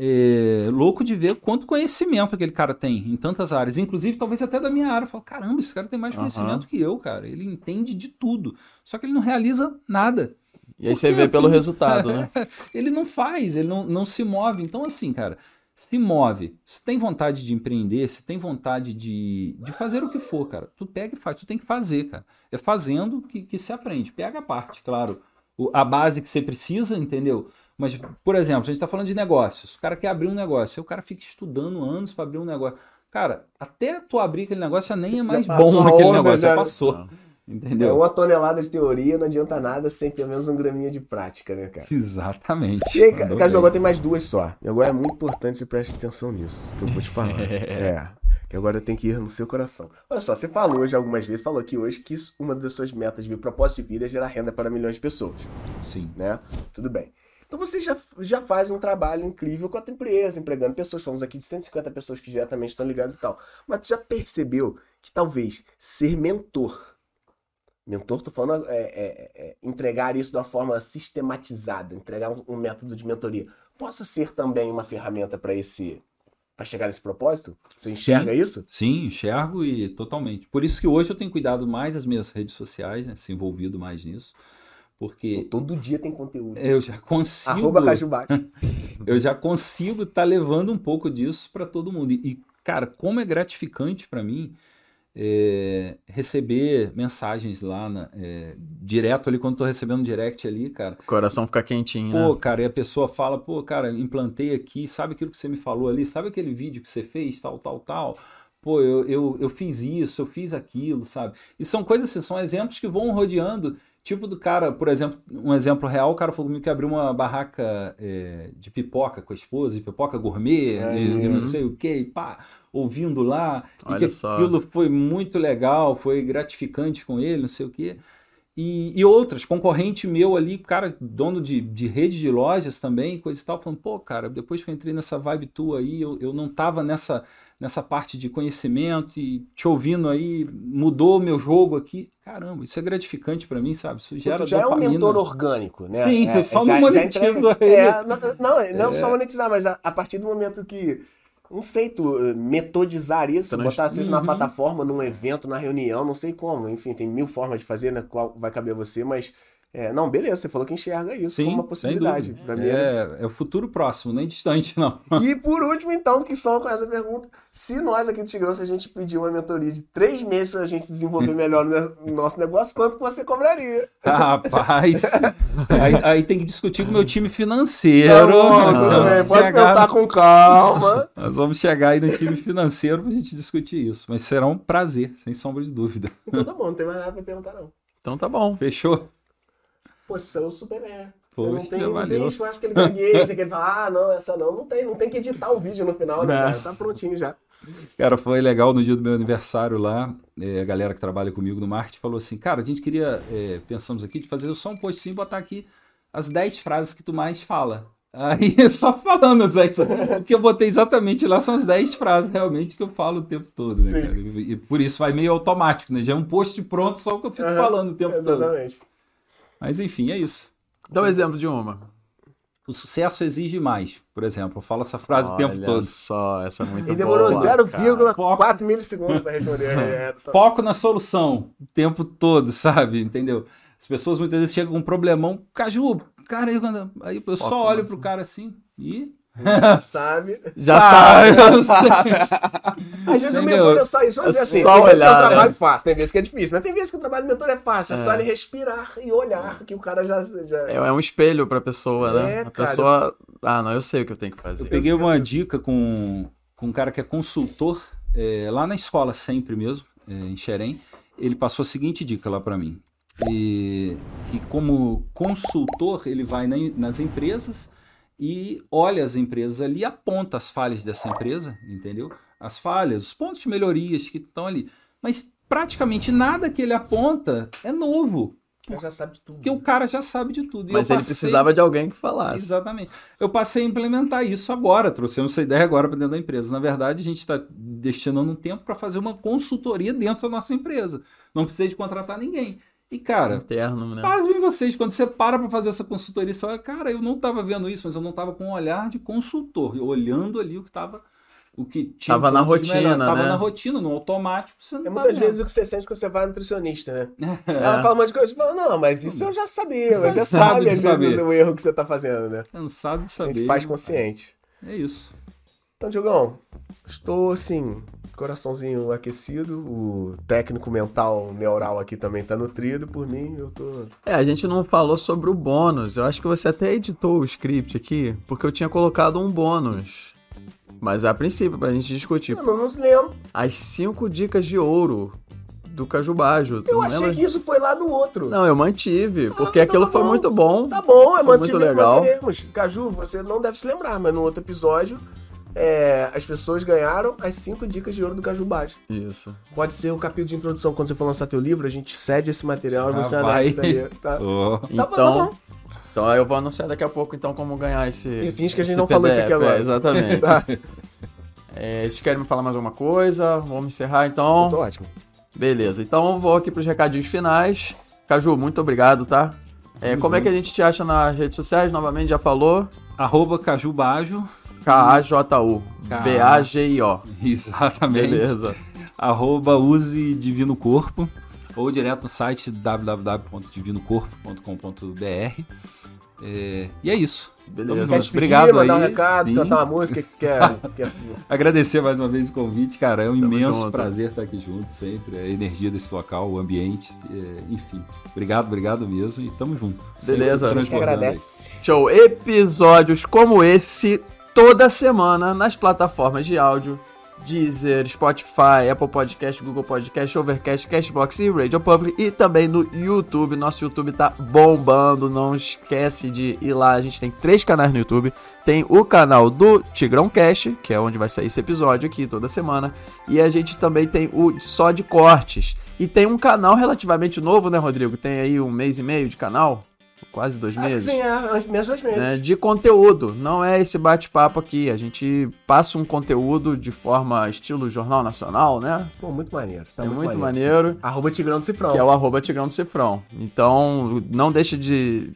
é, louco de ver quanto conhecimento aquele cara tem em tantas áreas inclusive talvez até da minha área eu falo caramba esse cara tem mais conhecimento que eu cara ele entende de tudo só que ele não realiza nada E aí Por você quê? vê pelo resultado, né? ele não faz, ele não, não se move. Então, assim, cara, se move. Se tem vontade de empreender, se tem vontade de, de fazer o que for, cara, tu pega e faz. Tu tem que fazer, cara. É fazendo que, que se aprende. Pega a parte, claro. O- a base que você precisa, entendeu? Mas, por exemplo, a gente está falando de negócios. O cara quer abrir um negócio. Aí o cara fica estudando anos para abrir um negócio. Cara, até tu abrir aquele negócio já nem é mais bom a naquele onda, negócio. Já já- passou. Não. É Entendeu? uma tonelada de teoria, não adianta nada sem pelo menos um graminha de prática, né, cara? Exatamente. E aí, agora tem mais duas só. E agora é muito importante você prestar atenção nisso, que eu vou te falar. é. Que agora tem que ir no seu coração. Olha só, você falou já algumas vezes, falou aqui hoje que uma das suas metas de propósito de vida é gerar renda para milhões de pessoas, Sim. né? Tudo bem. Então você já, já faz um trabalho incrível com a tua empresa, empregando pessoas. Falamos aqui de 150 pessoas que diretamente estão ligadas e tal. Mas tu já percebeu que talvez ser mentor. Mentor, tô falando é, é, é, entregar isso de uma forma sistematizada, entregar um, um método de mentoria, possa ser também uma ferramenta para esse para chegar nesse propósito? Você enxerga Sim. isso? Sim, enxergo e totalmente. Por isso que hoje eu tenho cuidado mais das minhas redes sociais, né? Se envolvido mais nisso. Porque Todo dia tem conteúdo. eu já consigo. Arroba Cajubate. eu já consigo estar levando um pouco disso para todo mundo. E, cara, como é gratificante para mim é, receber mensagens lá, na- é, direto ali, quando tô recebendo um direct ali, cara. O coração fica quentinho, Pô, né? cara, e a pessoa fala, pô, cara, implantei aqui, sabe aquilo que você me falou ali? Sabe aquele vídeo que você fez, tal, tal, tal? Pô, eu, eu, eu fiz isso, eu fiz aquilo, sabe? E são coisas assim, são exemplos que vão rodeando. Tipo do cara, por exemplo, um exemplo real, o cara falou comigo que abriu uma barraca é, de pipoca com a esposa, de pipoca gourmet, e, e não sei o que, pá, ouvindo lá, Olha e que só. aquilo foi muito legal, foi gratificante com ele, não sei o quê. E, e outras, concorrente meu ali, cara, dono de, de rede de lojas também, coisa e tal, falando, pô, cara, depois que eu entrei nessa vibe tua aí, eu, eu não tava nessa, nessa parte de conhecimento e te ouvindo aí, mudou meu jogo aqui. Caramba, isso é gratificante pra mim, sabe? Isso gera Tu já é um dopamina. mentor orgânico, né? Sim, é, eu só já- ele. É, não, não, não só monetizar, mas a, a partir do momento que, não sei, tu metodizar isso, Trans- botar isso na Uhum. plataforma, num evento, na reunião, não sei como. Enfim, tem mil formas de fazer, né? Qual vai caber a você, mas. É, não, beleza, você falou que enxerga isso Sim, como uma possibilidade. Pra mim, é- É, é o futuro próximo, nem distante, não. E por último, então, que só com essa pergunta, se nós aqui do Tigrão, se a gente pedir uma mentoria de três meses pra gente desenvolver melhor o nosso negócio, quanto que você cobraria? Rapaz, aí, aí tem que discutir com o meu time financeiro. Tá tudo vamos bem, pode chegar- pensar com calma. Nós vamos chegar aí no time financeiro pra gente discutir isso. Mas será um prazer, sem sombra de dúvida. Então tá bom, não tem mais nada pra perguntar, não. Então tá bom. Fechou? É o Superman. Você Poxa, não tem, não tem resposta que ele gagueja, que ele fala, ah, não, essa não. Não tem, não tem que editar o vídeo no final, né? Cara? Tá prontinho já. Cara, foi legal no dia do meu aniversário lá. é, a galera que trabalha comigo no marketing falou assim: Cara, a gente queria, é, pensamos aqui, de fazer só um postinho e botar aqui as 10 frases que tu mais fala. Aí, só falando 10. O que eu botei exatamente lá são as 10 frases realmente que eu falo o tempo todo, né? E, por isso vai meio automático, né? Já é um post pronto, só o que eu fico Aham, falando o tempo todo. Exatamente. Mas enfim, é isso. Dá um exemplo de uma. O sucesso exige mais, por exemplo. Eu falo essa frase o tempo Olha todo. só, essa é muito Ele demorou boa, cara. 0,4 milissegundos pra responder. É, tá- Foco na solução o tempo todo, sabe? Entendeu? As pessoas muitas vezes chegam com um problemão. Caju, cara, aí, quando- aí eu só olho pro cara assim e. Sabe? Já Ah, sabe. eu sei. Às vezes o mentor é só isso. Vamos É dizer assim, só tem vezes que é olhar, né? trabalho fácil, tem vezes que é difícil, mas tem vezes que o trabalho do mentor é fácil. É, só É. ele respirar e olhar, que o cara já. já... É, é um espelho pra pessoa, né? É, a cara, pessoa. Ah, não, eu sei o que eu tenho que fazer. Eu peguei sinto uma dica com, com um cara que é consultor, é, lá na escola sempre mesmo, é, em Xerém. Ele passou a seguinte dica lá para mim. E, que como consultor, ele vai na- nas empresas e olha as empresas ali, aponta as falhas dessa empresa, entendeu? As falhas, os pontos de melhorias que estão ali. Mas praticamente nada que ele aponta é novo, Ele já sabe de tudo. porque o cara já sabe de tudo. E Mas eu ele passei- precisava de alguém que falasse. Exatamente. Eu passei a implementar isso agora, trouxemos essa ideia agora para dentro da empresa. Na verdade, a gente está destinando um tempo para fazer uma consultoria dentro da nossa empresa. Não precisei de contratar ninguém. E, cara, Interno, né? pasmem vocês, quando você para para fazer essa consultoria, você olha, cara, eu não estava vendo isso, mas eu não estava com um olhar de consultor, olhando ali o que estava. O que tinha Tava na rotina, Tava né? na rotina, no automático, você não É tá muitas vendo. vezes o que você sente quando você vai ao nutricionista, né? É. Ela fala um monte de coisa e fala, não, mas isso eu já sabia, mas você Cansado sabe às vezes saber. o erro que você tá fazendo, né? Cansado de A saber. gente faz consciente. É isso. Então, Diogão, estou assim, coraçãozinho aquecido, o técnico mental neural aqui também tá nutrido, por mim eu tô. É, a gente não falou sobre o bônus. Eu acho que você até editou o script aqui, porque eu tinha colocado um bônus. Mas a princípio, pra gente discutir. Eu não lembro. As cinco dicas de ouro do Cajubajo. Eu achei lembra? que isso foi lá do outro. Não, eu mantive, porque então aquilo tá foi muito bom. Tá bom, eu Foi mantive, muito legal. manteremos. Caju, você não deve se lembrar, mas no outro episódio, é, as pessoas ganharam as cinco dicas de ouro do Caju Baixo. Isso. Pode ser o capítulo de introdução, quando você for lançar teu livro, a gente cede esse material e Ah, você vai. anexa aí, tá? Ó. Tá bom, tá Então, bom. Então eu vou anunciar daqui a pouco então como ganhar esse. E finge que a gente não falou isso aqui PDF, agora. é, exatamente. Tá. É, vocês querem me falar mais alguma coisa? Vamos encerrar Eu então. Tô ótimo. Beleza, então eu vou aqui pros recadinhos finais. Caju, muito obrigado, tá? É, como é que a gente te acha nas redes sociais? Novamente já falou. Arroba Cajubajo. K-A-J-U. B-A-G-I-O. Exatamente. Beleza. Arroba use Divino Corpo. Ou direto no site www.divinocorpo.com.br. É, e é isso. Beleza. Tamo Quer Obrigado mandar aí. um recado, Sim. cantar uma música que quer. quer... Agradecer mais uma vez o convite, cara. É um imenso junto. prazer estar aqui junto sempre. A energia desse local, o ambiente, é, enfim. Obrigado, obrigado mesmo e tamo junto. Beleza. Sempre A gente que transbordando aí. agradece. Show. Episódios como esse toda semana nas plataformas de áudio. Deezer, Spotify, Apple Podcast, Google Podcast, Overcast, Cashbox e Radio Public e também no YouTube. Nosso YouTube tá bombando, não esquece de ir lá. A gente tem três canais no YouTube. Tem o canal do Tigrão Cast, que é onde vai sair esse episódio aqui toda semana, e a gente também tem o só de cortes. E tem um canal relativamente novo, né, Rodrigo? Tem aí um mês e meio de canal, quase dois Acho meses sim, é. Menos dois meses. né, de conteúdo. Não é esse bate-papo aqui. A gente passa um conteúdo de forma estilo Jornal Nacional, né? Pô, muito maneiro. Tá é muito, muito maneiro. maneiro. Arroba Tigrão do Cifrão. Que é o arroba Tigrão do Cifrão. Então, não deixe de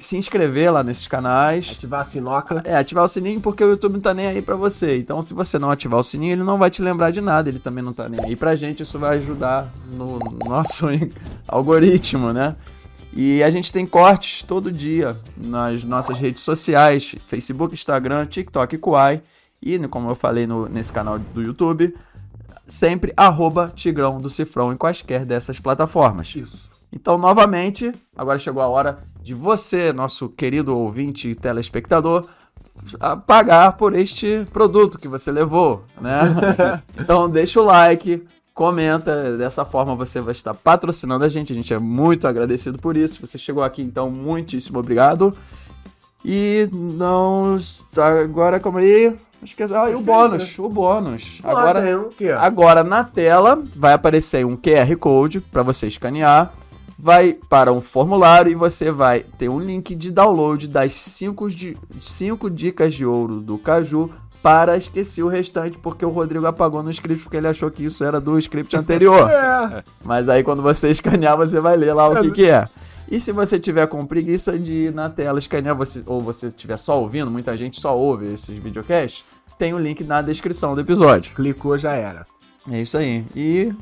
se inscrever lá nesses canais. Ativar a sinoca. É, ativar o sininho porque o YouTube não tá nem aí pra você. Então, se você não ativar o sininho, ele não vai te lembrar de nada. Ele também não tá nem aí pra gente. Isso vai ajudar no nosso algoritmo, né? E a gente tem cortes todo dia nas nossas redes sociais: Facebook, Instagram, TikTok e Kuai. E, como eu falei no- nesse canal do YouTube, sempre arroba Tigrão do Cifrão em quaisquer dessas plataformas. Isso. Então, novamente, agora chegou a hora de você, nosso querido ouvinte e telespectador, a pagar por este produto que você levou, né? então, deixa o like, comenta, dessa forma você vai estar patrocinando a gente, a gente é muito agradecido por isso. Você chegou aqui, então, muitíssimo obrigado. E não. Agora, como aí? Esqueci. Ah, e o é bônus, isso, o bônus. Agora Agora. tem o quê? Agora na tela vai aparecer um QR Code para você escanear, vai para um formulário e você vai ter um link de download das 5 cinco dicas de ouro do Caju para esquecer o restante, porque o Rodrigo apagou no script porque ele achou que isso era do script anterior. É. Mas aí quando você escanear, você vai ler lá o que, que é. E se você tiver com preguiça de ir na tela escanear, você, ou você estiver só ouvindo, muita gente só ouve esses videocasts, tem o link na descrição do episódio. Clicou, já era. É isso aí. E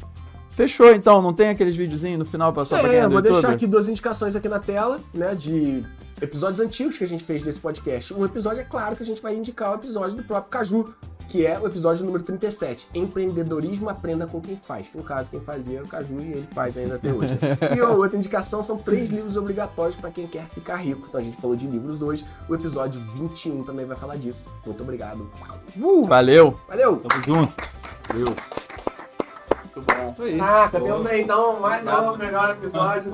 fechou então, não tem aqueles videozinhos no final pra só pra quem É, é vou deixar aqui duas indicações aqui na tela, né, de episódios antigos que a gente fez desse podcast. Um episódio, é claro, que a gente vai indicar o episódio do próprio Caju, que é o episódio número 37, Empreendedorismo Aprenda com Quem Faz. No caso, quem fazia era o Caju e ele faz ainda até hoje. e a outra indicação são três livros obrigatórios para quem quer ficar rico. Então a gente falou de livros hoje, o episódio 21 também vai falar disso. Muito obrigado. Uh, Valeu! valeu! Tamo junto. Muito bom. Ah, temos aí então mais novo, melhor episódio.